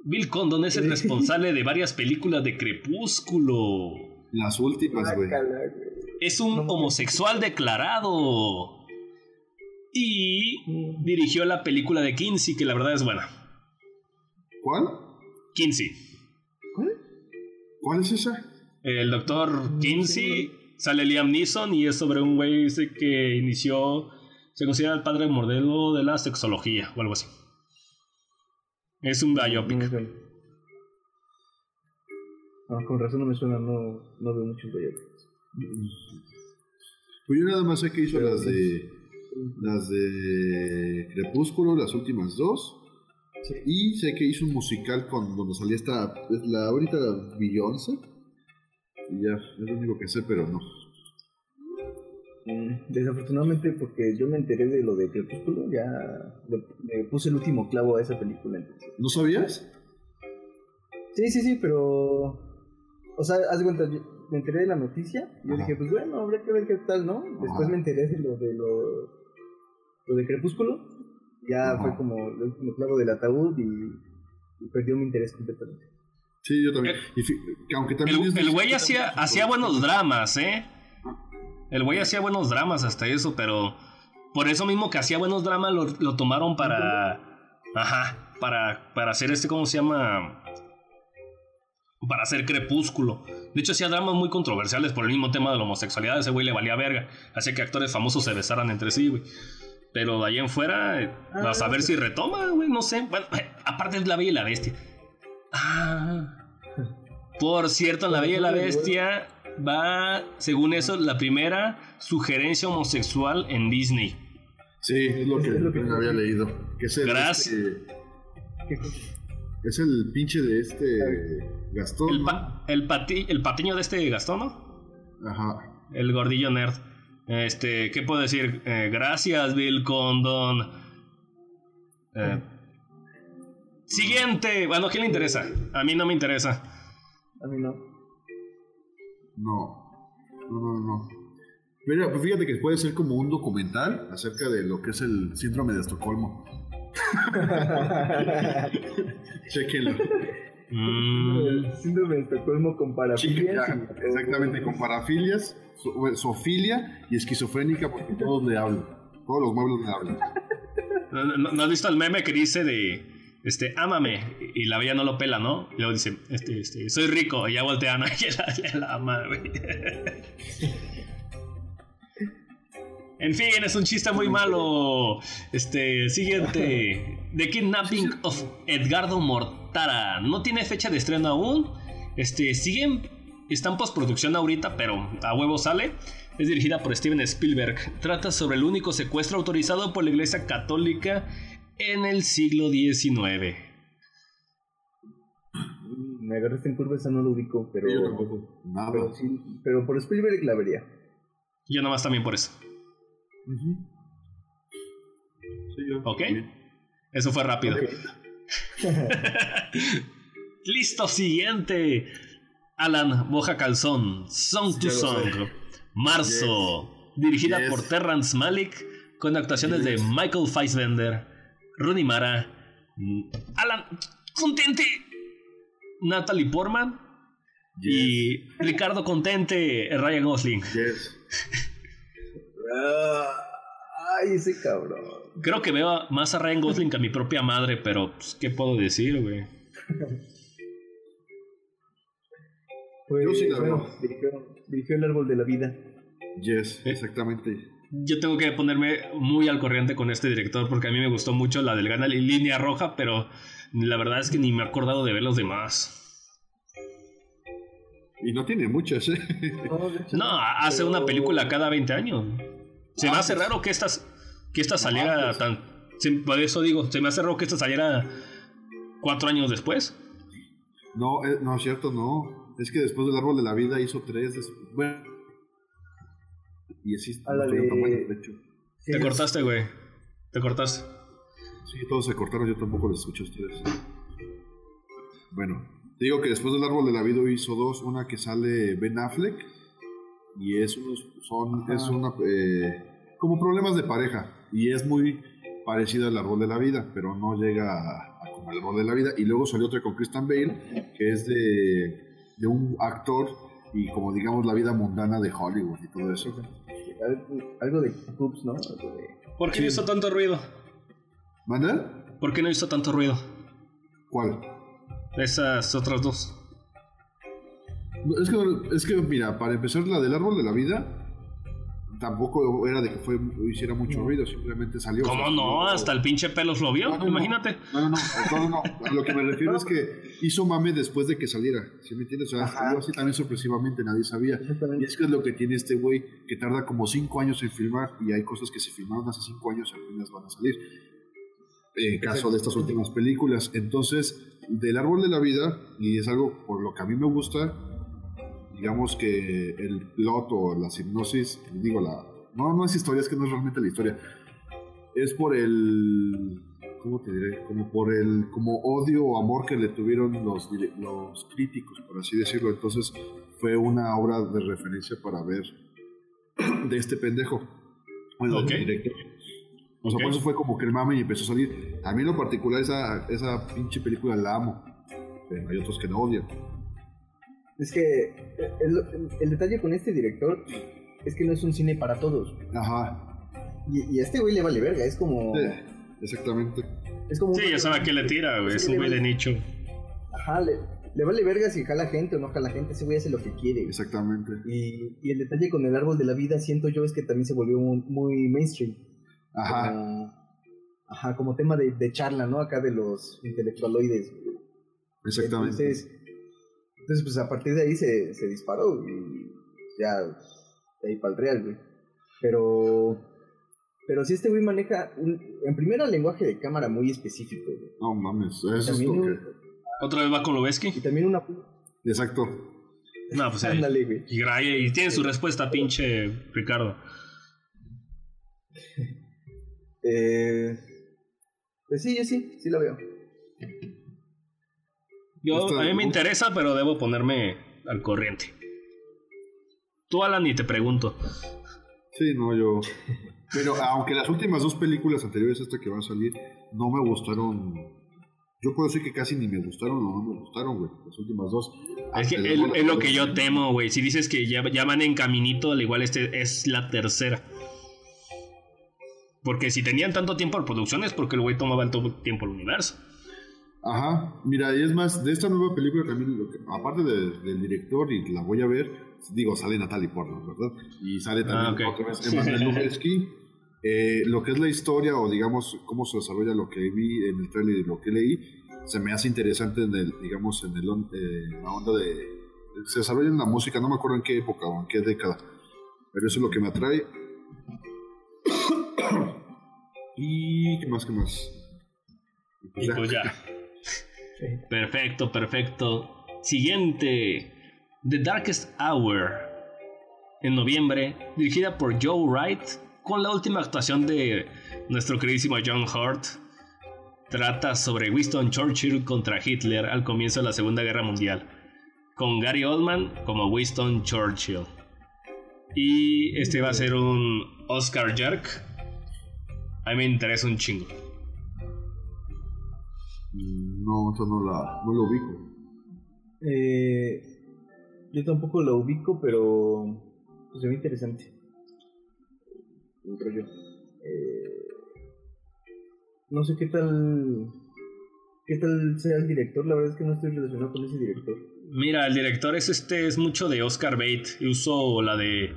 Bill Condon es el responsable de varias películas de Crepúsculo. las últimas, güey. Es un homosexual declarado. Y dirigió la película de Kinsey, que la verdad es buena. ¿Cuál? Kinsey. ¿Cuál? ¿Cuál es esa? El doctor Kinsey sale Liam Neeson y es sobre un güey ese que inició, se considera el padre modelo de la sexología o algo así. Es un No biopic. suena. Ah, con razón no me suena, no, no veo muchos biopics. Pues yo nada más sé que hizo Pero las de las de Crepúsculo, las últimas dos. Sí. Y sé que hizo un musical con donde salía esta es la ahorita Beyoncé. Y ya, es lo único que sé, pero no. Mm, Desafortunadamente, porque yo me enteré de lo de Crepúsculo, ya le, le puse el último clavo a esa película. entonces. ¿No sabías? Sí, sí, sí, pero. O sea, haz de cuenta, yo me enteré de la noticia. Y yo Ajá. dije, pues bueno, habrá que ver qué tal, ¿no? Después Ajá. me enteré de lo de lo, lo de Crepúsculo. Ya Ajá. fue como el último clavo del ataúd y, y perdió mi interés completamente. Sí, yo también. Y fi- que aunque también El, de- el güey hacía, hacía buenos dramas, ¿eh? El güey hacía buenos dramas hasta eso, pero por eso mismo que hacía buenos dramas lo, lo tomaron para... Ajá, para, para hacer este, ¿cómo se llama? Para hacer crepúsculo. De hecho, hacía dramas muy controversiales por el mismo tema de la homosexualidad. Ese güey le valía verga. Hacía que actores famosos se besaran entre sí, güey. Pero de ahí en fuera, eh, Ah, a saber si retoma, güey, no sé. Bueno, aparte es La Bella y la Bestia. Ah. Por cierto, en La Bella y la Bestia va, según eso, la primera sugerencia homosexual en Disney. Sí, es lo que, Es lo que- había leído. Que es el, Gracias. este, es el pinche de este Gastón. El, ¿no? pa- el, pati- el patiño de este Gastón, ¿no? Ajá. El gordillo nerd. Este, ¿qué puedo decir? Eh, gracias, Bill Condon. Eh, siguiente. Bueno, ¿quién le interesa? A mí no me interesa. A mí no. No. No, no, no. Mira, pues fíjate que puede ser como un documental acerca de lo que es el síndrome de Estocolmo. Chequenlo. Mm, síndrome de Estocolmo con parafilias. Y- exactamente, con parafilias, so- sofilia y esquizofrénica porque todos le hablan. Todos los muebles le hablan. ¿No, no- no has visto el meme que dice de este, ámame? Y la bella no lo pela, ¿no? Y luego dice, este, este, soy rico. Y ya voltea, ¿no? Y la, la ama, güey. En fin, es un chiste muy malo. Este, siguiente. The Kidnapping of Edgardo No tiene fecha de estreno aún. Este, siguen. Está en postproducción ahorita, pero a huevo sale. Es dirigida por Steven Spielberg. Trata sobre el único secuestro autorizado por la Iglesia Católica en el siglo XIX. Mm, Me agarraste en curva, esa no lo ubico, pero. Yo tampoco. Nada. Pero, sí, pero por Spielberg la vería. Yo nomás también por eso. Sí, yo ¿Ok? también. Eso fue rápido. Listo, siguiente. Alan Boja Calzón, Song to Song. Marzo, dirigida Yes. por Terrence Malick, con actuaciones Yes. de Michael Fassbender, Rooney Mara, Alan Contente, Natalie Portman y Ricardo Contente, Ryan Gosling. Ah, Ay, ese cabrón. Creo que veo más a Ryan Gosling que a mi propia madre, pero pues, ¿qué puedo decir, güey? Pues, Yo sí la bueno, veo. dirigió, dirigió el árbol de la vida. Yes, exactamente. Yo tengo que ponerme muy al corriente con este director porque a mí me gustó mucho la del Gana Línea Roja, pero la verdad es que ni me he acordado de ver los demás. Y no tiene muchas, ¿eh? No, hace pero- una película cada 20 años. Se me Ah, hace pues. raro que esta, que esta saliera pues. tan... se- Por eso digo, se me hace raro que esta saliera cuatro años después. No, eh, no es cierto, no. Es que después del árbol de la vida hizo tres. des- Bueno. Y no de- de hecho. Sí, Te es- cortaste, güey. Te cortaste. Sí, todos se cortaron, yo tampoco les escucho a ustedes. Bueno, te digo que después del árbol de la vida hizo dos, una que sale Ben Affleck y es unos son es Ajá. una eh, como problemas de pareja y es muy parecida al árbol de la vida, pero no llega a, a como el árbol de la vida y luego salió otra con Christian Bale que es de de un actor y como digamos la vida mundana de Hollywood y todo eso. Algo, de Coops, ¿no? Algo de- ¿Por qué no hizo tanto ruido? ¿Manda? ¿Por qué no hizo tanto ruido? ¿Cuál? Esas otras dos. No, Es que, es que, mira, para empezar, la del árbol de la vida tampoco era de que fue, hiciera mucho No. ruido, simplemente salió. ¿Cómo no? Hasta el pinche pelos lo vio. No, no, no. Imagínate. No, no, no, no, no, no. A lo que me refiero es que hizo mame después de que saliera. ¿Sí me entiendes? O sea, Ajá. salió así también sorpresivamente, nadie sabía. Y es que es lo que tiene este güey, que tarda como cinco años en filmar y hay cosas que se filmaron hace cinco años y apenas van a salir. En caso de estas últimas películas. Entonces, del árbol de la vida, y es algo por lo que a mí me gusta, digamos que el plot o la hipnosis, digo, la. No, no es historia, es que no es realmente la historia. Es por el. ¿Cómo te diré? Como por el como odio o amor que le tuvieron los, los críticos, por así decirlo. Entonces, fue una obra de referencia para ver de este pendejo. Bueno, Ok. del director. O sea, Ok. por eso fue como que el mame y empezó a salir. A mí en lo particular esa, esa pinche película la amo. Pero hay otros que la odian. Es que el, el- el detalle con este director es que no es un cine para todos. Ajá. Y, y a este güey le vale verga, es como. Sí, exactamente. Es como Sí, ya sabe a qué le tira, güey. Es un güey de nicho. Ajá, le, le vale verga si jala gente o no jala gente, ese güey hace lo que quiere. Exactamente. Y, y el detalle con el árbol de la vida, siento yo, es que también se volvió muy, muy mainstream. Ajá. Como, ajá, como tema de, de charla, ¿no? Acá de los intelectualoides. güey. Exactamente. Entonces, entonces, pues a partir de ahí se, se disparó y ya de ahí para el real, güey. Pero, pero sí este güey maneja, un, en primera, lenguaje de cámara muy específico, güey. No mames, eso es lo que. ¿Otra vez va con Lobeski? y también una... Exacto. No, pues ahí. Ándale, güey. Y, gra- y tiene su respuesta, pinche Ricardo. Eh, pues sí, yo sí, sí la veo. Yo, a mí me interesa, pero debo ponerme al corriente. Tú, Alan, y te pregunto. Sí, no, yo. Pero aunque las últimas dos películas anteriores a esta que van a salir no me gustaron. Yo puedo decir que casi ni me gustaron o no me gustaron, güey. Las últimas dos. Es, que es, lo que yo temo, güey. Si dices que ya, ya van en caminito, al igual este es la tercera. Porque si tenían tanto tiempo en producción es porque el güey tomaba el tiempo el universo. Ajá, mira, y es más, de esta nueva película también, lo que- aparte de- del director, y la voy a ver, digo, sale Natalie Portman, ¿verdad? Y sale también Ah, ok. otra vez Emanuel Lubezki. Eh, lo que es la historia, o digamos, cómo se desarrolla lo que vi en el trailer y lo que leí, se me hace interesante en el, digamos, en el, eh, la onda de... Se desarrolla en la música, no me acuerdo en qué época o en qué década, pero eso es lo que me atrae. y qué más, qué más. Y pues Y ya. pues ya. Perfecto, perfecto. Siguiente. The Darkest Hour. En noviembre, dirigida por Joe Wright, con la última actuación de nuestro queridísimo John Hurt. Trata sobre Winston Churchill contra Hitler al comienzo de la Segunda Guerra Mundial, con Gary Oldman como Winston Churchill. Y este va a ser un Oscar Jerk. A mí me interesa un chingo. No, esto no, la, no lo ubico. Eh, yo tampoco la ubico, pero pues se ve interesante. El rollo. Eh, no sé qué tal. ¿Qué tal sea el director? La verdad es que no estoy relacionado con ese director. Mira, el director es este, es mucho de Oscar Bate. Hizo la de.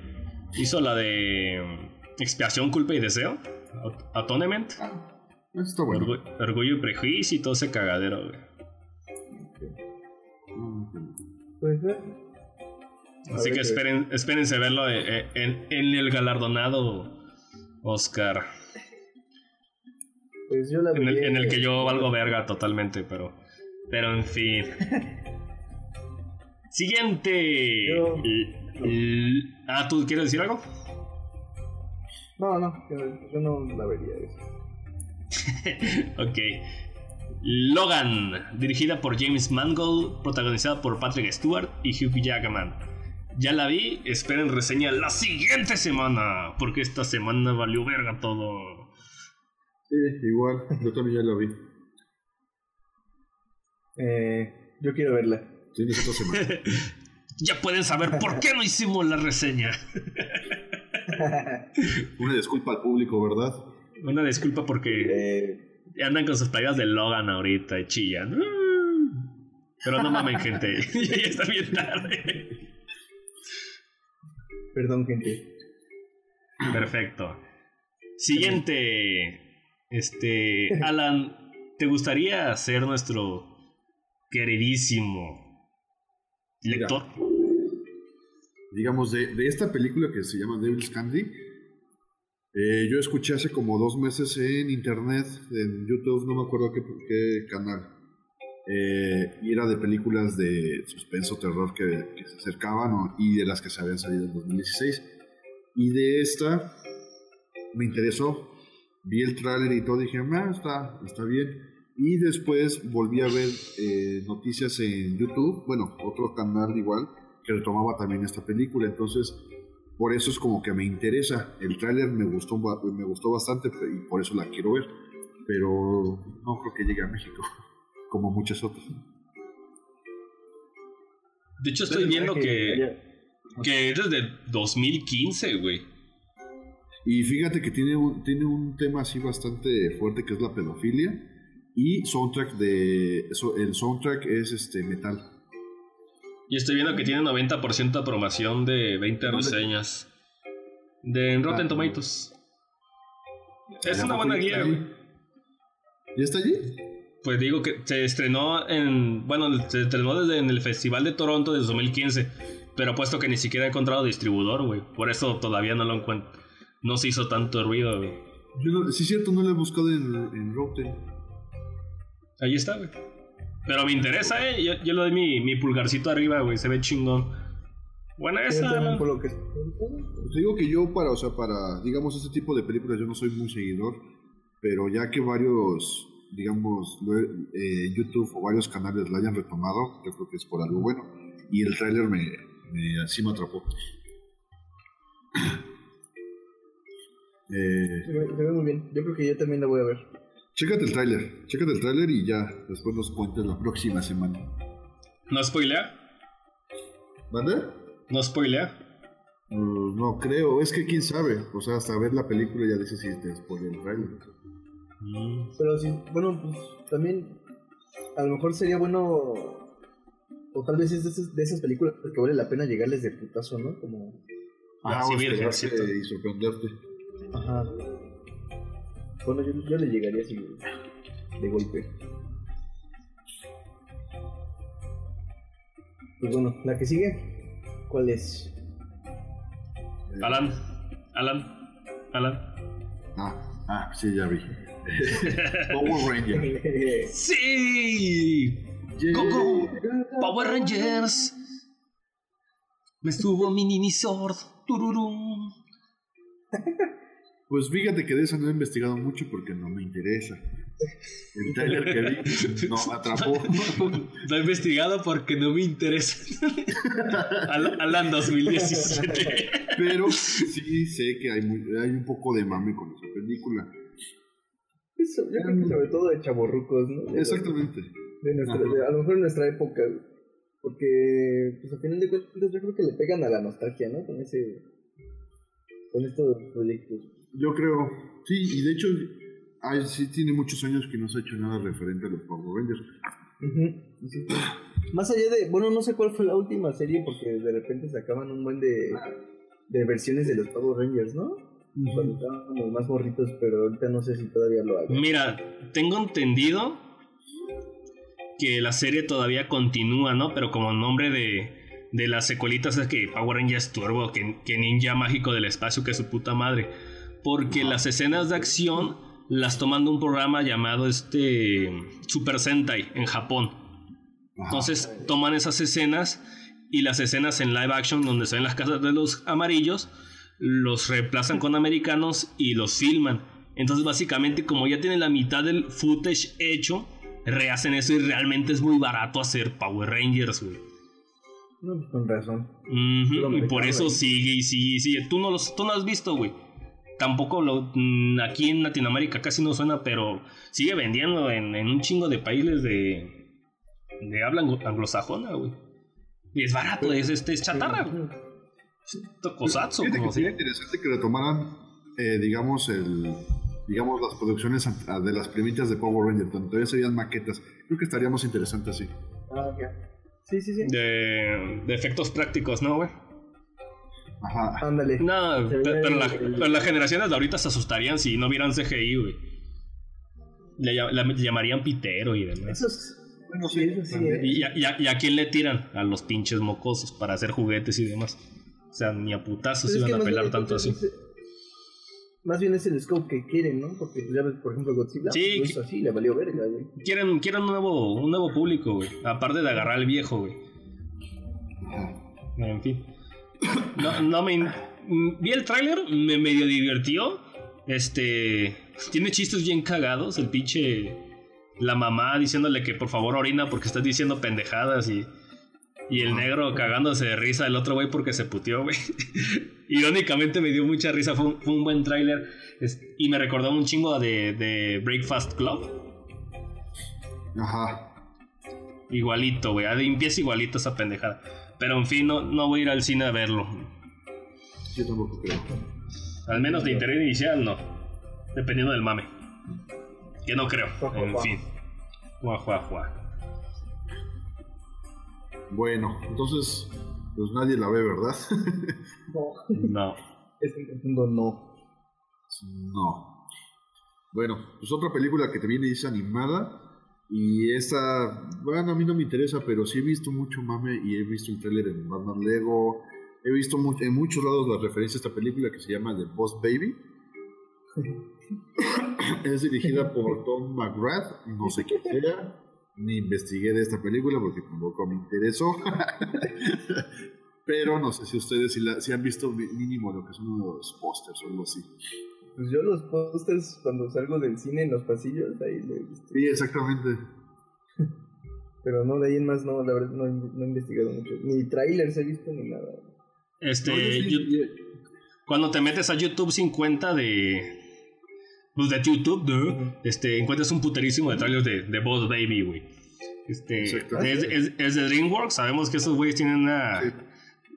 Hizo la de. mm, Expiación, culpa y deseo. Atonement. Ah, está bueno. Orgu- Orgullo y prejuicio y todo ese cagadero, güey. Pues ver. Así ver que esperen, espérense verlo eh, en, en el galardonado Oscar. Pues yo la En el, vería- en el que yo valgo verga totalmente, pero. Pero en fin. Siguiente. Yo- l- Ah, ¿tú quieres decir algo? No, no, yo, yo no la vería eso. Ok. Logan, dirigida por James Mangold, protagonizada por Patrick Stewart y Hugh Jackman. Ya la vi, esperen reseña la siguiente semana, porque esta semana valió verga todo. Sí, igual, yo también ya lo vi. Eh, yo quiero verla. Tienes esta semana. Ya pueden saber por qué no hicimos la reseña. Una disculpa al público, ¿verdad? Una disculpa porque Eh, andan con sus plagas de Logan ahorita y chillan. Pero no mamen, gente. ya está bien tarde. perdón, gente. Perfecto. Siguiente. Este. Alan, ¿te gustaría ser nuestro queridísimo lector? digamos, de, de esta película que se llama Devil's Candy, eh, yo escuché hace como dos meses en internet, en YouTube, no me acuerdo qué, qué canal, eh, y era de películas de suspenso, terror que, que se acercaban y de las que se habían salido en 2016. Y de esta me interesó, vi el tráiler y todo, dije, ah, está, está bien. Y después volví a ver eh, noticias en YouTube, bueno, otro canal igual, que retomaba también esta película. Entonces, por eso es como que me interesa. El tráiler me gustó, me gustó bastante y por eso la quiero ver. Pero no creo que llegue a México, como muchas otras. De hecho, estoy viendo que, que es desde 2015, güey. Y fíjate que tiene un, tiene un tema así bastante fuerte que es la pedofilia. Y soundtrack de. el soundtrack es este metal. Y estoy viendo que tiene 90% de aprobación de 20 ¿Dónde? reseñas. De en Rotten Ah, Tomatoes. Es ¿Ya una buena guía, está güey. allí? ¿Ya está allí? Pues digo que se estrenó en. Bueno, se estrenó desde en el Festival de Toronto desde 2015. Pero puesto que ni siquiera he encontrado distribuidor, güey. Por eso todavía no lo encuentro. No se hizo tanto ruido, güey. Yo no- sí, es cierto, no lo he buscado en, en Rotten. Ahí está, güey. Pero me interesa, eh. Yo, yo le doy mi, mi pulgarcito arriba, güey. Se ve chingón. Buena esa. por lo que Pues te digo que yo para, o sea, para, digamos, este tipo de películas yo no soy muy seguidor, pero ya que varios, digamos, eh, YouTube o varios canales la hayan retomado, yo creo que es por algo bueno. Y el tráiler me, me, así me atrapó. Eh, se ve, se ve muy bien. Yo creo que yo también la voy a ver. Chécate el tráiler, chécate el tráiler y ya, después nos cuentas la próxima semana. ¿No spoilea? ¿Vale? ¿No spoilea? Uh, no creo, es que quién sabe, o sea, hasta ver la película ya dices si te spoilea el tráiler. Mm. Pero sí, bueno, pues también a lo mejor sería bueno, o tal vez es de esas, de esas películas que vale la pena llegarles de putazo, ¿no? Como, Ah, o sí, y sorprenderte. ajá. Bueno, yo, yo le llegaría así de golpe. Pues bueno, la que sigue, ¿cuál es? Alan. Alan. Alan. Ah, ah, sí, ya vi. Power Ranger. ¡Sí! ¡Go, go! ¡Power Rangers! Me subo mi mini sword. Tururum. Pues fíjate que de eso no he investigado mucho porque no me interesa. El trailer que vi no me atrapó. Lo he investigado porque no me interesa. Al- Alan 2017. Pero sí sé que hay, muy- hay un poco de mame con esa película. Eso, yo creo que sobre todo de chaborrucos, ¿no? De- Exactamente. De nuestra, de- a lo mejor en nuestra época, porque pues a final de cuentas yo creo que le pegan a la nostalgia, ¿no? Con ese, con estos proyectos. Yo creo, Sí, y de hecho, ay, sí tiene muchos años que no se ha hecho nada referente a los Power Rangers. Sí. Más allá de, bueno, no sé cuál fue la última serie porque de repente sacaban un buen de, de versiones de los Power Rangers, ¿no? Cuando estábamos más morritos, pero ahorita no sé si todavía lo hay. Mira, tengo entendido que la serie todavía continúa, ¿no? Pero como nombre de, de las secuelitas es que Power Rangers Turbo, que, que Ninja Mágico del Espacio, que su puta madre. Porque las escenas de acción las toman de un programa llamado este Super Sentai en Japón. Entonces toman esas escenas y las escenas en live action donde se ven las casas de los amarillos, los reemplazan con americanos y los filman. Entonces básicamente como ya tienen la mitad del footage hecho, rehacen eso y realmente es muy barato hacer Power Rangers, güey. No, pues con razón. Y por eso sigue y sigue y sigue. Tú no, los, tú no has visto, güey. Tampoco lo, mm, aquí en Latinoamérica casi no suena, pero sigue vendiendo en, en un chingo de países de, de habla anglo- anglosajona, güey. Y es barato, es, este, es chatarra, güey. Tokusatsu, Fíjate como que se sería interesante que retomaran, eh, digamos, el, digamos, las producciones an- de las primitas de Power Rangers, donde todavía serían maquetas. Creo que estaríamos interesantes así. Ah, ya. Sí, sí, sí. de, de efectos prácticos, ¿no, güey? Ajá. Ándale. No, pero, la- el- pero las generaciones de ahorita se asustarían si no vieran CGI, güey. Le, ll- le llamarían pitero y demás. Eso es. Bueno, Sí, eso sí, ¿eh? ¿Y a, y a- y a quién le tiran? A los pinches mocosos para hacer juguetes y demás. O sea, ni a putazos iban a pelar bien- tanto así. Más bien es el scope que quieren, ¿no? Porque ya ves, por ejemplo, Godzilla. Sí, pues, que- así, le valió verga, güey. Quieren, quieren un nuevo, un nuevo público, güey. Aparte de agarrar al viejo, güey. En fin. No, no me. Vi el tráiler, me medio divirtió. Este. Tiene chistes bien cagados. El pinche. La mamá diciéndole que por favor orina porque estás diciendo pendejadas y. Y el negro cagándose de risa, el otro güey porque se puteó, güey. Irónicamente me dio mucha risa, fue un, fue un buen tráiler. Y me recordó un chingo de, de Breakfast Club. Ajá. Igualito, güey. Empieza igualito esa pendejada. Pero en fin, no, no voy a ir al cine a verlo. Yo tampoco creo. Al menos de interés inicial, no. Dependiendo del mame. Que no creo. En juá. fin. Juá, juá, juá. Bueno, entonces, pues nadie la ve, ¿verdad? No. No. Este mundo no. no. Bueno, pues otra película que también es animada. Y esta, bueno, a mí no me interesa, pero sí he visto mucho mame y he visto el tráiler en Batman Lego. He visto en muchos lados la referencia a esta película que se llama The Boss Baby. es dirigida por Tom McGrath, no sé quién sea, ni investigué de esta película porque tampoco me interesó. Pero no sé si ustedes si, la- si han visto mínimo lo que son los pósters o algo así. Pues yo los posters cuando salgo del cine en los pasillos, ahí lo he visto. Sí, exactamente. Pero no, de ahí en más no, la verdad no, he- no he investigado mucho. Ni trailers he visto ni nada. Este. No, yo sí- yo- cuando te metes a YouTube 50 de. Pues de YouTube, ¿no? Ujú. Este, encuentras un puterísimo de trailers de, de Boss Baby, güey. Este, Exacto. es, es- es de DreamWorks. Sabemos que esos güeyes tienen una, Sí.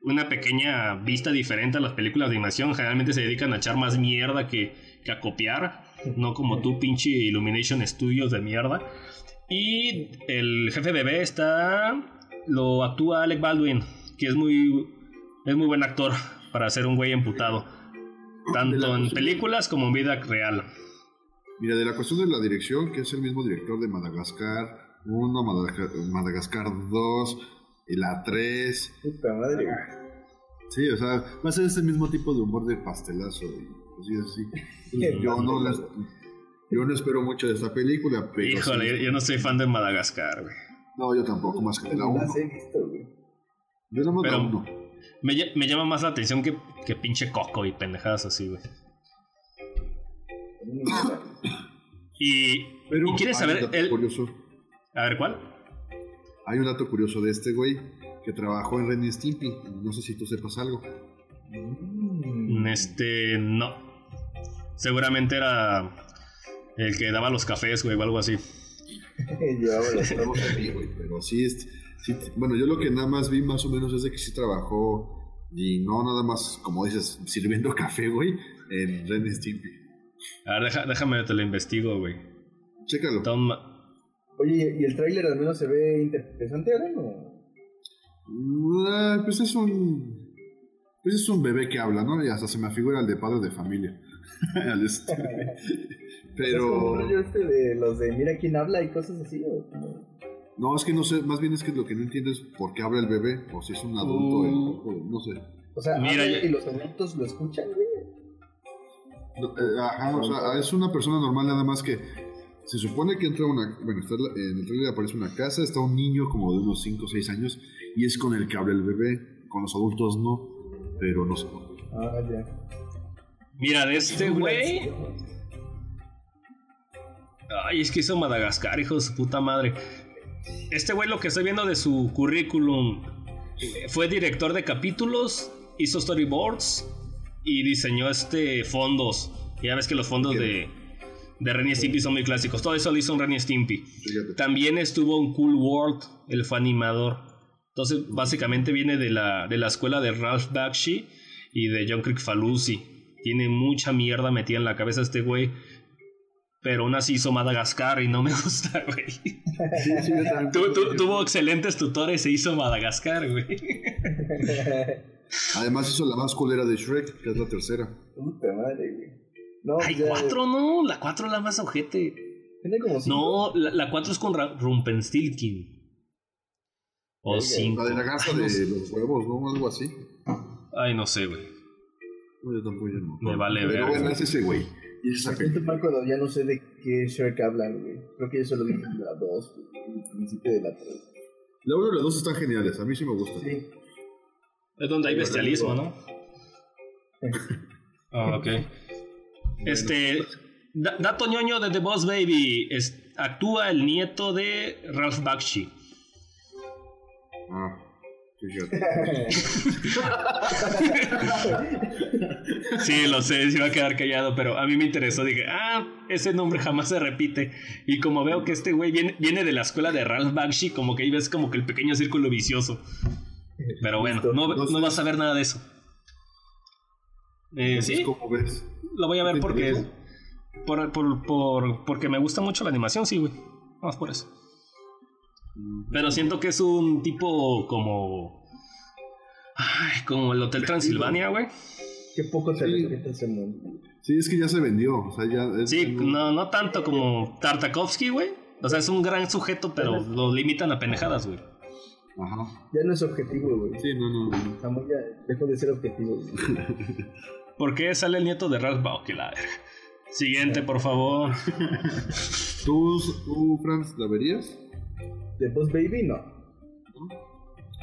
Una pequeña vista diferente a las películas de animación. Generalmente se dedican a echar más mierda que, que a copiar. No como tú, pinche Illumination Studios de mierda. Y el jefe bebé está. Lo actúa Alec Baldwin, que es muy. Es muy buen actor para ser un güey emputado. Tanto en películas como en vida real. Mira, de la cuestión de la dirección, que es el mismo director de Madagascar 1, Madagascar, Madagascar 2, y la 3. Puta madre. Sí, o sea, va a ser ese mismo tipo de humor de pastelazo y cosillas así. Pues yo, no las- yo no espero mucho de esta película, pero. Híjole, sí- yo, yo no soy fan de Madagascar, güey. No, yo tampoco, más que de la 1. Las he visto, güey. Yo no me 1. Me, me llama más la atención que, que pinche coco y pendejadas así, güey. Y, Pero ¿y quieres saber el... curioso. A ver, ¿cuál? Hay un dato curioso de este güey que trabajó en Ren y Stimpy. No sé si tú sepas algo. Mm. Este, no. Seguramente era el que daba los cafés, güey, o algo así. Llevaba las No lo sabía, güey, pero sí, es- sí, bueno, yo lo que nada más vi más o menos es de que sí trabajó y no nada más, como dices, sirviendo café, güey, en Ren y Stimpy. A ver, déjame, te lo investigo, güey. Chécalo. Oye, ¿y el tráiler al menos se ve interesante? Uh, pues es un. Pues es un bebé que habla, ¿no? Y hasta se me figura el de padre de familia. Este, pero. ¿Es como un rollo este de los de mira quién habla y cosas así? ¿o No, es que no sé, más bien es que lo que no entiendo es por qué habla el bebé, o si es un adulto, uh. no sé. O sea, Mira, y los adultos lo escuchan, güey. Eh, ajá, o sea, es una persona normal nada más que se supone que entra una, bueno, está en el trailer aparece una casa, está un niño como de unos 5 o 6 años y es con el que habla el bebé, con los adultos no, pero no sé. Ah, ya. Mira, de este güey. Ay, es que hizo Madagascar, hijo de su puta madre. Este güey, lo que estoy viendo de su currículum, fue director de capítulos, hizo storyboards y diseñó este fondos. Ya ves que los fondos de, de Ren Stimpy son muy clásicos. Todo eso lo hizo un Ren Stimpy. También estuvo en Cool World, el fue animador. Entonces, básicamente viene de la, de la escuela de Ralph Bakshi y de John Crick Falusi. Tiene mucha mierda metida en la cabeza este güey. Pero aún así hizo Madagascar y no me gusta, güey. tuvo excelentes tutores e hizo Madagascar, güey. Además hizo la más culera de Shrek, que es la tercera. Puta madre, güey. No, Hay cuatro, no. La cuatro es la más ojete. Tiene como cinco. No, la, cuatro es con Rumpenstilkin. O cinco. La de la garza de los huevos, ¿no? Algo así. Ay, no sé, güey. No, yo tampoco ya no. Me vale ver. Pero bueno, es ese güey. Y esa cuando ya no sé de qué Shrek hablan, güey. Creo que yo solo vi la dos, el principio de la tres. La 1 y la 2 están geniales, a mí sí me gustan. Sí. Es donde hay bestialismo, ¿no? ah, ok. Este. dato ñoño de The Boss Baby. actúa el nieto de Ralph Bakshi. Ah. sí, lo sé, se iba a quedar callado, pero a mí me interesó. Dije, ah, ese nombre jamás se repite. Y como veo que este güey viene, viene de la escuela de Ralph Bakshi, como que ahí ves como que el pequeño círculo vicioso. Pero bueno, no, no vas a ver nada de eso. Eh, ¿Sí? ¿Cómo ves? Lo voy a ver porque. Por, por, por, porque me gusta mucho la animación, sí, güey. Vamos por eso. Pero siento que es un tipo como. Ay, como el Hotel Transilvania, güey. Qué poco te ese mundo. Sí, es que ya se vendió. O sea, ya sí, no, no tanto como Tartakovsky, güey. O sea, es un gran sujeto, pero lo limitan a pendejadas, güey. Ajá. Ya no es objetivo, güey. Sí, no, no. no. ya dejó de ser objetivo. ¿Por qué sale el nieto de Ralph Bauke, la verga? Siguiente, por favor. ¿Tú, tú, Franz, la verías? ¿De Boss Baby? No.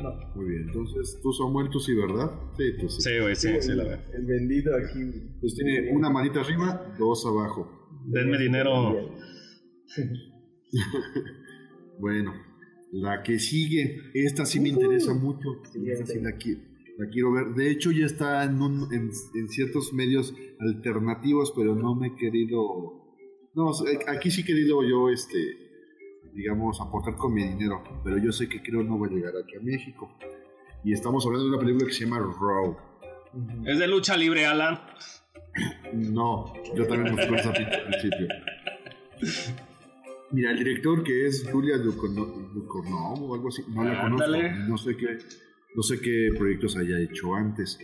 ¿No? Muy bien, entonces tú son muertos sí, ¿verdad? Sí, tú sí. Sí, güey, sí, sí, la veo. El vendido aquí. Pues tiene una manita arriba, dos abajo. Denme dinero. bueno, la que sigue, esta sí me interesa mucho. Esta sí la, la, quiero ver. De hecho, ya está en, en, en, ciertos medios alternativos, pero no me he querido. No, aquí sí he querido yo, este, digamos, aportar con mi dinero. Pero yo sé que creo no va a llegar aquí a México. Y estamos hablando de una película que se llama Raw. ¿Es de lucha libre, Alan? No, yo también me fui con al principio. Mira, el director que es Julia Ducournau o algo así, no la conozco, no sé qué, no sé qué proyectos haya hecho antes.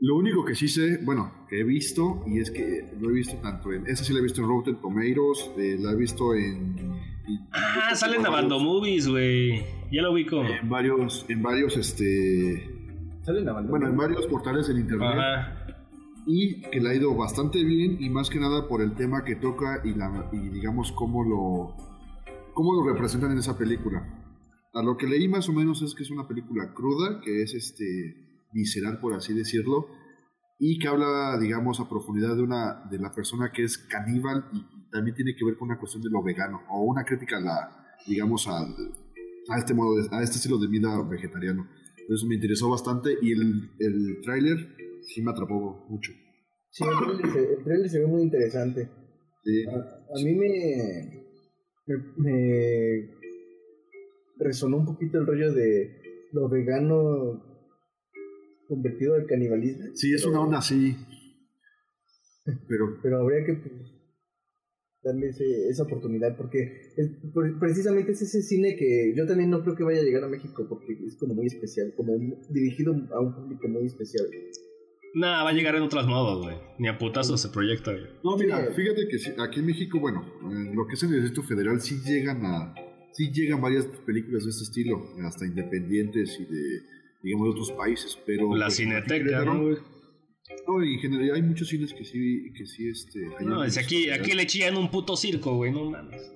Lo único que sí sé, bueno, que he visto, y es que lo he visto tanto en, esa sí la he visto en Rotten Tomatoes, eh, la he visto en... ah, salen Bando Movies, güey, ya lo ubico. En varios, en varios, este... Salen Bueno, en varios portales en internet. Ajá y que le ha ido bastante bien y más que nada por el tema que toca y, la, y digamos cómo lo, cómo lo representan en esa película. A lo que leí más o menos es que es una película cruda, que es este visceral por así decirlo, y que habla, digamos, a profundidad de una de la persona que es caníbal y también tiene que ver con una cuestión de lo vegano o una crítica a la, digamos, a, a este modo, a este estilo de vida vegetariano. Entonces me interesó bastante y el, el tráiler sí me atrapó mucho. Sí, el trailer, se, ve muy interesante. A, mí me, me, resonó un poquito el rollo de lo vegano convertido al canibalismo. Sí, es una onda así. Pero, Pero habría que pues, darle ese- esa oportunidad porque es- precisamente es ese cine que yo también no creo que vaya a llegar a México porque es como muy especial, como dirigido a un público muy especial. Nah, va a llegar en otros modos, güey. Ni a putazos se proyecta, güey. no, mira, fíjate que aquí en México, bueno, en lo que es el Distrito Federal, sí llegan a. Sí llegan varias películas de este estilo, hasta independientes y de, digamos, de otros países, pero... La pues, cineteca, ¿no? No, y en general hay muchos cines que sí, que sí, este... hay No, es aquí, aquí le chillan un puto circo, güey, no mames.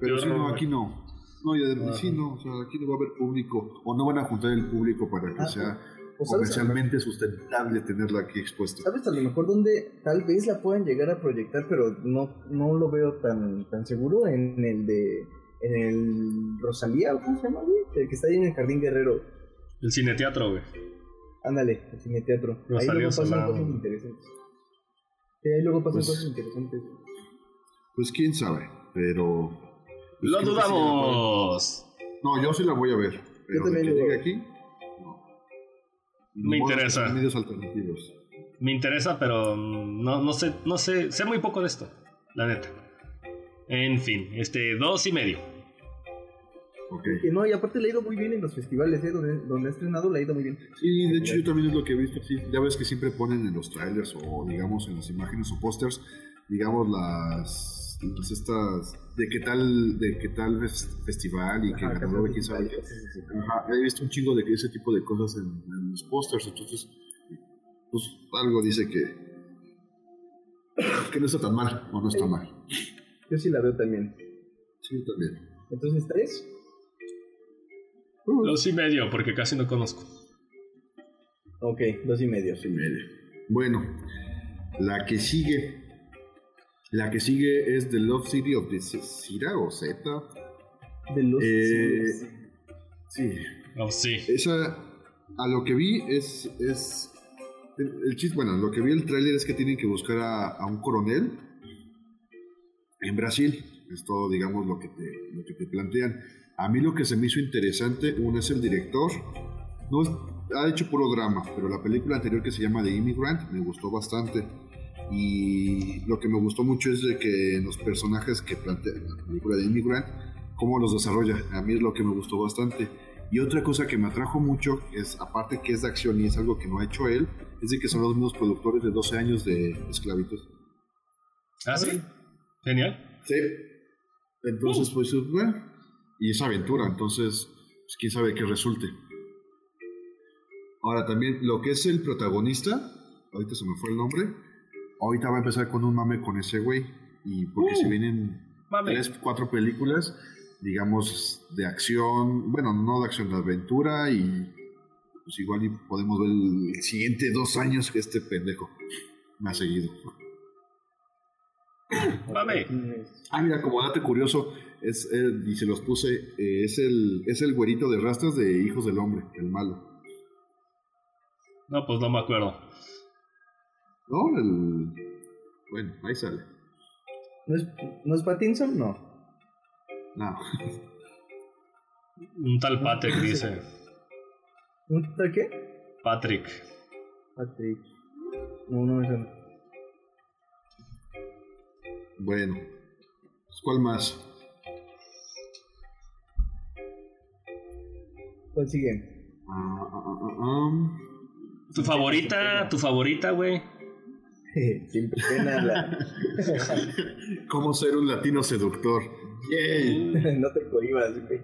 Pero sí, no, aquí no. No, y además, sí, no, o sea, aquí no va a haber público, o no van a juntar el público para que Ah, sea comercialmente sustentable tenerla aquí expuesta. ¿Sabes a lo mejor dónde tal vez la puedan llegar a proyectar, pero no, no lo veo tan, tan seguro en el de en el Rosalía, ¿o ¿cómo se llama, güey? El que está ahí en el Jardín Guerrero. El cineteatro, güey. Ándale, el cine teatro. Ahí luego pasan cosas interesantes. Sí, ahí luego pasan Pues- cosas interesantes. Pues quién sabe, pero... pues, ¡Lo dudamos! No, yo sí la voy a ver. Pero de también que llegue aquí, no. Me interesa. medios alternativos. Me interesa, pero no, no sé, no sé, sé muy poco de esto, la neta. En fin, este, dos y medio. Que no, y aparte le ha ido muy bien en los festivales, ¿eh? Donde, donde ha estrenado le ha ido muy bien. Sí, de hecho yo también es lo que he visto. Sí, ya ves que siempre ponen en los trailers o digamos en las imágenes o pósters, digamos las, las estas de qué tal de qué tal fes- festival y que ganador de quién sabe qué. Ajá, he visto un chingo de ese tipo de cosas en, en los pósters, entonces pues algo dice que que no está tan mal o no está mal. Yo sí la veo también. Sí, también. Entonces, ¿tres? Dos y medio, porque casi no conozco. Ok, dos y medio. y medio. Bueno, la que sigue. La que sigue es The Love City of the Zira o Z. De los... Eh, sí, Oh, sí. esa. A lo que vi es. es el, el chiste, bueno, lo que vi el tráiler es que tienen que buscar a, a un coronel en Brasil. Es todo, digamos, lo que, te, lo que te plantean. A mí lo que se me hizo interesante, uno es el director. No es- ha hecho puro drama, pero la película anterior que se llama The Immigrant me gustó bastante. Y lo que me gustó mucho es de que los personajes que plantea la película de Immigrant, cómo los desarrolla. A mí es lo que me gustó bastante. Y otra cosa que me atrajo mucho, es aparte que es de acción y es algo que no ha hecho él, es de que son los mismos productores de 12 años de esclavitud. ¿Ah, sí? Genial. Sí. Entonces, pues, bueno, y es aventura, entonces, pues, quién sabe qué resulte. Ahora también, lo que es el protagonista, ahorita se me fue el nombre, ahorita va a empezar con un mame con ese güey, y porque Uh. si vienen Mame. tres, cuatro películas, digamos, de acción, bueno, no de acción, de aventura, y pues igual y podemos ver el siguiente dos años que este pendejo me ha seguido. Mame. Ah, mira, como dato curioso, es, eh, y se los puse, eh, es, el, es el güerito de rastras de Hijos del Hombre, el malo. No, pues no me acuerdo. ¿No? El... Bueno, ahí sale. ¿No es, ¿No es Pattinson? No. No. Un tal Patrick dice. ¿Un tal qué? Patrick. Patrick. No, no me suena. Bueno. Pues, ¿Cuál más? ¿Cuál sigue? ¿Tu favorita? ¿Tu favorita, güey? Siempre pena la... ¿Cómo ser un latino seductor? Yay. no te cohibas, güey.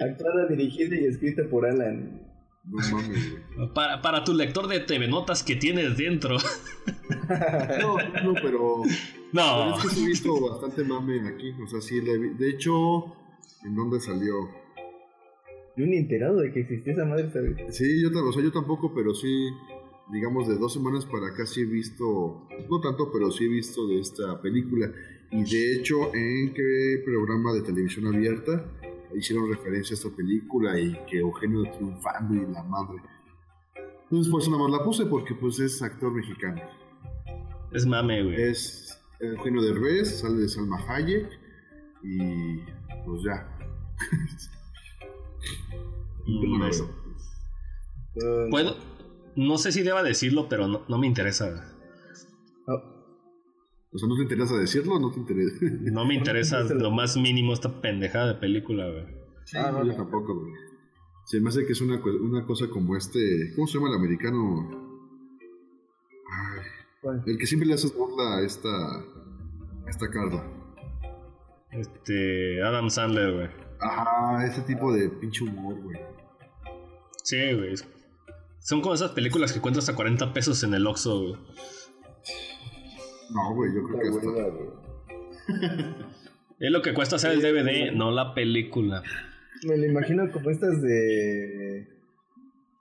Actuada, dirigida y escrita por Alan. No mames, güey. Para, para tu lector de TV Notas que tienes dentro. No, no, pero... No. pero es que he visto bastante mame aquí. O sea, sí, le vi- de hecho, ¿en dónde salió? Yo ni enterado de que existía esa madre, ¿sabes? Sí, yo, o sea, yo tampoco, pero sí, digamos, de dos semanas para acá sí he visto, no tanto, pero sí he visto de esta película. Y de hecho, ¿en qué programa de televisión abierta hicieron referencia a esta película y que Eugenio triunfando y la madre? Entonces, pues nada más la puse porque pues es actor mexicano. Es mame, güey. Es Eugenio Derbez, sale de Salma Hayek y pues ya. Puedo. No sé si deba decirlo, pero no, no me interesa. O sea, ¿no te interesa decirlo o no te interesa? No me interesa lo más mínimo esta pendejada de película, güey. ah, no, yo tampoco, güey. Se me hace que es una, una cosa como este. ¿Cómo se llama el americano? Ay, el que siempre le hace burla a esta. a esta carta. Este. Adam Sandler, güey. Ajá, ese tipo de pinche humor, güey. Sí, güey. Son como esas películas que cuentas a 40 pesos en el Oxxo, güey. No, güey, yo creo que hasta... es lo que cuesta hacer el DVD, no la película. Me lo imagino como estas de...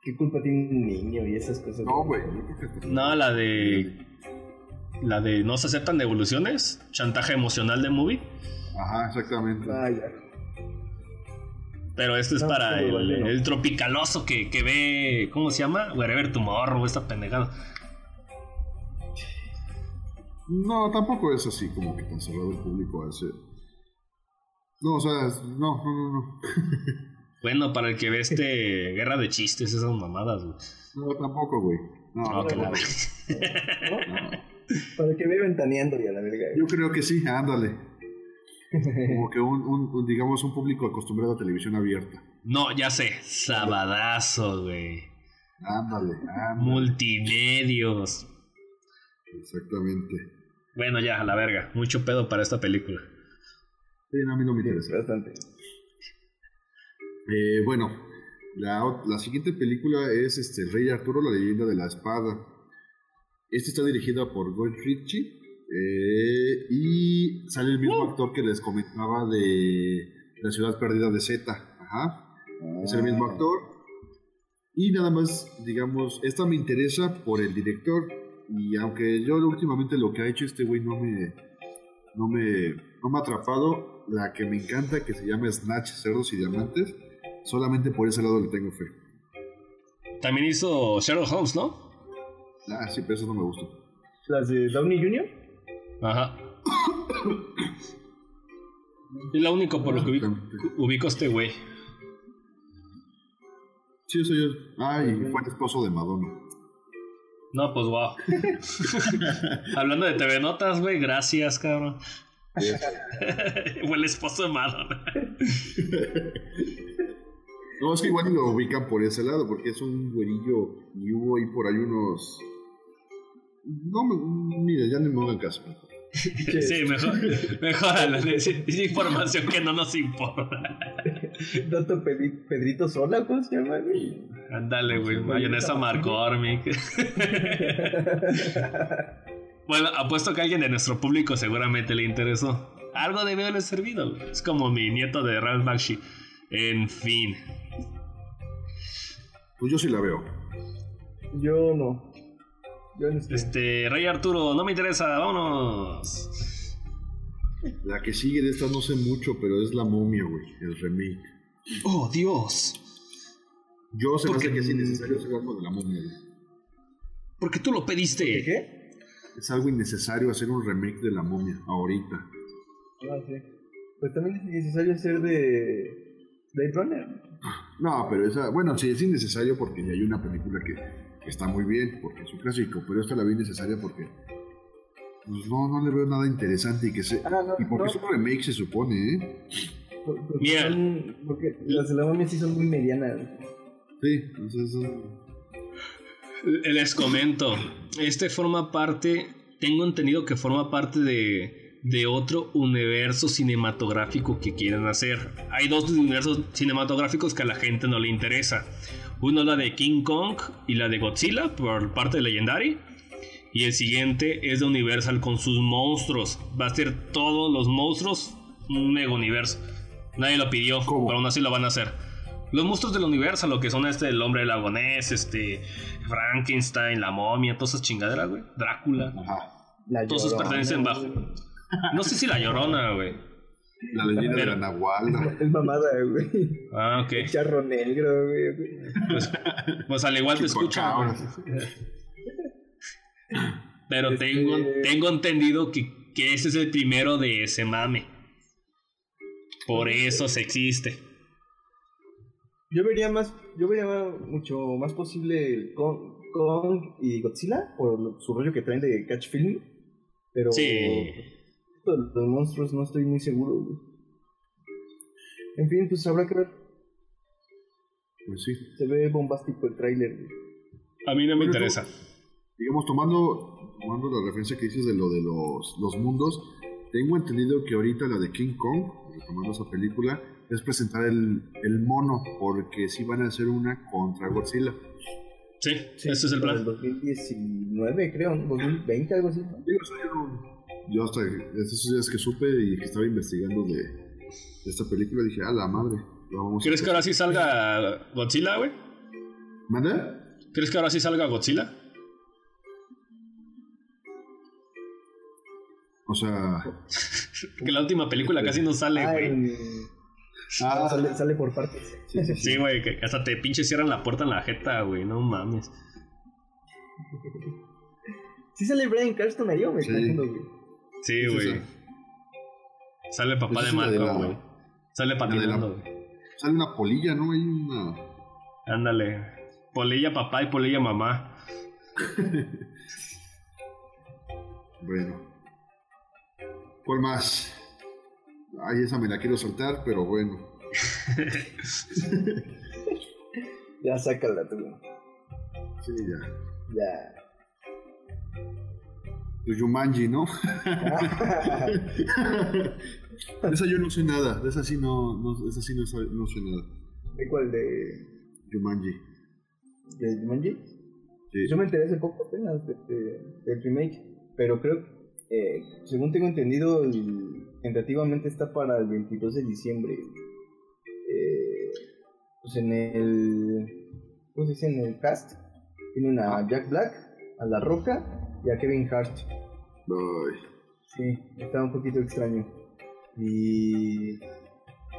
¿Qué culpa tiene un niño y esas cosas? No, güey. No, la de... La de no se aceptan devoluciones, chantaje emocional de movie. Ajá, exactamente. Ah, ya. Pero esto es para el, tropicaloso que, que, ve, ¿cómo se llama? Wherever Tomorrow, esta pendejada. No, tampoco es así como que tan cerrado el público a ese. No, o sea, no, no, no, no. bueno, para el que ve este guerra de chistes, esas mamadas, güey. No, tampoco, güey. No, no, no, no, Para el que ve ventaneando y a la verga. Yo creo que sí, ándale. Como que un, un, digamos, un público acostumbrado a televisión abierta. No, ya sé, sabadazo, güey. Ándale, ándale. Multimedios. Exactamente. Bueno, ya, a la verga. Mucho pedo para esta película. Sí, a mí no me interesa. Bastante. Eh, bueno, la, la, siguiente película es este, El Rey Arturo, la leyenda de la espada. Esta está dirigida por Goy Ritchie eh, y sale el mismo uh. actor que les comentaba de La ciudad perdida de Z. Ajá. Es el mismo ah. actor. Y nada más, digamos, esta me interesa por el director y aunque yo últimamente lo que ha hecho este güey no me, no me, no me ha atrapado, la que me encanta, que se llama Snatch, Cerdos y Diamantes, solamente por ese lado le tengo fe. También hizo Sherlock Holmes, ¿no? Ah, sí, pero eso no me gusta. ¿Las de Downey Jr.? Ajá. es lo único por lo que ubico, a este güey. Sí, eso yo. Ay, fue el esposo de Madonna. No, pues wow. Hablando de TV Notas, güey, gracias, cabrón. Fue el esposo de Madonna. no, es que igual lo ubican por ese lado, porque es un güerillo y hubo ahí por ahí unos. No, mira, ya no me hagan caso. Sí, mejor, mejor es información que no nos importa. Dato Pedrito Sola, ¿cómo se llama? Ándale, güey, mayonesa McCormick. bueno, apuesto que a alguien de nuestro público seguramente le interesó. Algo debió haberle servido, Es como mi nieto de Ralph Bakshi. En fin. Pues yo sí la veo. Yo no. Este, Rey Arturo, no me interesa, vámonos. La que sigue de esta no sé mucho, pero es la momia, güey, el remake. Oh, Dios. Yo sé Porque... que es innecesario hacer algo de la momia, güey. Porque tú lo pediste. ¿Qué? Es algo innecesario hacer un remake de la momia ahorita. Ah, sí. Pues también es innecesario hacer de. Blade Runner. No, pero esa. Bueno, sí, es innecesario porque ya hay una película que está muy bien, porque es un clásico, pero esta la vi necesaria porque pues no, no le veo nada interesante y que se... Ah, y porque es un remake se supone, ¿eh? Porque, porque las de la momia sí son muy medianas. Sí, entonces... Les comento, este forma parte, tengo entendido que forma parte de, de otro universo cinematográfico que quieren hacer. Hay dos universos cinematográficos que a la gente no le interesa. Uno es la de King Kong y la de Godzilla por parte de Legendary. Y el siguiente es de Universal con sus monstruos. Va a ser todos los monstruos un mega universo. Nadie lo pidió, pero aún así lo van a hacer. Los monstruos del universo, lo que son este, el hombre lagonés, este, Frankenstein, la momia, todas esas chingaderas, güey. Drácula. Ajá. Todos esos pertenecen bajo. No sé si la llorona, güey. La leyenda de la Nahual. Es mamada, güey. Ah, ok. charro negro, güey. Pues, pues al igual te escucho. Pero este, tengo, tengo entendido que, que ese es el primero de ese mame. Por eso se existe. Yo vería más, yo vería mucho más posible Kong, Kong y Godzilla por su rollo que traen de Catch Film Pero Sí. Esto de los monstruos no estoy muy seguro. güey. En fin, pues habrá que ver. Pues sí. Se ve bombástico el tráiler. güey. A mí no me interesa. Digamos, tomando, tomando la referencia que dices de lo de los, los mundos, tengo entendido que ahorita la de King Kong, retomando esa película, es presentar el, el mono, porque sí van a hacer una contra Godzilla. Sí, ese es el plan. 2019, creo, 2020, algo así. ¿no? Digo, o sea, yo, hasta esos días que supe y que estaba investigando de, de esta película, dije, a la madre. a ¿Crees que ahora sí salga Godzilla, güey? ¿Manda? ¿Crees que ahora sí salga Godzilla? O sea, Que la última película casi no sale, güey. Ah. no, sale, sale por partes. sí, sí, sí. Sí, güey, que hasta te pinche cierran la puerta en la jeta, güey. No mames. Sí sale Brian Carston ahí, ¿o me Sí. confundo, güey? Sí, güey. Sale papá de es la de Malcolm, güey. Sale patinando, güey. Sale una polilla, ¿no? Hay una. Ándale. Polilla papá y polilla mamá. Bueno. ¿Cuál más? Ay, esa me la quiero soltar, pero bueno. Ya sácala tú. Sí, ya. Ya. Tu Yumanji, ¿no? de esa yo no sé nada. De esa sí no, no, de esa sí no, sé- no sé nada. ¿De cuál? ¿De, Yumanji. de Jumanji? Sí. Yo me enteré hace poco apenas de, de- del remake, pero creo, eh, según tengo entendido, el- tentativamente está para el 22 de diciembre. Eh, pues en el, ¿cómo se dice? En el cast tienen a Jack Black, a La Roca y a Kevin Hart. Sí, está un poquito extraño. Y,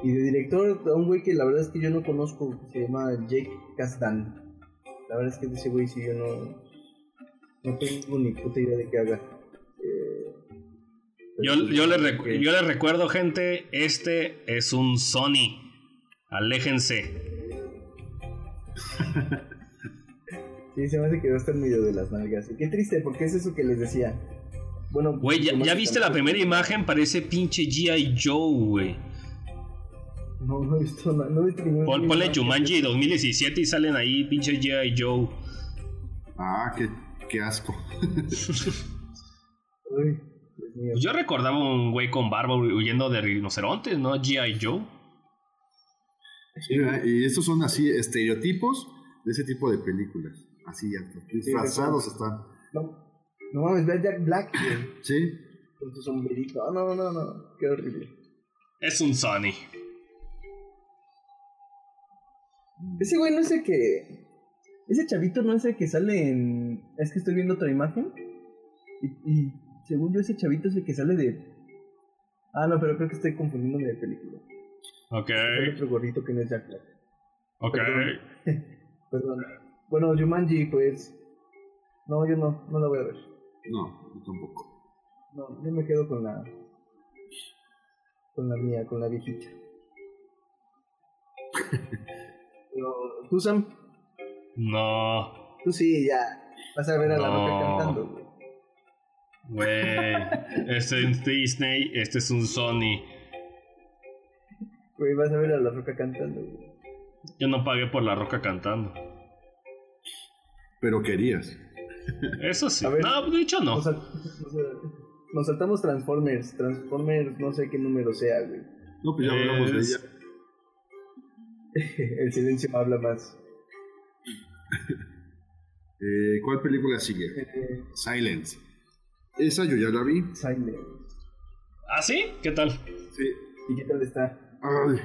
y de director, a un güey que la verdad es que yo no conozco, se llama Jake Kasdan. La verdad es que de ese güey sí yo no, no tengo ni puta idea de qué haga. Eh, Yo, yo, recu- que- yo les recuerdo, gente, este es un Sony. Aléjense. Sí, se me hace que va a estar medio de las nalgas. Y qué triste, porque es eso que les decía. Bueno, Güey, ¿ya, viste la primera imagen? Parece pinche G.I. Joe, güey. No, no he visto nada. No he visto ninguna Pon, ponle. Jumanji 2017 y salen ahí pinche G.I. Joe. Ah, qué, qué asco. Uy, Dios mío. Yo recordaba un güey con barba huyendo de rinocerontes, ¿no? G.I. Joe. Sí, y estos son así estereotipos de ese tipo de películas. Así, ya, disfrazados están. No, no mames, ve a Jack Black. Sí, Con su sombrerito. Ah, no, no, no. Qué horrible. Es un Sony. Ese güey no es el que. Ese chavito no es el que sale en. Es que estoy viendo otra imagen. Y, y según yo, ese chavito es el que sale de. Ah, no, pero creo que estoy confundiéndome de película. Ok, Hay otro gordito que no es Jack Black. ok. Perdón. Perdón. Bueno, Jumanji, pues. No, yo no, no la voy a ver. no, yo tampoco. No, yo me quedo con la. Con la mía, con la viejita. Pero, ¿Tú, Sam? No, Tú sí, ya. Vas a ver a la roca cantando, güey. güey. Este es Disney, este es un Sony. Güey, vas a ver a la roca cantando, güey. Yo no pagué por la roca cantando. Pero querías. Eso sí. Ver. No, de hecho no. Nos, sal- nos- nos saltamos Transformers. Transformers, no sé qué número sea, güey. No, pues ya hablamos de ella. El silencio habla más. Eh, ¿Cuál película sigue? Eh, Silence. Esa yo ya la vi. Silent. ¿Ah, sí? ¿Qué tal? Sí. ¿Y qué tal está? Ay,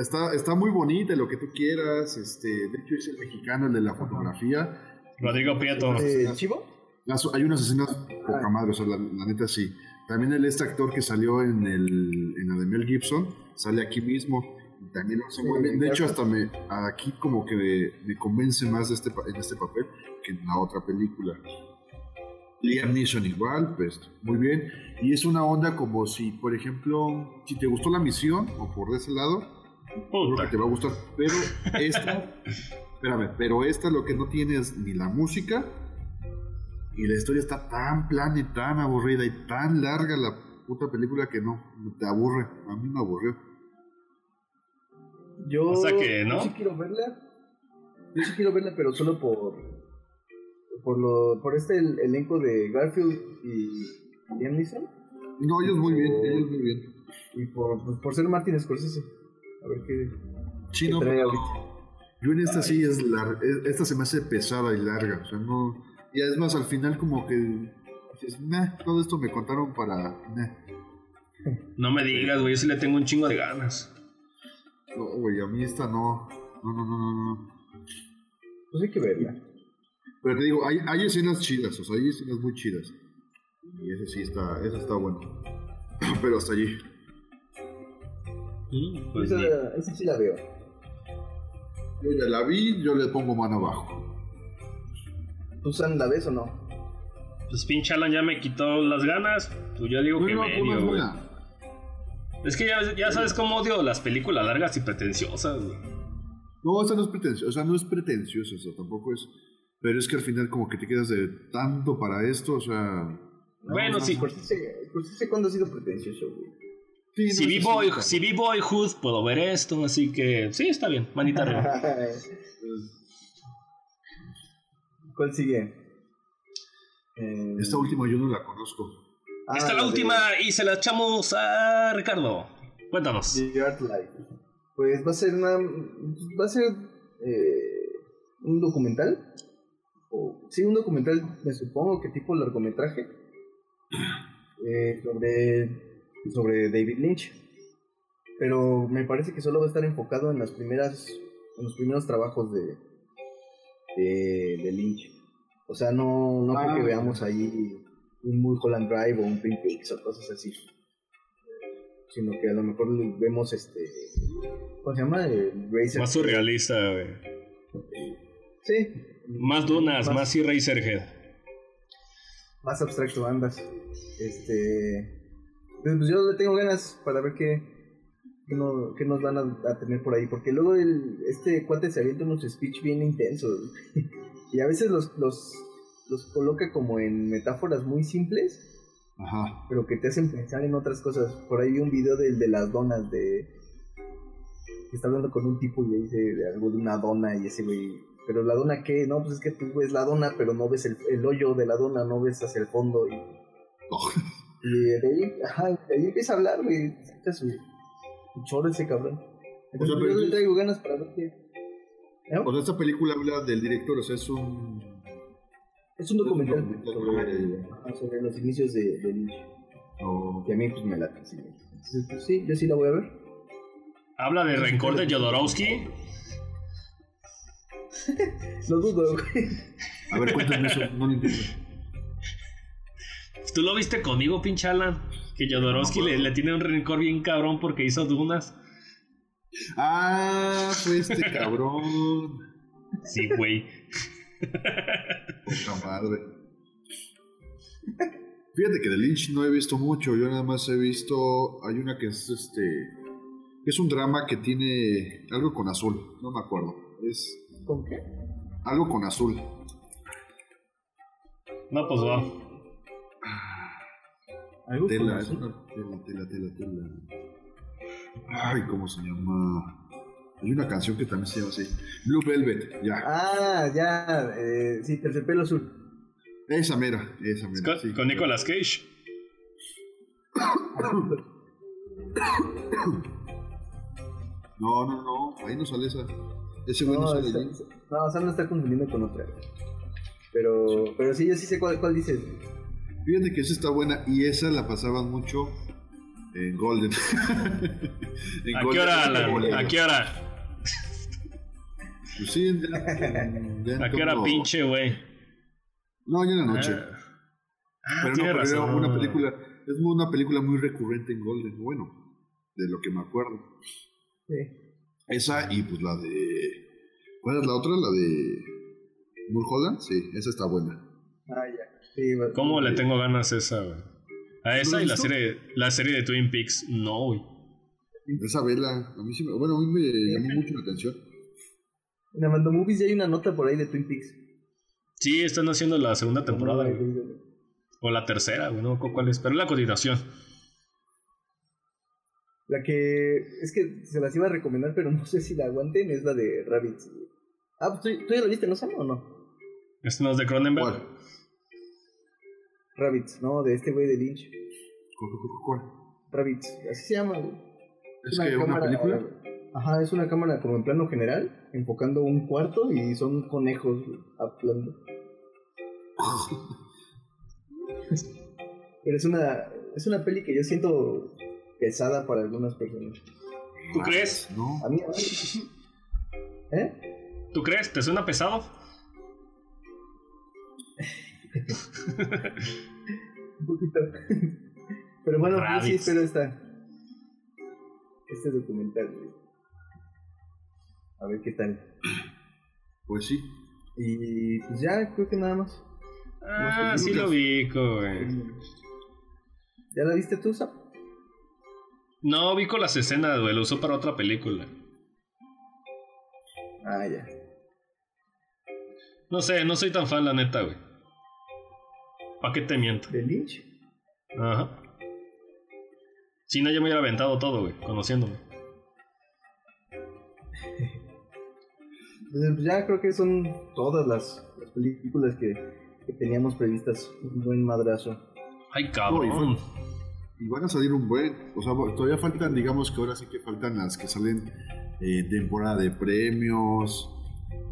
está, está muy bonita, lo que tú quieras. Este, de hecho, es el mexicano, el de la fotografía. Rodrigo Prieto. ¿Eh, ¿Chivo? Las- hay unas escenas poca madre, o sea, la, la neta sí. También el este actor que salió en, el, en la de Mel Gibson sale aquí mismo. También lo hace muy bien. De hecho, hasta me aquí como que me, me convence más de este, en este papel que en la otra película. Liam Neeson igual, pues muy bien. Y es una onda como si, por ejemplo, si te gustó la misión o por ese lado, creo Puta. que te va a gustar. Pero esta, espérame, pero esta lo que no tiene es ni la música, Y la historia está tan plana y tan aburrida y tan larga la puta película que no, te aburre. A mí me aburrió. Yo, O sea que, ¿no? yo sí quiero verla. Yo sí quiero verla, pero solo por por lo por este el- elenco de Garfield y Liam Neeson No, ellos muy bien, ellos muy bien. y por pues, por ser Martin Scorsese. A ver qué Sí, no, ¿Qué trae yo en esta sí es larga. Esta se me hace pesada y larga. O sea, no. Y es más, al final, como que. Dices, nah, todo esto me contaron para. nah. No me digas, güey, yo sí le tengo un chingo de ganas. No, güey, a mí esta no. No, no, no, no. no. pues hay que verla. Pero te digo, hay, hay escenas chidas, o sea, hay escenas muy chidas. Y eso sí está, eso está bueno. Pero hasta allí. Mm, Pues esa, esa sí la veo. Yo ya la vi, yo le pongo mano abajo. ¿Tú San la ves o no? Pues pinche Alan ya me quitó las ganas. Pues yo digo que Bueno, pues, no es medio, güey. buena. Es que ya, ya sabes cómo odio las películas largas y pretenciosas, güey. No, esta no es pretenciosa, o sea, no es pretenciosa, o sea, tampoco es. Pero es que al final como que te quedas de tanto para esto, o sea. No, Bueno, no, sí. Scorsese, cuándo ha sido pretencioso, güey. Sí, Si vi, boy, si vi Boyhood, puedo ver esto, así que sí, está bien, manita arriba. ¿Cuál sigue? Eh, Esta última yo no la conozco. ah, Esta es la de última y se la echamos a Ricardo. Cuéntanos. The Art Life. Pues va a ser una. Va a ser eh, un documental. O, sí, un documental, me supongo que tipo largometraje. eh, sobre. Sobre David Lynch. Pero me parece que solo va a estar enfocado en las primeras. En los primeros trabajos de. De, de Lynch. O sea, no, no creo Ah. que veamos ahí un Mulholland Drive o un Twin Peaks o cosas así sino que a lo mejor vemos este ¿cómo se llama? El Razer Más surrealista, güey. sí Más dunas, Más- más Eraserhead. más abstracto andas este pues, pues yo le tengo ganas para ver qué qué, no- qué nos van a, a tener por ahí porque luego el, este cuate se avienta unos speech bien intensos y a veces los, los los coloca como en metáforas muy simples Ajá. pero que te hacen pensar en otras cosas. Por ahí vi un video del de las donas de que está hablando con un tipo y le dice de algo de una dona y ese güey, pero la dona qué? No, pues es que tú ves la dona, pero no ves el, el hoyo de la dona, no ves hacia el fondo y, y de ahí, ajá, de ahí empieza a hablar, güey, choro ese cabrón. Entonces O sea, yo le traigo ganas para ver qué. ¿No? O sea, esta película habla del director, o sea, es un. Es un documental documental sobre, sobre- los inicios de, de Lynch. o- Que a mí pues me late, sí. Entonces, pues, sí, yo sí la voy a ver. Habla de rencor de Jodorowsky. Lo dudo, güey. A ver, cuéntame eso, no lo entiendo. ¿Tú lo viste conmigo, pinche Alan? Que Jodorowsky le, le tiene un rencor bien cabrón porque hizo dunas. Ah, fue este cabrón. Sí, güey. Poca madre. Fíjate que de Lynch no he visto mucho, yo nada más he visto. Hay una que es este. Es un drama que tiene algo con azul, no me acuerdo. Es ¿Con qué? algo con azul. No, pues va. Algo Tela, es una tela, tela, tela, tela. Ay, ¿cómo se llama? Hay una canción que también se llama así. Blue Velvet, ya. Ah, ya, eh, sí, terciopelo azul. Esa mera, esa mera. Con, sí. con Nicolas Cage. No, no, no, ahí no sale esa. Ese güey no, No, sale está- ahí. no, Sam lo está confundiendo con otra. Pero, pero sí, yo sí sé cuál, cuál dices. Fíjate que esa está buena y esa la pasaban mucho en Golden. En ¿A qué hora, Alan? ¿A qué hora? Pues sí, en- en- en- ¿A qué hora, pinche, güey? No, ya en la noche. Ah, Ah, pero no, pero era razón. una película, es una película muy recurrente en Golden, bueno, de lo que me acuerdo. Sí. Esa y pues la de. ¿Cuál es la otra? La de. Mulholland, sí, esa está buena. Ah, ya. Sí, ¿Cómo le tengo ganas a esa, güey? A esa ¿No y la serie, la serie de Twin Peaks. No, güey. Esa vela, a mí sí me, bueno, a mí me llamó mucho la atención. En Amando Movies ya hay una nota por ahí de Twin Peaks. Sí, están haciendo la segunda temporada. No, no, güey. no, no. O la tercera, güey, no me acuerdo cuál es. Pero es la continuación. La que es que se las iba a recomendar, pero no sé si la aguanten, es la de Rabbits. Ah, pues tú, tú ya la viste, ¿no, Sam, o no? ¿Este no es de Cronenberg? Rabbits, no, de este güey de Lynch. ¿Cuál? Rabbits, así se llama, güey. ¿Es que una película? Ajá, es una cámara como en plano general, enfocando un cuarto y son conejos güey, hablando. Pero es una, es una peli que yo siento pesada para algunas personas. ¿Tú crees? No. A mí, a mí- ¿Eh? ¿Tú crees? ¿Te suena pesado? Un poquito. Pero bueno, yo sí Rabbits. espero esta. Este documental, güey. A ver qué tal. Pues sí. Y pues ya, creo que nada más. Ah, sé, sí lo ubico, güey. ¿Ya la viste tú, Zap? No, vi con las escenas, güey. Lo usó para otra película. Ah, ya. No sé, no soy tan fan, la neta, güey. ¿Para qué te miento? ¿De Lynch? Ajá. Si no, yo me hubiera aventado todo, güey, conociéndome. Entonces, pues ya creo que son todas las, las películas que, que teníamos previstas. Un buen madrazo. Ay, No, y cabrón. Y van a salir un buen. O sea, todavía faltan, digamos que ahora sí que faltan las que salen eh, temporada de premios.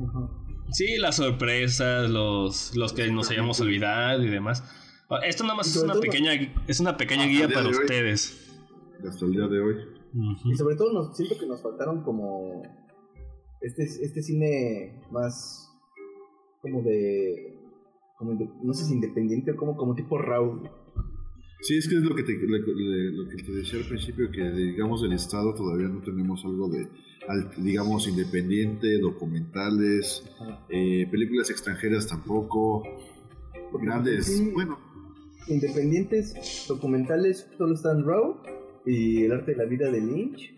Ajá. Sí, las sorpresas, los, los que nos hayamos olvidado y demás. Esto nada más es una pequeña, es una pequeña guía para de hoy. ustedes. Hasta el día de hoy. Y sobre todo nos, siento que nos faltaron como este, este cine más como de, como inde- no sé si independiente o como, como tipo Raw. Sí, es que es lo que te, lo, que te decía al principio, que digamos del Estado todavía no tenemos algo de, al- digamos, independiente, documentales, eh, películas extranjeras tampoco, grandes, Sí. bueno, Independientes, documentales, solo están Raw y El arte de la vida de Lynch.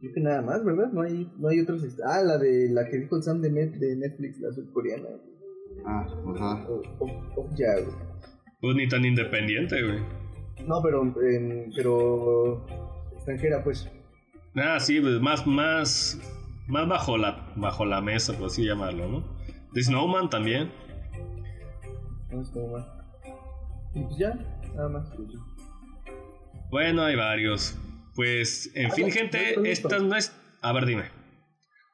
Creo que nada más, ¿verdad? No hay, no hay otros. Ah, la de la que dijo el Sam de, Net- de Netflix, la surcoreana. ah, ajá. O, o, o ya, güey. Pues ni tan independiente, güey. No, pero, em, pero extranjera, pues. Ah, sí, pues más, más, más bajo la, bajo la mesa, por así llamarlo, ¿no? The Snowman también. No es como más. Y pues ya, nada más. Bueno, hay varios. Pues, en Ah, fin, no, gente, no, esta no es... A ver, dime.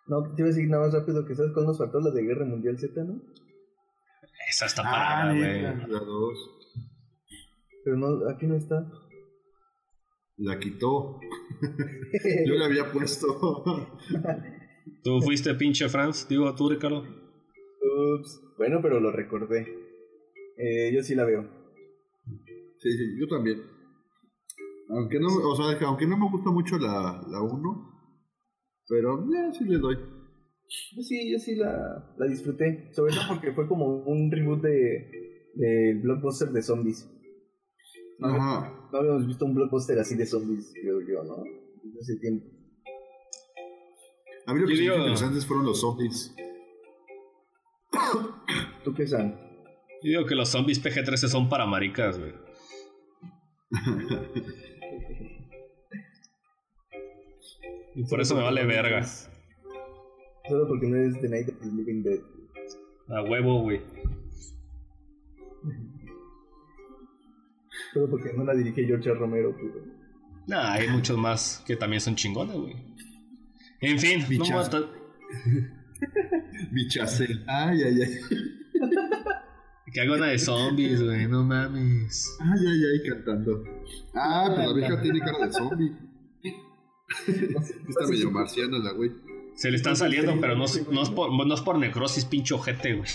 No, te iba a decir nada más rápido que sabes cuál nos faltó la de Guerra Mundial Z, ¿no? Esa está Ah, parada, güey. dos. Pero no, aquí no está. La quitó. Yo la había puesto. ¿Tú fuiste pinche Franz? Digo, tú, Ricardo. Ups. Bueno, pero lo recordé. Eh, yo sí la veo. Sí, sí, yo también. Aunque no, o sea, que aunque no me gusta mucho la, la 1, pero ya sí le doy. Yo sí, yo sí la, la disfruté. Sobre todo porque fue como un reboot de del blockbuster de zombies. No, Ajá. no habíamos visto un blockbuster así de zombies, creo yo, ¿no? Desde hace tiempo. A mí lo que me digo- interesantes fueron los zombies. ¿Tú qué sabes? Yo digo que los zombies PG-13 son para maricas, güey. Y por eso me vale verga. Solo porque no es The Night of the Living Dead. A huevo, güey. Solo porque no la dirige George. Romero. pues. Nah, hay muchos más que también son chingones, güey. En fin, no Bichas. a estar- Bichacel. Ay, ay, ay. Que haga una de zombies, güey, no mames. Ay, ay, ay, cantando. Ah, pues la vieja tiene cara de zombie. Está medio marciana la güey. Se le están saliendo, pero no, es- no, es por, no es por necrosis, pinche ojete, güey.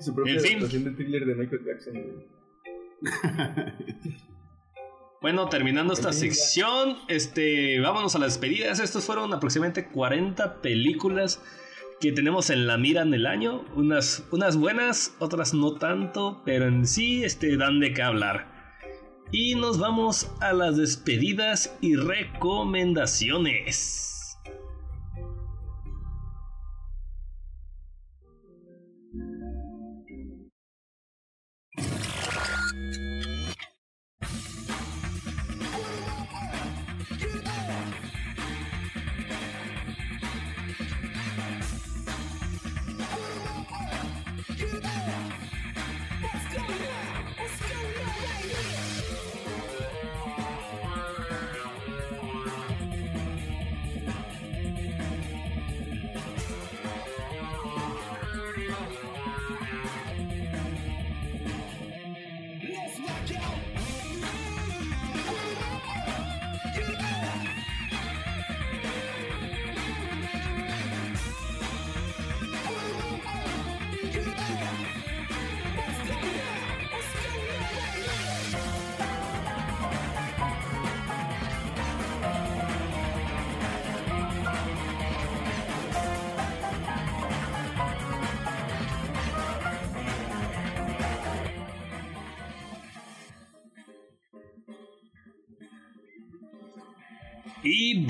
Su propia adaptación de thriller de Michael Jackson. güey. Bueno, terminando esta sección, este, vámonos a las despedidas. Estos fueron aproximadamente 40 películas que tenemos en la mira en el año. Unas, unas buenas, otras no tanto, pero en sí este, dan de qué hablar. Y nos vamos a las despedidas y recomendaciones.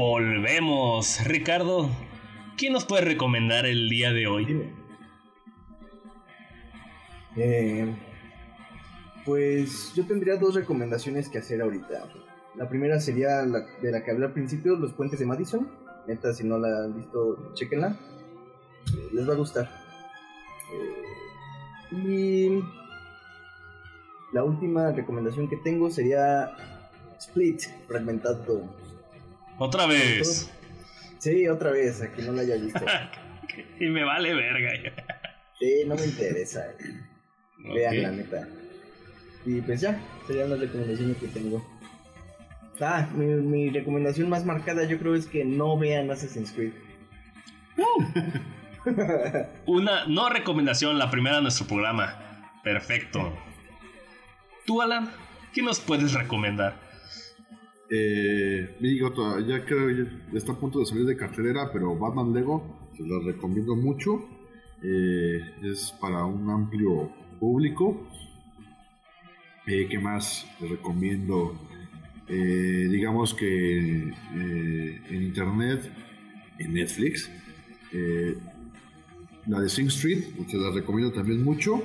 Volvemos. Ricardo, ¿qué nos puedes recomendar el día de hoy? Eh, pues yo tendría dos recomendaciones que hacer ahorita. La primera sería de la que hablé al principio, Los Puentes de Madison. Neta, si no la han visto, chequenla. Eh, les va a gustar. Eh, y la última recomendación que tengo sería Split, fragmentado. Otra vez. Sí, otra vez, a quien no la haya visto. y me vale verga. sí, no me interesa. Vean la neta. Y pues ya, serían las recomendaciones que tengo. Ah, mi, mi, recomendación más marcada yo creo es que no vean Assassin's Creed. Una no recomendación, la primera de nuestro programa. Perfecto. Tú, Alan, ¿qué nos puedes recomendar? Eh, digo, ya creo que está a punto de salir de cartelera, pero Batman Lego se lo recomiendo mucho. Eh, es para un amplio público. Eh, ¿Qué más les recomiendo? Eh, digamos que eh, en internet, en Netflix, la de Sing Street, te la recomiendo también mucho.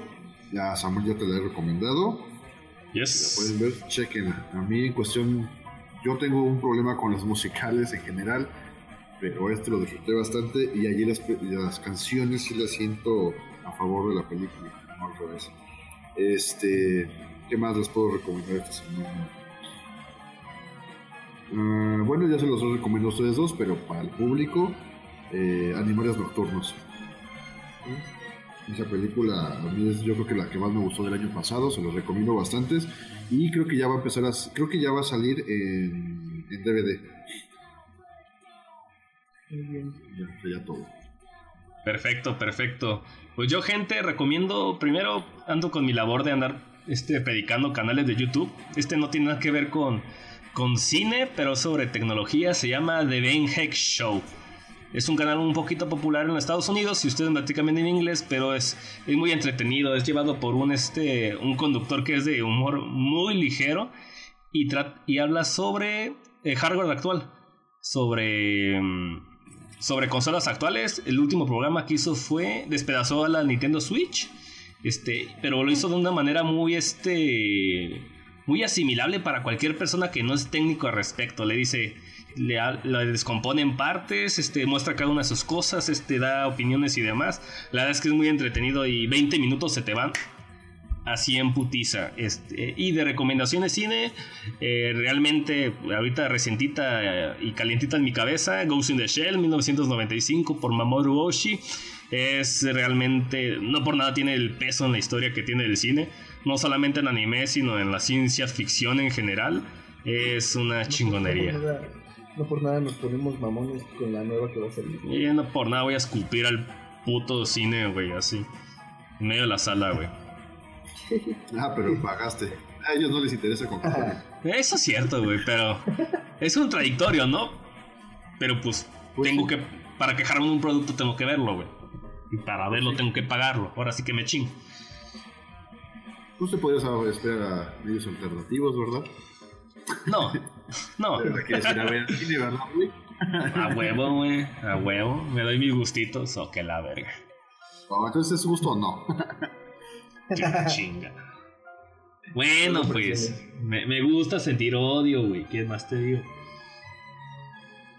Ya Samuel ya te la he recomendado. Yes. La pueden ver, chequenla. A mí en cuestión yo tengo un problema con los musicales en general, pero este lo disfruté bastante y allí las, canciones sí las siento a favor de la película, no al revés. Este, ¿qué más les puedo recomendar esta semana? Uh, bueno, ya se los recomiendo a ustedes dos, pero para el público, eh, Animales Nocturnos. Esa película a mí es yo creo que la que más me gustó del año pasado, se los recomiendo bastantes y creo que ya va a empezar a creo que ya va a salir en, en DVD. Muy bien. Ya, ya todo. Perfecto, perfecto. Pues yo gente recomiendo primero ando con mi labor de andar este predicando canales de YouTube. Este no tiene nada que ver con con cine, pero sobre tecnología. Se llama The Ben Heck Show. Es un canal un poquito popular en Estados Unidos, si ustedes practican en inglés, pero es, es, muy entretenido. Es llevado por un, este, un conductor que es de humor muy ligero y, y habla sobre eh, hardware actual, sobre, sobre consolas actuales. El último programa que hizo fue despedazó a la Nintendo Switch, este, pero lo hizo de una manera muy este muy asimilable para cualquier persona que no es técnico al respecto. Le dice, le, descompone en partes, este, muestra cada una de sus cosas, este, da opiniones y demás. La verdad es que es muy entretenido y 20 minutos se te van así en putiza. Este, y de recomendaciones cine, eh, realmente ahorita recientita y calientita en mi cabeza, Ghost in the Shell 1995 por Mamoru Oshii. Es realmente, no por nada tiene el peso en la historia que tiene el cine no solamente en anime, sino en la ciencia ficción en general, es una chingonería. No por, nada, nos ponemos mamones con la nueva que va a salir. Y no por nada voy a escupir al puto cine, güey, así. En medio de la sala, güey. ah, pero pagaste. A ellos no les interesa con Eso es cierto, güey, pero es contradictorio, ¿no? Pero pues, pues tengo sí. que, para quejarme de un producto tengo que verlo, güey. Y para verlo sí. tengo que pagarlo. Ahora sí que me chingo. Tú te podías esperar a medios alternativos, ¿verdad? No, no. Pero quieres ir a ver cine, ¿verdad, güey? A huevo, güey. A huevo. Me doy mis gustitos o que la verga. Oh, entonces es gusto o no. Chinga. Bueno, pues. Me, me, gusta sentir odio, güey. ¿Qué más te digo?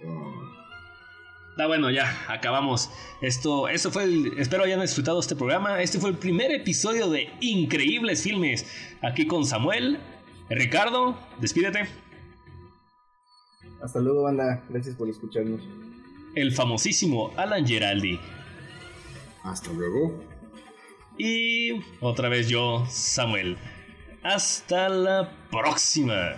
Oh. Ah, bueno, ya, acabamos. Esto, eso fue el. Espero hayan disfrutado este programa. Este fue el primer episodio de Increíbles Filmes. Aquí con Samuel. Ricardo, despídete. Hasta luego, banda. Gracias por escucharnos. El famosísimo Alan Geraldi. Hasta luego. Y otra vez yo, Samuel. Hasta la próxima.